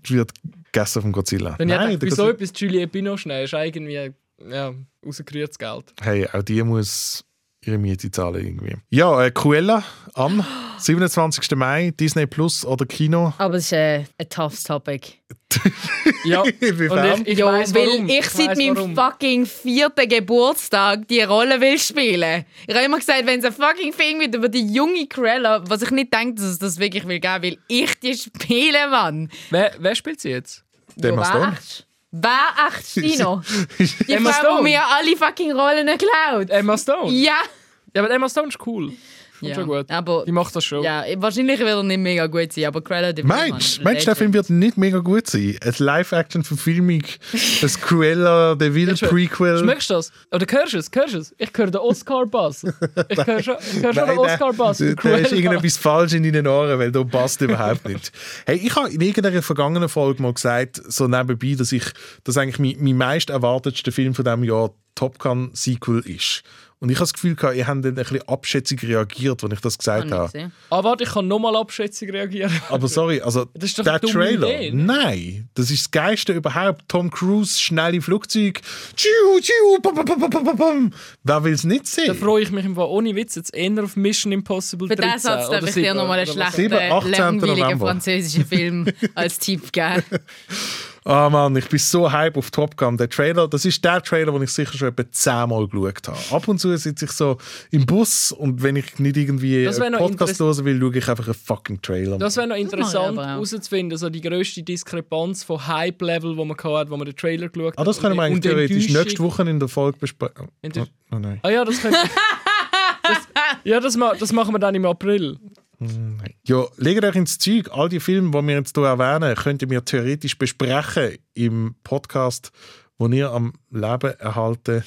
Sie wird gegessen vom Godzilla. Wenn ich Nein, dachte, der wieso Godzilla- etwas Juliette Binoche nehmen, ist irgendwie ja, rausgerührtes Geld. Hey, auch die muss ihre Miete zahlen irgendwie. Ja, äh, Cruella am 27. Mai, Disney Plus oder Kino. Aber es ist äh, ein toughes Topic. Ja, Inwiefern? und ich, ich ja, weiss, weil warum. ich seit meinem warum. fucking vierten Geburtstag die Rolle will spielen. Ich habe immer gesagt, wenn es ein fucking Film wird über die junge Cruella, was ich nicht denke, dass es das wirklich will geben, will ich die spielen, Mann. Wer, wer spielt sie jetzt? Wer Stone. Echt Stino? Die Emma Frau, die Stone. mir alle fucking Rollen klaut. Emma Stone? Ja. Ja, aber Emma Stone ist cool. Kommt Ja, schon gut. aber- Die macht das schon. Ja, wahrscheinlich wird er nicht mega gut sein, aber Cruella de Meinst du, meinst, du, der Film wird nicht mega gut sein? Eine Live-Action-Verfilmung, ein Cruella, der Vil Prequel. Schmeckst du das? Oder hörst du es? Hörst du es? Ich höre den Oscar-Bass. Ich höre schon, ich höre schon den Oscar-Bass. Da ist irgendetwas falsch in deinen Ohren, weil da passt überhaupt nicht. Hey, ich habe in irgendeiner vergangenen Folge mal gesagt, so nebenbei, dass ich, dass eigentlich mein, mein meist erwartetster Film von diesem Jahr Top Gun Sequel ist. Und ich habe das Gefühl, gehabt, ihr habt dann ein bisschen abschätzig reagiert, als ich das gesagt habe. Ah, warte, ich kann nochmal Abschätzung reagieren. Aber sorry, also Das ist doch der Trailer, Idee. nein, das ist das Geilste überhaupt. Tom Cruise, schnelle Flugzeug, tschiu, tschiu, bam, bam, bam, bam, bam. Wer will es nicht Da sehen? freue ich mich im Fall ohne Witz jetzt eher auf Mission Impossible Für 13 diesen Satz darf oder ich dir 7 nochmal einen schlechten, 7, 18. langweiligen französischen Film als Tipp geben. Ah Mann, ich bin so hype auf Top Gun. Der Trailer, das ist der Trailer, den ich sicher schon etwa zehnmal geschaut habe. Ab und zu sitze ich so im Bus und wenn ich nicht irgendwie einen Podcast hören will, schaue ich einfach einen fucking Trailer. Das wäre noch interessant herauszufinden, so die grösste Diskrepanz von Hype-Level, wo man hat, wo man den Trailer geschaut hat. ah, das können wir eigentlich theoretisch nächste Woche in der Folge besprechen. Oh, oh nein. Ah ja, das könnte... das, ja, das, ma das machen wir dann im April. Ja, legt euch ins Zeug. All die Filme, die wir jetzt hier erwähnen, könnt ihr mir theoretisch besprechen im Podcast, wo ihr am Leben erhalten,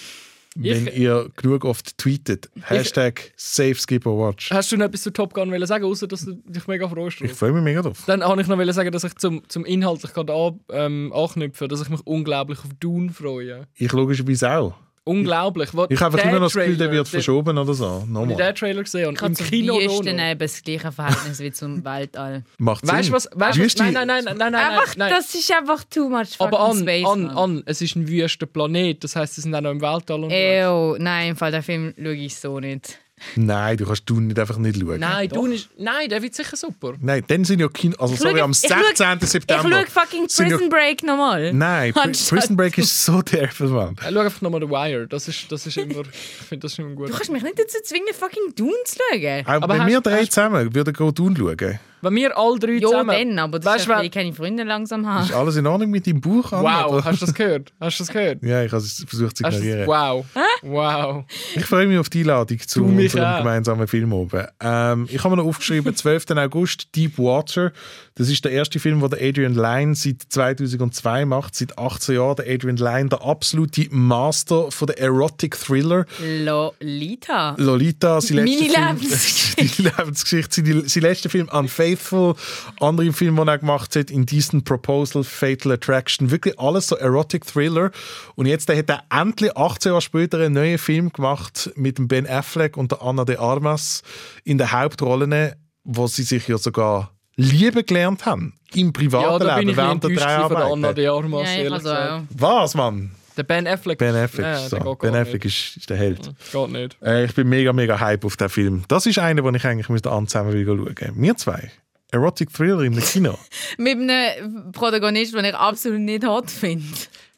wenn Ich- ihr genug oft tweetet. Hashtag SafeSkipperWatch. Hast du noch etwas zu Top Gun wollen sagen, außer dass du dich mega freust? Ich freue mich mega drauf. Dann habe ich noch wollen sagen, dass ich zum, zum inhaltlich gerade an, ähm, anknüpfe, dass ich mich unglaublich auf Dune freue. Ich logischerweise auch. Unglaublich. Wo Ich habe einfach immer noch das Gefühl, der wird verschoben oder so. Als ich Nochmal. den Trailer gesehen habe im Kino noch Wüsten noch. eben das gleiche Verhältnis wie zum Weltall. Macht Weißt Sinn. du was? Weißt, was? Nein, nein, nein, nein, nein, einfach, nein. das ist einfach too much Aber an, space. an, an, es ist ein wüster Planet, das heisst, sie sind auch noch im Weltall unterwegs. Ew, nein, im Fall der Film schaue ich so nicht. Nein, du kannst du nicht einfach nicht schauen. Nein, Dune ist, nein, der wird sicher super. Nein, dann sind ja Kino. Also, Ich sorry, schaue- am ich 16. schaue- September. Ich schaue fucking Prison Break nochmal. Nein, Pri- Anstatt- Prison Break ist so derbe, Mann. Äh, Schau einfach nochmal The Wire, das ist, das ist immer, ich finde das immer gut. Du kannst mich nicht dazu zwingen, fucking Dune zu schauen. Auch Aber wenn hast- wir drei hast- zusammen würden Dune schauen, Wenn wir alle drei Ja, zusammen... dann, aber das Weißt ist du, ja, wenn- ich keine Freunde langsam ist haben. alles in Ordnung mit deinem Buch? Wow, oder? hast du das gehört? Hast du das gehört? Ja, ich habe es versucht zu ignorieren. wow, wow. Ich freue mich auf die Einladung zu unserem auch. gemeinsamen Film oben. Ähm, ich habe mir noch aufgeschrieben, 12. August, Deep Water. Das ist der erste Film, den der Adrian Lyne seit 2002 macht, seit 18 Jahren. Der Adrian Lyne, der absolute Master von der Erotic Thriller. Lolita. Lolita, sein Meine letzter Film, Lebensgeschichte. die Lebensgeschichte, sein, letzter Film Unfaithful Faithful, andere Filme, die er gemacht hat, Indecent Proposal, Fatal Attraction, wirklich alles so Erotic Thriller. Und jetzt hat er endlich 18 Jahre später einen neuen Film gemacht mit dem Ben Affleck und der Anna de Armas in den Hauptrollen, wo sie sich ja sogar lieben gelernt haben. Im Ja, privaten da bin Leben, während der de Armas, Ja, also. Was, Mann? Der Ben Affleck. Ben Affleck, Ja, ist der so. Ben Affleck ist, ist der Held. Geht nicht. Äh, ich bin mega, mega hype auf den Film. Das ist einer, den ich eigentlich mit der Anne zusammen will schauen. Wir zwei. Erotic Thriller im Kino. Mit einem Protagonist, den ich absolut nicht hot finde.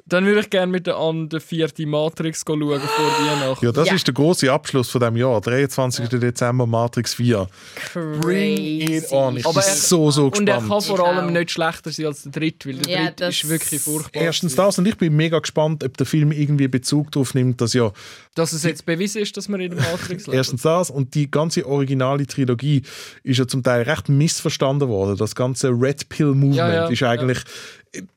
Dann würde ich gerne mit der an der vierten Matrix schauen vor Weihnachten. Ja, das Ja. ist der große Abschluss von dem Jahr. 23. Dezember, Matrix 4. Bring it on. Ich Aber bin er- so, so Und er gespannt. kann vor allem nicht schlechter sein als der dritte, weil der Ja, dritte das- ist wirklich furchtbar. Erstens das und ich bin mega gespannt, ob der Film irgendwie Bezug darauf nimmt, dass ja Dass es jetzt bewiesen ist, dass wir in der Matrix leben. Erstens das und die ganze originale Trilogie ist ja zum Teil recht missverstanden worden. Das ganze Red Pill Movement Ja, ja, ist eigentlich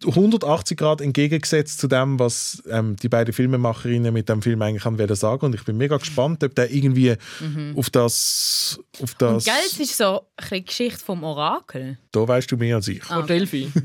180 Grad entgegengesetzt zu dem, was ähm, die beiden Filmemacherinnen mit dem Film eigentlich haben wollen sagen. Und ich bin mega gespannt, ob der irgendwie auf das, auf Mhm. Und das, Geld ist so ein bisschen Geschichte vom Orakel. da weißt du mehr als ich. Ah. Delphi.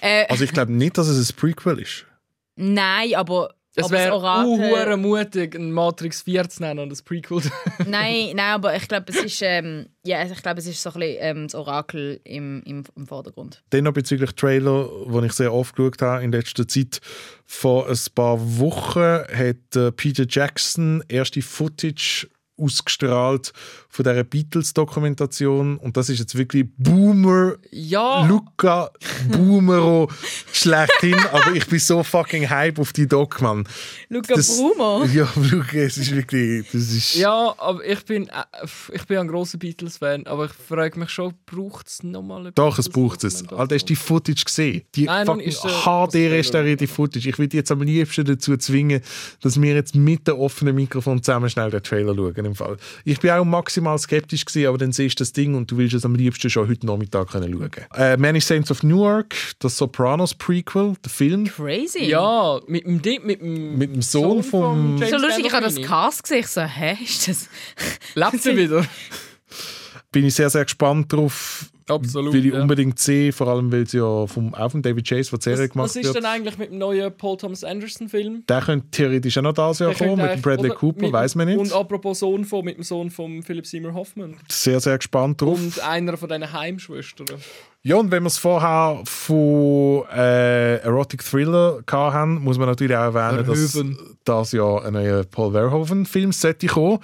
Äh, Also ich glaube nicht, dass es ein Prequel ist. nein, aber, Es wäre uh, mutig, ein Matrix 4 zu nennen und das Prequel. nein, nein, aber ich glaube, es ist, ähm, ja, ich glaube, es ist so ein bisschen ähm, das Orakel im, im, im Vordergrund. Dann noch bezüglich Trailer, die ich sehr oft geschaut habe in letzter Zeit. Vor ein paar Wochen hat äh, Peter Jackson erste Footage ausgestrahlt von dieser Beatles-Dokumentation und das ist jetzt wirklich Boomer, Ja. Luca Boomero schlechthin, aber ich bin so fucking hype auf die Doc, Mann. Luca Das- Brumo. Ja, Luca, es ist wirklich, das ist... ja, aber ich bin, äh, ich bin ein großer Beatles-Fan, aber ich frage mich schon, braucht es nochmal eine Doch, es braucht es. Alter, hast du die Footage gesehen? Die Nein, fucking nicht, äh, Footage. Ich würde jetzt am liebsten dazu zwingen, dass wir jetzt mit dem offenen Mikrofon zusammen schnell den Trailer schauen. Im Fall. Ich bin auch maximal skeptisch gewesen, aber dann siehst du das Ding und du willst es am liebsten schon heute Nachmittag können schauen. Äh, Many Saints of Newark, das Sopranos Prequel, der Film Crazy. Ja, mit dem, Di- mit dem, mit dem Sohn vom... James so lustig, ich habe das. Cast gesehen. Ich so, hä, ist das... Lebt sie wieder? Bin ich sehr, sehr gespannt drauf. Absolut, Will ich ja. unbedingt sehen, vor allem weil es ja vom, auch von David Chase von Serie Was, gemacht was ist wird. denn eigentlich mit dem neuen Paul Thomas Anderson-Film? Der könnte theoretisch auch noch das Jahr kommen, mit Bradley Cooper, weiß man nicht. Und apropos Sohn von, mit dem Sohn von Philip Seymour Hoffman. sehr, sehr gespannt drauf. Und einer von diesen Heimschwestern. Ja, und wenn wir es vorher von äh, Erotic Thriller haben, muss man natürlich auch erwähnen, dass Verhoeven. das ja ein neuer Paul Verhoeven-Film sollte kommen.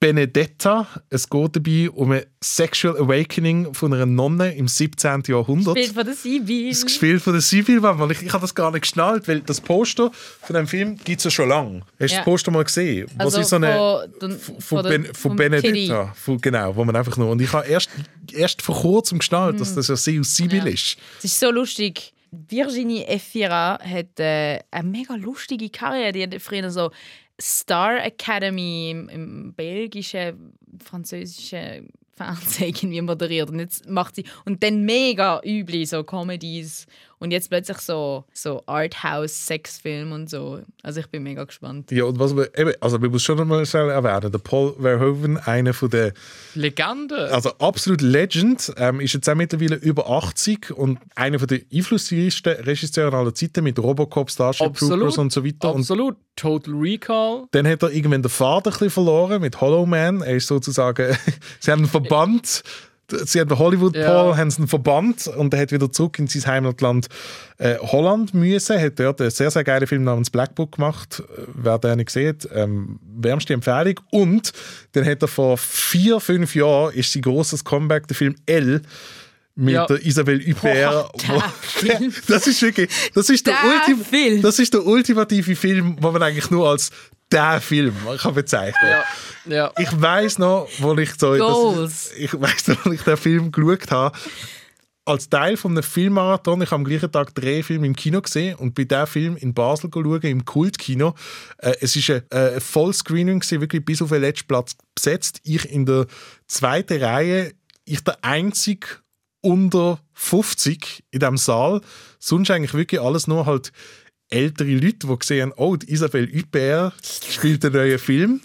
Benedetta. Es geht dabei um ein Sexual Awakening von einer Nonne im 17. Jahrhundert. Bild von der Sibyl. Das gespielt von der Sibyl, weil ich, ich habe das gar nicht geschnallt, weil das Poster von dem Film gibt es ja schon lange. Hast du Ja. das Poster mal gesehen? Was Also ist so eine, von, von, von, ben, von Benedetta. Von, genau, wo man einfach nur. Und ich habe erst, erst vor kurzem geschnallt, dass das ja Sibyl Mhm. Ja. ist. Es ist so lustig. Virginie Efira hat äh, eine mega lustige Karriere. Die hat früher so Star Academy im, im belgischen, französischen Fernsehen irgendwie moderiert. Und jetzt macht sie und dann mega üble so Comedies und jetzt plötzlich so, so Arthouse-Sexfilm und so. Also ich bin mega gespannt. Ja, und was wir, eben, also wir müssen schon mal schnell erwähnen, der Paul Verhoeven, einer von der Legende. Also absolut Legend, ähm, ist jetzt auch mittlerweile über 80 und einer von der einflussreichsten Regisseure aller Zeiten mit Robocop, Starship Troopers und so weiter. Und Absolut. Total Recall. dann hat er irgendwann den Vater ein bisschen verloren mit Hollow Man. Er ist sozusagen, sie haben einen Verband, sie haben den Hollywood Ja. Paul, haben sie einen Verband und er hat wieder zurück in sein Heimatland äh, Holland müssen. Hat dort einen sehr, sehr geilen Film namens Black Book gemacht. Äh, Wer den nicht sieht, ähm, wärmste Empfehlung. Und dann hat er vor vier, fünf Jahren ist sein grosses Comeback, der Film L, mit Ja. der Isabelle Huppert. Wo- das ist wirklich, das ist der, Der Ultim Film. das ist der ultimative Film, den man eigentlich nur als der Film kann bezeichnen. Ja. ja. Ich weiß noch, wo ich so, das, ich weiß noch, wo ich den Film geschaut habe. Als Teil von einem Filmmarathon, ich habe am gleichen Tag drei Filme im Kino gesehen und bei diesem Film in Basel schauen, im Kultkino. Äh, es war ein äh, Vollscreening, gewesen, wirklich bis auf den letzten Platz besetzt. Ich in der zweiten Reihe, ich der einzige unter 50 in diesem Saal. Sonst eigentlich wirklich alles nur halt ältere Leute, die sehen, oh, die Isabelle Huppert spielt einen neuen Film.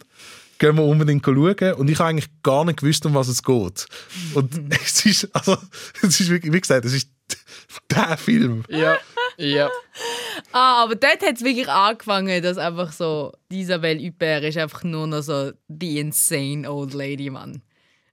gehen wir unbedingt schauen. Und ich habe eigentlich gar nicht gewusst, um was es geht. Und es ist, also, es ist wirklich, wie gesagt, es ist der Film. Ja, ja. Ah, aber dort hat es wirklich angefangen, dass einfach so, Isabelle Huppert ist einfach nur noch so die insane old lady, Mann.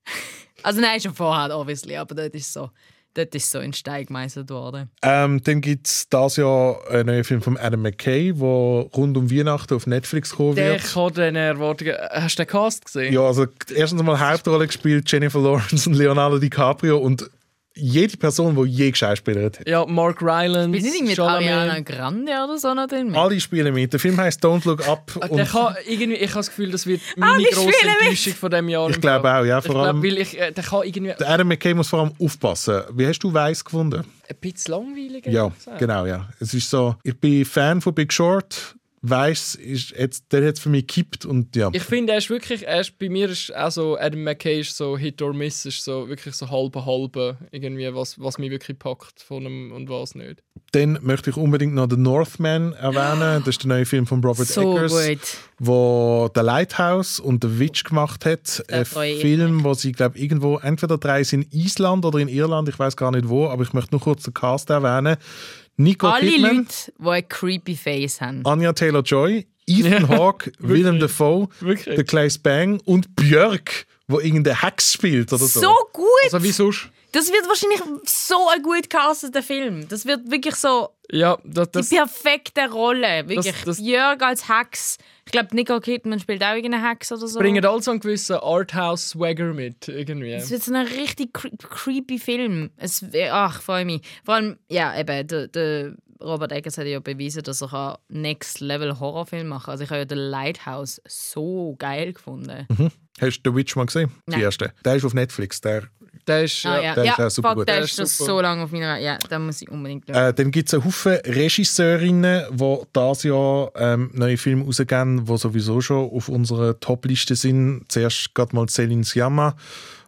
Also nein, schon vorher, obviously, aber dort ist so, dort ist so in Stein gemeißelt worden. Ähm, dann gibt es das Jahr einen neuen Film von Adam McKay, der rund um Weihnachten auf Netflix kommen Der wird. hat den Erwartungen. Hast du den Cast gesehen? Ja, also erstens mal Hauptrolle gespielt Jennifer Lawrence und Leonardo DiCaprio und jede Person, die je geschauspielert hat. Ja, Mark Rylance. Bist du nicht mit Chalamet. Ariana Grande oder so noch drin? Alle spielen mit. Der Film heißt Don't Look Up. Und irgendwie, ich habe das Gefühl, das wird meine Alle grosse. Enttäuschung von diesem Jahr. Ich glaube auch, ja, Ich vor allem- weil ich, äh, der kann irgendwie der Adam McKay muss vor allem aufpassen. Wie hast du Weiss gefunden? ein bisschen langweilig. Ja, genau, ja. Es ist so, ich bin Fan von Big Short. Weiss, ist jetzt, der hat es für mich gekippt und ja. Ich finde, er ist wirklich, er ist, bei mir ist auch so, Adam McKay ist so Hit or Miss, ist so wirklich so halbe halbe, irgendwie, was, was mich wirklich packt von ihm und was nicht. Dann möchte ich unbedingt noch The Northman erwähnen. Das ist der neue Film von Robert So Eggers, gut. wo The Lighthouse und The Witch gemacht hat. Ein Film, wo sie glaube irgendwo entweder drei sind in Island oder in Irland, ich weiß gar nicht wo, aber ich möchte nur kurz den Cast erwähnen. Nicole Alle Kidman, Leute, die ein creepy Face haben. Anya Taylor Joy, Ethan Hawke, Willem Dafoe, Wirklich. der Claes Bang und Björk, wo irgendeine Hex spielt oder so. So gut! Also wie sonst? Das wird wahrscheinlich so ein gut gecasteter Film. Das wird wirklich so Ja, das, das, die perfekte Rolle. Wirklich. das- Jörg als Hex. Ich glaube, Nicole Kidman spielt auch irgendeine Hex oder so. bringen alle so einen gewissen Arthouse-Swagger mit, irgendwie. Es wird so ein richtig cre creepy Film. Es, ach, freue mich. Vor allem, ja, eben, der, der Robert Eggers hat ja bewiesen, dass er kann Next Level Horrorfilm machen kann. Also ich habe ja den Lighthouse so geil gefunden. Mhm. Hast du The Witch mal gesehen? Die Nein. erste. Der ist auf Netflix. Der, Der ist, Ah, ja, ja, der ja, ist auch super fuck, gut. der Der ist super. so lange auf meiner... Ja, da muss ich unbedingt schauen. Äh, dann gibt es einen Haufen Regisseurinnen, die dieses Jahr ähm, neue Filme rausgeben, die sowieso schon auf unserer Top-Liste sind. Zuerst gerade mal Céline Sciamma,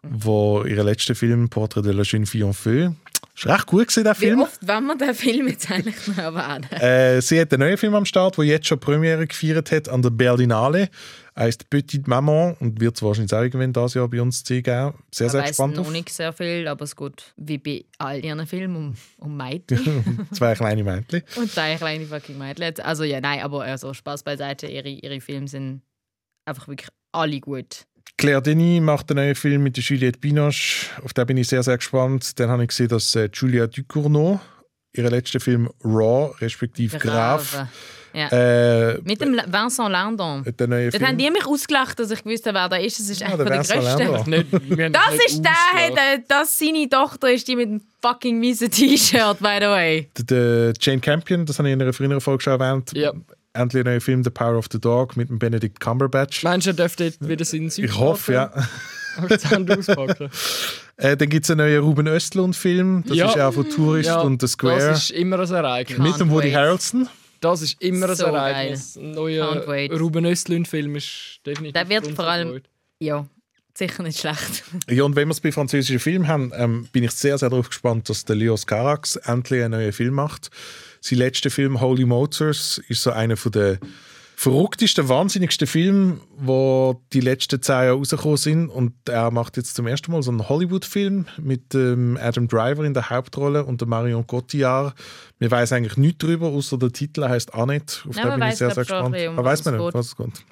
wo ihren letzten Film «Portrait de la jeune fille en feu» ist recht gut gewesen, der Wie Film. oft wollen wir den Film jetzt eigentlich noch erwähnen? Äh, sie hat einen neuen Film am Start, der jetzt schon Premiere gefeiert hat an der Berlinale. Er heißt Petite Maman und wird es wahrscheinlich auch irgendwann dieses Jahr bei uns zeigen. Sehr, Ich sehr weiß gespannt noch drauf. nicht sehr viel, aber es geht wie bei all ihren Filmen um, um Mädchen. Zwei kleine Mädchen. Und zwei kleine fucking Mädchen. Also ja, nein, aber also Spaß beiseite. Ihre, ihre Filme sind einfach wirklich alle gut. Claire Denis macht einen neuen Film mit Juliette Binoche. Auf den bin ich sehr, sehr gespannt. Dann habe ich gesehen, dass äh, Julia Ducournau ihren letzten Film Raw, respektive Graf, Grave. Ja. äh, Mit dem Vincent Landon. Film. haben die mich ausgelacht, dass ich gewusst habe, wer da ist. Das ist Ja, echt der von der Größten. Das ist der, der, das seine Tochter ist die mit dem fucking miesen T-Shirt, by the way. Der, der Jane Campion, das habe ich in einer früheren Folge schon erwähnt. Ja. Endlich ein neuer Film, The Power of the Dog, mit dem Benedict Cumberbatch. Meinst du, er dürfte wieder seinen Ich hoffe, ja. Auspacken? Äh, dann gibt es einen neuen Ruben Östlund-Film. Das Ja. ist auch von Tourist Ja, und The Square. Das ist immer ein Ereignis. mit dem Woody. Harrelson. Das ist immer ein So Ereignis. Ein neuer. Ruben Östlund-Film ist definitiv. Der wird vor allem, Freude. ja, sicher nicht schlecht. Ja, und wenn wir es bei französischen Filmen haben, ähm, bin ich sehr, sehr darauf gespannt, dass der Leos Carax endlich einen neuen Film macht. Sein letzter Film, Holy Motors, ist so einer von der verrücktesten, wahnsinnigsten Filme, wo die letzten zehn Jahre rausgekommen sind. Und er macht jetzt zum ersten Mal so einen Hollywood-Film mit ähm, Adam Driver in der Hauptrolle und der Marion Cotillard. Wir weiß eigentlich nichts darüber, außer der Titel heißt Annette. Auf Ja, den bin ich sehr, sehr gespannt. um Aber weiß was man nicht, was es geht.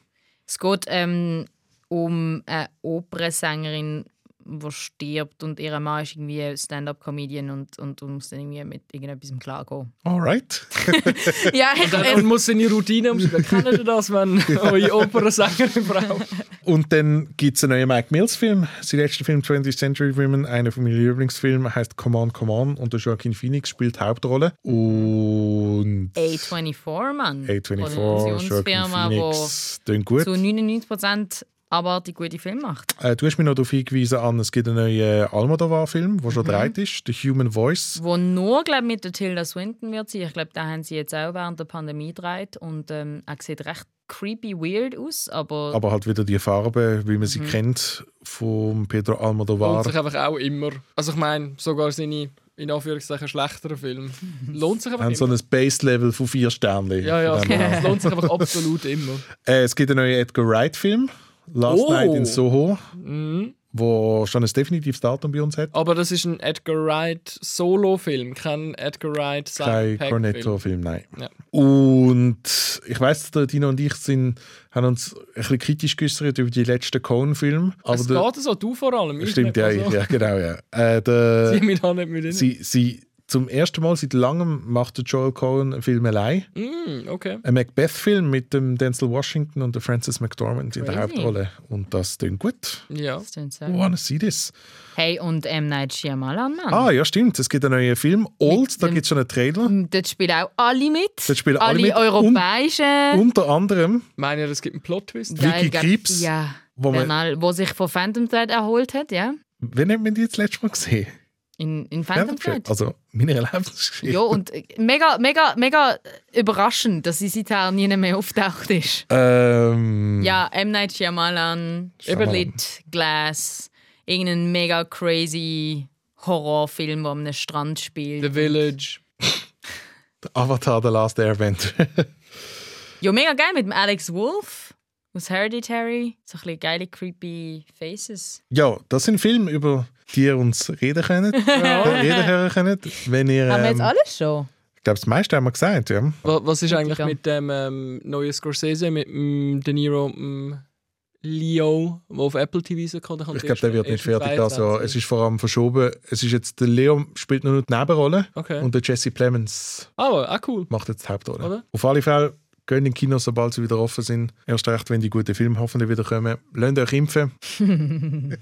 Es geht ähm, um eine Opernsängerin, die stirbt und ihr Mann ist irgendwie Stand-up-Comedian und, und, und muss dann irgendwie mit irgendetwas klargehen. Alright. ja, Und dann und muss seine Routine umschreiben. Kennt ihr das, wenn eure Opernsängerin braucht? Und dann gibt es einen neuen Mike Mills-Film. Sein letzter Film, 20th Century Women, einer von meinen Lieblingsfilmen, heißt Come On, Come On. Und der Joaquin Phoenix spielt die Hauptrolle. Und A24, Mann. A24, Joaquin Phoenix, die gut. zu 99% aber die gute Filme macht. Äh, du hast mich noch darauf hingewiesen, an, es gibt einen neuen Almodovar-Film, der schon Mhm. dreit ist, The Human Voice. Wo nur glaub, mit der Tilda Swinton wird sein. Ich glaube, da haben sie jetzt auch während der Pandemie gedreht. Und ähm, er sieht recht creepy weird aus, aber, Aber halt wieder die Farbe, wie man sie Mhm. kennt, von Pedro Lohnt Almodovar. sich einfach auch immer. Also ich meine, sogar seine in Anführungszeichen schlechteren Filme. Lohnt sich einfach haben so immer. ein Base-Level von vier Sternen. Ja, ja, es lohnt sich einfach absolut immer. Äh, es gibt einen neuen Edgar Wright-Film. Last Oh. Night in Soho, Mhm. wo schon ein definitives Datum bei uns hat. Aber das ist ein Edgar Wright Solo-Film, kein Edgar Wright Kein Simon Pegg Cornetto-Film, nein. Ja. Und ich weiss, der Dino und ich sind, haben uns ein bisschen kritisch geäußert über die letzten Coen-Filme. aber Es geht so, du vor allem. ich Stimmt, ja, so. ja, genau, ja. Äh, der, Sieh mich da nicht mit sie, sie, zum ersten Mal seit langem macht der Joel Cohen einen Film allein. Mm, okay. Ein Macbeth-Film mit dem Denzel Washington und der Frances McDormand in der Crazy. Hauptrolle. Und das klingt gut. Ja. Das klingt so. I wanna see this. Hey, und M. Night Shyamalan, Mann. Ah, ja, stimmt. Es gibt einen neuen Film. Old, da gibt es schon einen Trailer. Dort spielen auch alle mit. Dort spielen alle mit. europäischen. Unter anderem Meine ihr, es gibt einen Plot-Twist? Vicky Krieps, Ja. wo man- Bernal, wo sich von Phantom Thread erholt hat, ja. Wen hat man die jetzt letztes Mal gesehen? In, in Phantom Thread. Also, meine Lebensgeschichte. Ja, und äh, mega, mega, mega überraschend, dass sie seither nie mehr auftaucht ist. Ähm, Ja, M. Night Shyamalan, Shyamalan. Split, Glass, irgendein mega crazy Horrorfilm, der am Strand spielt. The Village. Avatar The Last Airbender. Ja, mega geil mit dem Alex Wolf aus Hereditary. So ein bisschen geile, creepy Faces. ja, das sind Filme, über die ihr uns reden könnt. Ja. reden hören könnt. Wenn ihr, Haben wir jetzt ähm, alles schon? ich glaube, das meiste haben wir gesagt, ja. Wa- Was ist eigentlich mit dem ähm, neuen Scorsese, mit dem De Niro, und dem Leo, der auf Apple TV kommt? Ich glaube, der wird nicht fertig. Also, es ist vor allem verschoben. Es ist jetzt, der Leo spielt nur noch die Nebenrolle Okay. und der Jesse Plemons Aber, ah, cool. macht jetzt die Hauptrolle. Oder? Auf alle Fälle gehen in die Kinos, sobald sie wieder offen sind. Erst recht, wenn die guten Filme hoffentlich wieder kommen. Lasst euch impfen.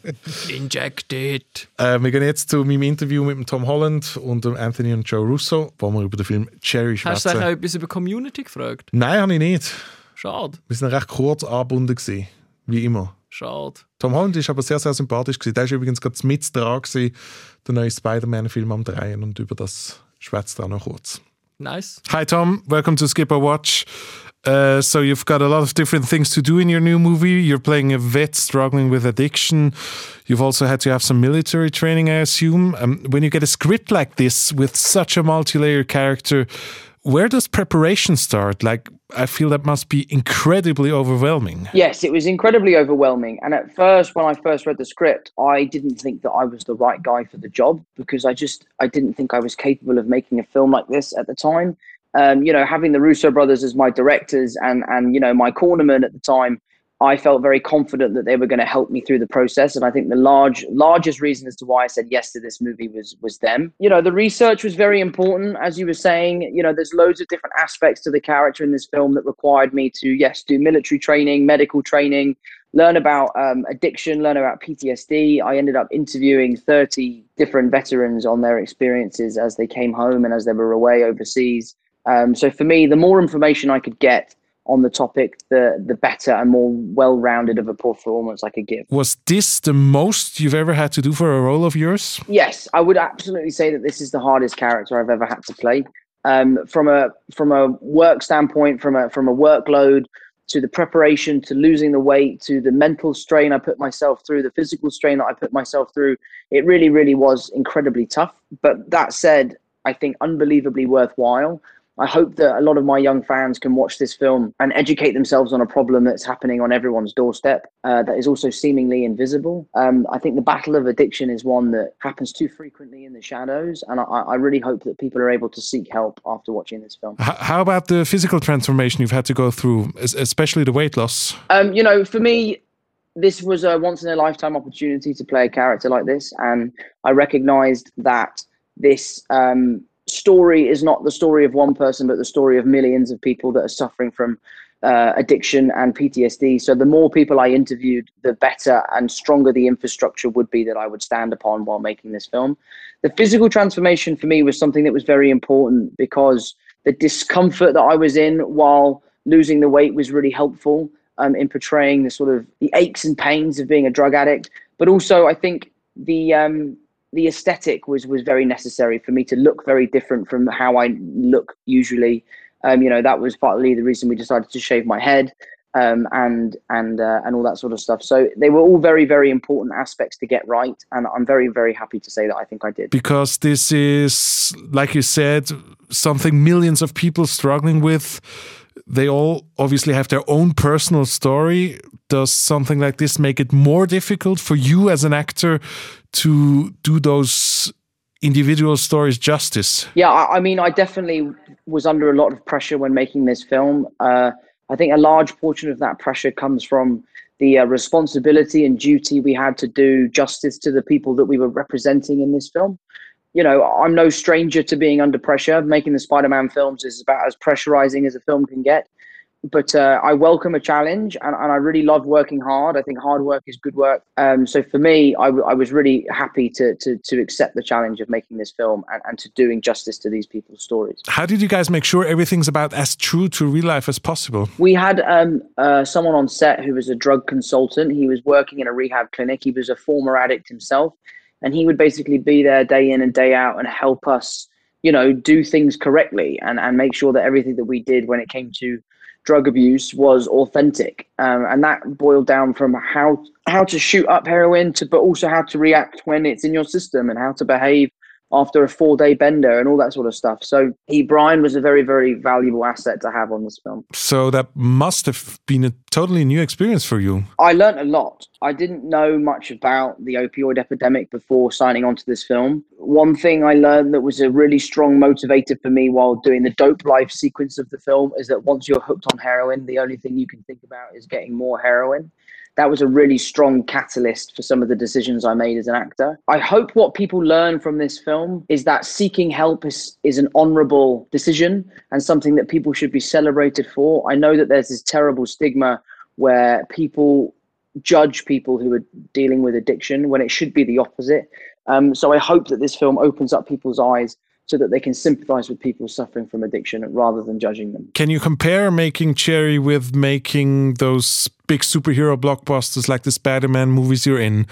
Injected. Äh, wir gehen jetzt zu meinem Interview mit dem Tom Holland und dem Anthony und Joe Russo, wo wir über den Film Cherry Hast du eigentlich auch schwätzen. etwas über Community gefragt? Nein, habe ich nicht. Schade. Wir sind recht kurz angebunden gewesen, wie immer. Schade. Tom Holland ist aber sehr, sehr sympathisch gewesen. Der ist übrigens gerade mit dran gewesen, der neue Spider-Man-Film am Drehen und über das schwätzt er noch kurz. Nice. Hi Tom, welcome to Skipper Watch. Uh, so you've got a lot of different things to do in your new movie. You're playing a vet struggling with addiction. You've also had to have some military training, I assume. Um, when you get a script like this with such a multi-layer character, where does preparation start? Like, I feel that must be incredibly overwhelming. Yes, it was incredibly overwhelming. And at first, when I first read the script, I didn't think that I was the right guy for the job because I just I didn't think I was capable of making a film like this at the time. Um, you know, having the Russo brothers as my directors and and you know my cornerman at the time, I felt very confident that they were going to help me through the process. And I think the large largest reason as to why I said yes to this movie was was them. You know, the research was very important, as you were saying. You know, there's loads of different aspects to the character in this film that required me to yes do military training, medical training, learn about um, addiction, learn about PTSD. I ended up interviewing 30 different veterans on their experiences as they came home and as they were away overseas. Um, so for me, the more information I could get on the topic, the the better and more well-rounded of a performance I could give. Was this the most you've ever had to do for a role of yours? Yes, I would absolutely say that this is the hardest character I've ever had to play. Um, from a from a work standpoint, from a from a workload to the preparation to losing the weight to the mental strain I put myself through, the physical strain that I put myself through, it really, really was incredibly tough. But that said, I think unbelievably worthwhile. I hope that a lot of my young fans can watch this film and educate themselves on a problem that's happening on everyone's doorstep uh, that is also seemingly invisible. Um, I think the battle of addiction is one that happens too frequently in the shadows, and I, I really hope that people are able to seek help after watching this film. How about the physical transformation you've had to go through, especially the weight loss? Um, you know, for me, this was a once in a lifetime opportunity to play a character like this, and I recognized that this um, story is not the story of one person, but the story of millions of people that are suffering from uh, addiction and PTSD. So the more people I interviewed, the better and stronger the infrastructure would be that I would stand upon while making this film. The physical transformation for me was something that was very important because the discomfort that I was in while losing the weight was really helpful um, in portraying the sort of the aches and pains of being a drug addict. But also, I think the um, the aesthetic was was very necessary for me to look very different from how I look usually. Um, you know, that was partly the reason we decided to shave my head um, and and uh, and all that sort of stuff. So they were all very very important aspects to get right, and I'm very very happy to say that I think I did. Because this is, like you said, something millions of people struggling with. they all obviously have their own personal story. Does something like this make it more difficult for you as an actor to do those individual stories justice? Yeah, I, I mean, I definitely was under a lot of pressure when making this film. Uh, I think a large portion of that pressure comes from the uh, responsibility and duty we had to do justice to the people that we were representing in this film. You know, I'm no stranger to being under pressure. Making the Spider Man films is about as pressurizing as a film can get. But uh, I welcome a challenge and, and I really love working hard. I think hard work is good work. Um, so for me, I, w- I was really happy to, to, to accept the challenge of making this film and, and to doing justice to these people's stories. How did you guys make sure everything's about as true to real life as possible? We had um, uh, someone on set who was a drug consultant. He was working in a rehab clinic. He was a former addict himself, and he would basically be there day in and day out and help us, you know, do things correctly and and make sure that everything that we did when it came to drug abuse was authentic, um, and that boiled down from how how to shoot up heroin to, but also how to react when it's in your system and how to behave after a four day bender and all that sort of stuff. So he Brian was a very very valuable asset to have on this film. So that must have been a totally new experience for you. I learned a lot. I didn't know much about the opioid epidemic before signing on to this film. One thing I learned that was a really strong motivator for me while doing the dope life sequence of the film is that once you're hooked on heroin, the only thing you can think about is getting more heroin that was a really strong catalyst for some of the decisions I made as an actor. I hope what people learn from this film is that seeking help is, is an honorable decision and something that people should be celebrated for. I know that there's this terrible stigma where people judge people who are dealing with addiction when it should be the opposite. Um, so I hope that this film opens up people's eyes so that they can sympathize with people suffering from addiction rather than judging them. Can you compare making Cherry with making those big superhero blockbusters like the Spider Man movies you're in?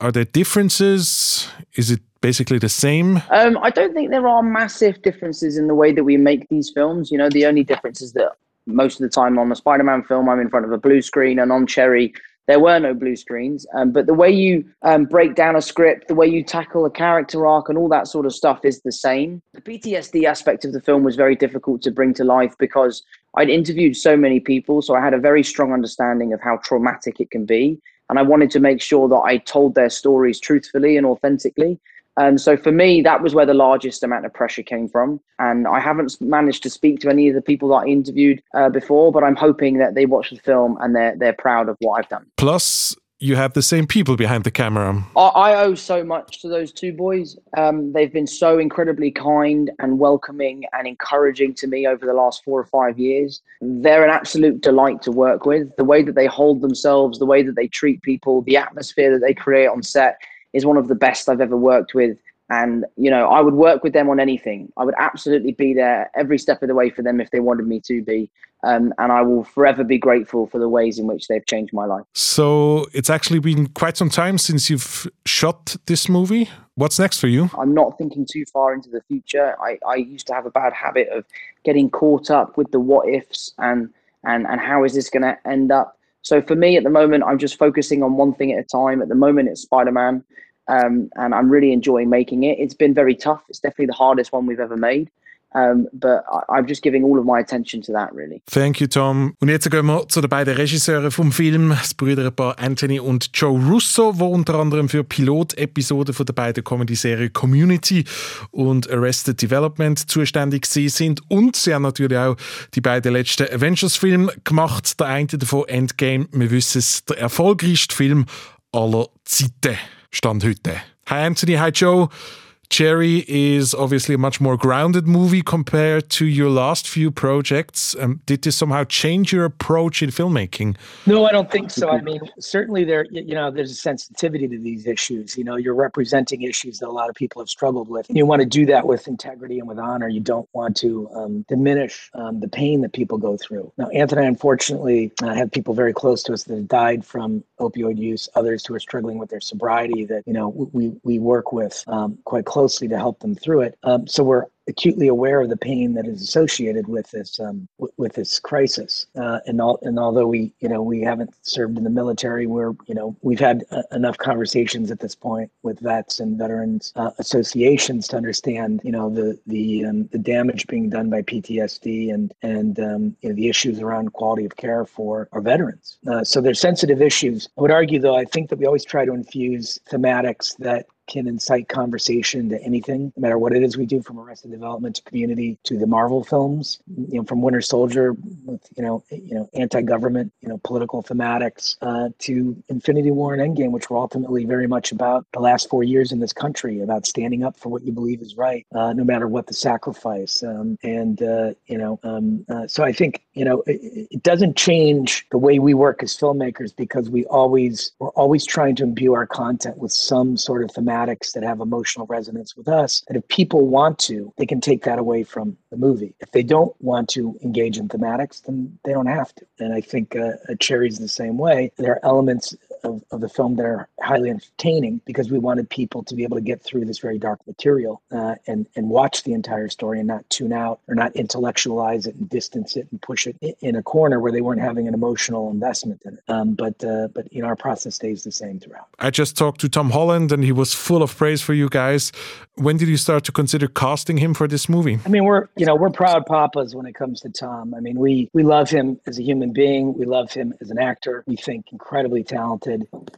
Are there differences? Is it basically the same? Um, I don't think there are massive differences in the way that we make these films. You know, the only difference is that most of the time on the Spider Man film, I'm in front of a blue screen, and on Cherry, there were no blue screens. Um, but the way you um, break down a script, the way you tackle a character arc, and all that sort of stuff is the same. The PTSD aspect of the film was very difficult to bring to life because I'd interviewed so many people, so I had a very strong understanding of how traumatic it can be. And I wanted to make sure that I told their stories truthfully and authentically. And so for me, that was where the largest amount of pressure came from. And I haven't managed to speak to any of the people that I interviewed uh, before, but I'm hoping that they watch the film and they're they're proud of what I've done. Plus, you have the same people behind the camera. I, I owe so much to those two boys. Um, they've been so incredibly kind and welcoming and encouraging to me over the last four or five years. They're an absolute delight to work with. The way that they hold themselves, the way that they treat people, the atmosphere that they create on set is one of the best I've ever worked with. And, you know, I would work with them on anything. I would absolutely be there every step of the way for them if they wanted me to be. Um, and I will forever be grateful for the ways in which they've changed my life. So it's actually been quite some time since you've shot this movie. What's next for you? I'm not thinking too far into the future. I, I used to have a bad habit of getting caught up with the what ifs and, and, and how is this going to end up. So for me at the moment, I'm just focusing on one thing at a time. At the moment, it's Spider Man um, and I'm really enjoying making it. It's been very tough. It's definitely the hardest one we've ever made. Um, but I'm just giving all of my attention to that, really. Thank you, Tom. Und jetzt gehen wir zu den beiden Regisseuren vom Film, das Brüderpaar Anthony und Joe Russo, die unter anderem für Pilotepisoden von der beiden Comedy-Serie Community und Arrested Development zuständig sind. Und sie haben natürlich auch die beiden letzten Avengers-Filme gemacht. Der eine davon, Endgame, wir wissen es, der erfolgreichste Film aller Zeiten. Stand heute. Hi Anthony, hi Joe. Cherry is obviously a much more grounded movie compared to your last few projects. Um, did this somehow change your approach in filmmaking? No, I don't think so. I mean, certainly there, you know, there's a sensitivity to these issues. You know, you're representing issues that a lot of people have struggled with. You want to do that with integrity and with honor. You don't want to um, diminish um, the pain that people go through. Now, Anthony, unfortunately, I have people very close to us that have died from opioid use, others who are struggling with their sobriety that, you know, we, we work with um, quite closely to help them through it. Um, so we're acutely aware of the pain that is associated with this um, w- with this crisis. Uh, and all, and although we you know we haven't served in the military, we're you know we've had uh, enough conversations at this point with vets and veterans uh, associations to understand you know the the um, the damage being done by PTSD and and um, you know, the issues around quality of care for our veterans. Uh, so they're sensitive issues. I would argue, though, I think that we always try to infuse thematics that can incite conversation to anything, no matter what it is we do, from Arrested Development to Community to the Marvel films. You know, from Winter Soldier with you know you know anti-government, you know political thematics uh, to Infinity War and Endgame, which were ultimately very much about the last four years in this country, about standing up for what you believe is right, uh, no matter what the sacrifice. Um, and uh, you know, um, uh, so I think you know it, it doesn't change the way we work as filmmakers because we always we're always trying to imbue our content with some sort of thematic that have emotional resonance with us. And if people want to, they can take that away from the movie. If they don't want to engage in thematics, then they don't have to. And I think uh, Cherry's the same way. There are elements of, of the film that are highly entertaining because we wanted people to be able to get through this very dark material uh, and and watch the entire story and not tune out or not intellectualize it and distance it and push it in a corner where they weren't having an emotional investment in it. Um, but uh, but you know our process stays the same throughout. I just talked to Tom Holland and he was full of praise for you guys. When did you start to consider casting him for this movie? I mean, we're you know we're proud papas when it comes to Tom. I mean, we we love him as a human being. We love him as an actor. We think incredibly talented.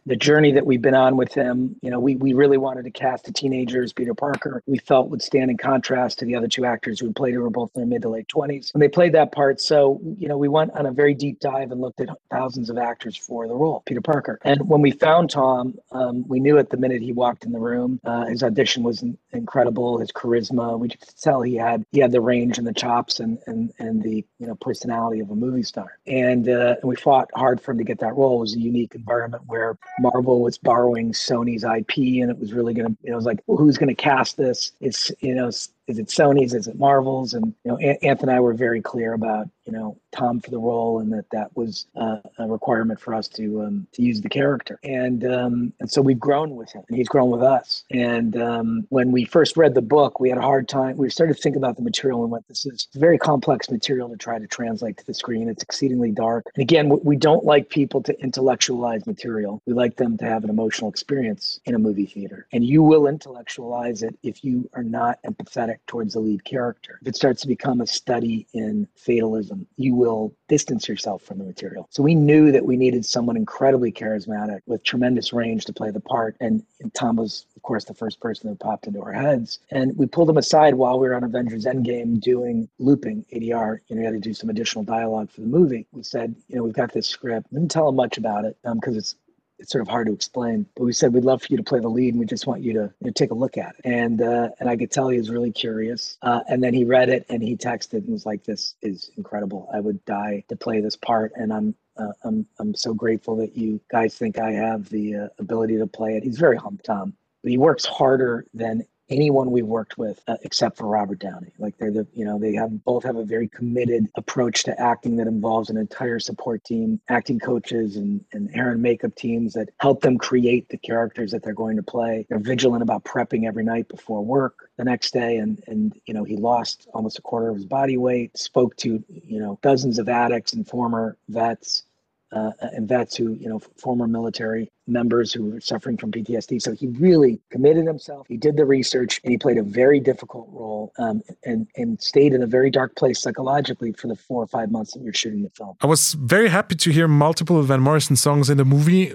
The journey that we've been on with him, you know, we we really wanted to cast a teenager as Peter Parker. We felt would stand in contrast to the other two actors who played who were both in their mid to late twenties, and they played that part. So you know, we went on a very deep dive and looked at thousands of actors for the role, Peter Parker. And when we found Tom, um, we knew at the minute he walked in the room, uh, his audition was incredible. His charisma, we could tell he had he had the range and the chops and and and the you know personality of a movie star. And uh, and we fought hard for him to get that role. It was a unique environment where Marvel was borrowing Sony's IP, and it was really gonna. You know, it was like, well, who's gonna cast this? It's you know is it Sony's? Is it Marvel's? And you know, Anthony and I were very clear about you know Tom for the role, and that that was uh, a requirement for us to um, to use the character. And um, and so we've grown with him, and he's grown with us. And um, when we first read the book, we had a hard time. We started to think about the material and went, "This is very complex material to try to translate to the screen. It's exceedingly dark." And again, we don't like people to intellectualize material. We like them to have an emotional experience in a movie theater, and you will intellectualize it if you are not empathetic towards the lead character. If it starts to become a study in fatalism, you will distance yourself from the material. So we knew that we needed someone incredibly charismatic with tremendous range to play the part. And, and Tom was, of course, the first person that popped into our heads. And we pulled him aside while we were on Avengers Endgame doing looping ADR. You know, we had to do some additional dialogue for the movie. We said, you know, we've got this script. Didn't tell him much about it because um, it's it's sort of hard to explain. But we said we'd love for you to play the lead, and we just want you to you know, take a look at it. And uh, and I could tell he was really curious. Uh, and then he read it, and he texted and was like, "This is incredible. I would die to play this part." And I'm uh, I'm I'm so grateful that you guys think I have the uh, ability to play it. He's very hump Tom, but he works harder than anyone we've worked with uh, except for Robert Downey. Like they're the, you know, they have both have a very committed approach to acting that involves an entire support team, acting coaches and, and hair and makeup teams that help them create the characters that they're going to play. They're vigilant about prepping every night before work the next day. And, and, you know, he lost almost a quarter of his body weight, spoke to, you know, dozens of addicts and former vets uh, and vets who, you know, former military members who were suffering from PTSD. So he really committed himself. He did the research and he played a very difficult role um, and, and stayed in a very dark place psychologically for the four or five months that we were shooting the film. I was very happy to hear multiple Van Morrison songs in the movie.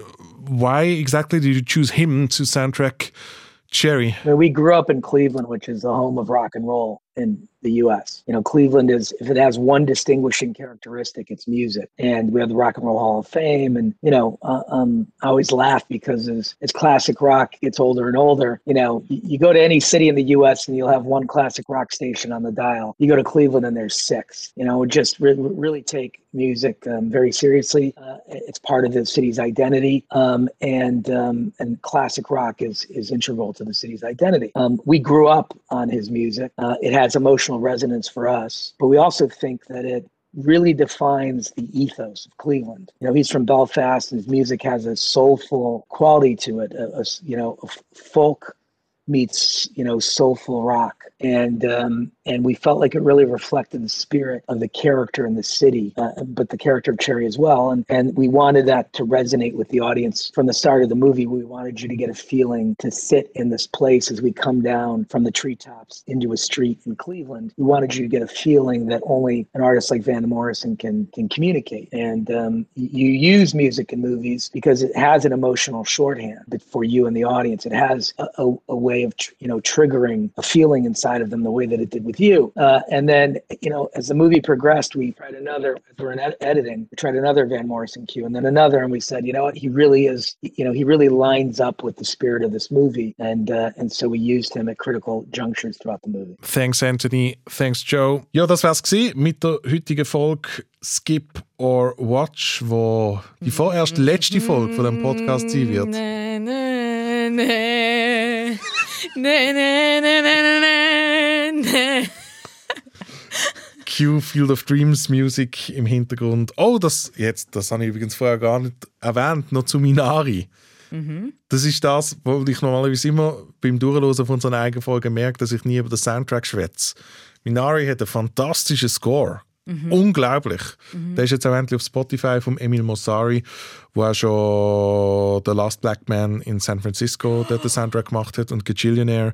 Why exactly did you choose him to soundtrack Cherry? I mean, we grew up in Cleveland, which is the home of rock and roll in the US. You know, Cleveland is, if it has one distinguishing characteristic, it's music. And we have the Rock and Roll Hall of Fame. And, you know, uh, um, I always laugh because as, as classic rock gets older and older, you know, you, you, go to any city in the US and you'll have one classic rock station on the dial. You go to Cleveland and there's six. You know, just re- really take music um, very seriously. Uh, it's part of the city's identity. Um, and um, and classic rock is, is integral to the city's identity. Um, we grew up on his music. Uh, it has emotional resonance for us, but we also think that it really defines the ethos of Cleveland. You know, he's from Belfast, and his music has a soulful quality to it. A, a you know, a folk meets you know soulful rock, and um, and we felt like it really reflected the spirit of the character in the city, uh, but the character of Cherry as well. And and we wanted that to resonate with the audience from the start of the movie. We wanted you to get a feeling to sit in this place as we come down from the treetops into a street in Cleveland. We wanted you to get a feeling that only an artist like Van Morrison can can communicate. And um, you use music in movies because it has an emotional shorthand but for you and the audience. It has a, a, a way of tr- you know triggering a feeling inside of them the way that it did with you. Uh, and then you know as the movie progressed, we tried another. As we're in ed- editing, we tried another Van Morrison cue, and then another, and we said, you know what, he really is. You know, he really lines up with the spirit of this movie, and uh, and so we used him at critical junctures throughout the movie. Thanks Anthony, thanks Joe. Ja, das wär's gewesen mit der heutigen Folge Skip or Watch, wo die vorerst letzte Folge von dem Podcast sein wird. Nee, nee, nee. Nee, nee, nee, nee, nee, nee. Q Field of Dreams Music im Hintergrund. Oh, das jetzt, das habe ich übrigens vorher gar nicht erwähnt, noch zu Minari. Mhm. Das ist das, wo ich normalerweise immer beim Durchlosen von so einer eigenen Folge merke, dass ich nie über den Soundtrack schwätze. Minari hat einen fantastischen Score. Mhm. Unglaublich. Mhm. Der ist jetzt auch endlich auf Spotify von Emil Mossari, wo auch schon The Last Black Man in San Francisco der den Soundtrack gemacht hat und Gajillionaire.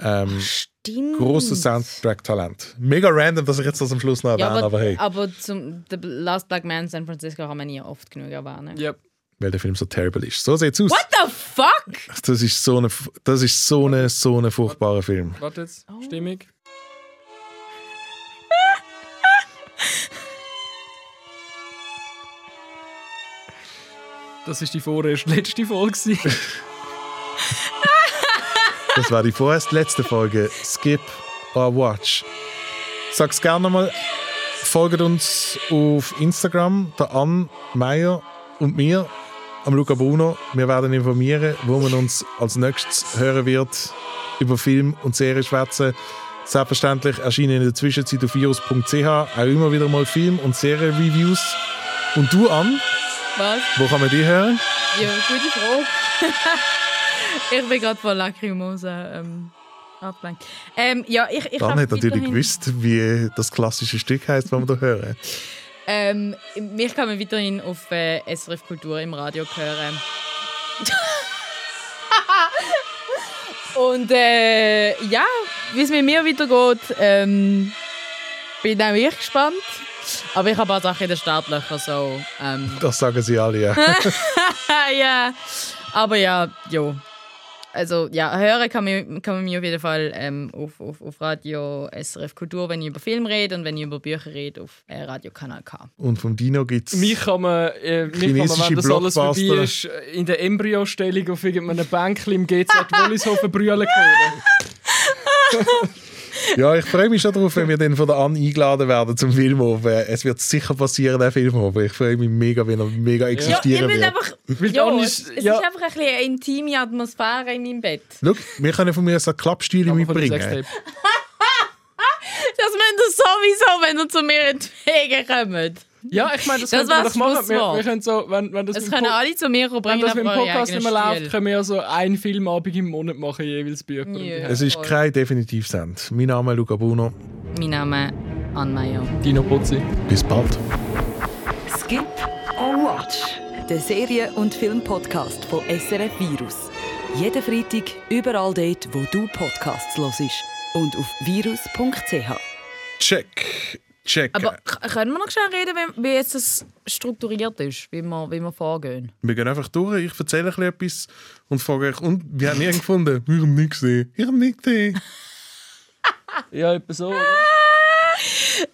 Ähm, Stimmt. Großes Soundtrack-Talent. Mega random, dass ich jetzt das am Schluss noch erwähne, Ja, aber, aber, hey, aber zum The Last Black Man in San Francisco kann man nie oft genug erwähnen. Yep. weil der Film so terrible ist. So sieht's aus. What the fuck? Das ist so eine, das ist so eine, so eine furchtbare Film. Warte jetzt, Stimmung. Das ist die vorerst letzte Folge. Das war die vorerst letzte Folge Skip or Watch. Sag's gerne nochmal. Folgt uns auf Instagram, der Ann Meyer und mir, am Luca Bruno. Wir werden informieren, wo man uns als nächstes hören wird über Film und Serie schwätzen. Selbstverständlich erscheinen in der Zwischenzeit auf virus.ch auch immer wieder mal Film- und Serien-Reviews. Und du, Ann, Was? wo kann man die hören? Ja, gute Frage. ich bin gerade von Lacrimosa ähm, abgelenkt. Ähm, ja, ich, ich Dann hat natürlich gewusst, wie das klassische Stück heißt, das wir da hören. Ähm, mich kann man weiterhin auf äh, SRF Kultur im Radio hören. Und äh, ja, wie es mit mir weitergeht, ähm, bin auch ich gespannt. Aber ich habe ein paar Sachen in den Startlöchern so. Ähm, Das sagen sie alle, ja. ja, aber ja, jo. Also ja, hören kann man, kann man mich auf jeden Fall ähm, auf, auf, auf Radio SRF Kultur, wenn ich über Film rede und wenn ich über Bücher rede, auf äh, Radio Kanal K. Und vom Dino gibt es. Mich kann man, äh, mich kann man wenn das alles vorbei Blockbuster. ist, in der Embryostellung auf irgendeinem Bänkchen im GZ Wollishofen brüllen hören. Ja, ich freue mich schon darauf, wenn wir dann von der Ann eingeladen werden zum Filmhofen. Es wird sicher passieren, der Filmhofen. Ich freue mich mega, wenn er mega Ja, existieren ich will wird. einfach. Weil Ja, ist- es ja. ist einfach ein bisschen eine intime Atmosphäre in meinem Bett. Schau, wir können von mir so Klappstühle mitbringen. Das müsst ihr sowieso, wenn ihr zu mir in die Wege kommt. Ja, ich meine, das, Das könnte man war doch machen. Wir, wir können so, wenn, wenn das Es mit können Po- alle zu mir kommen, Wenn bringen das mit dem Podcast nicht mehr läuft, können wir ja so einen Filmabend im Monat machen, jeweils Bücher. die Es ist kein Definitivsend. Mein Name ist Luca Bruno. Mein Name Ann Meyer. Dino Putzi. Bis bald. Skip or Watch, der Serien- und Filmpodcast von SRF Virus. Jeden Freitag überall dort, wo du Podcasts hörst und auf virus.ch. Check. Check. Aber können wir noch schnell reden, wie, wie jetzt das strukturiert ist, wie wir, wie wir vorgehen? Wir gehen einfach durch. Ich erzähle ein bisschen etwas und frage euch, und wir haben ihn gefunden. Wir haben nichts gesehen. Ich habe nichts gesehen. Ja, etwa so.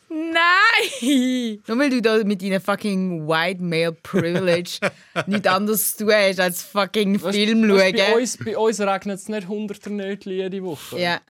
Nein! Nur weil du da mit deinem fucking White Male Privilege nichts anderes zu tun hast als fucking Film schauen. bei, uns, bei uns regnet es nicht hunderter Nötchen jede Woche. Ja.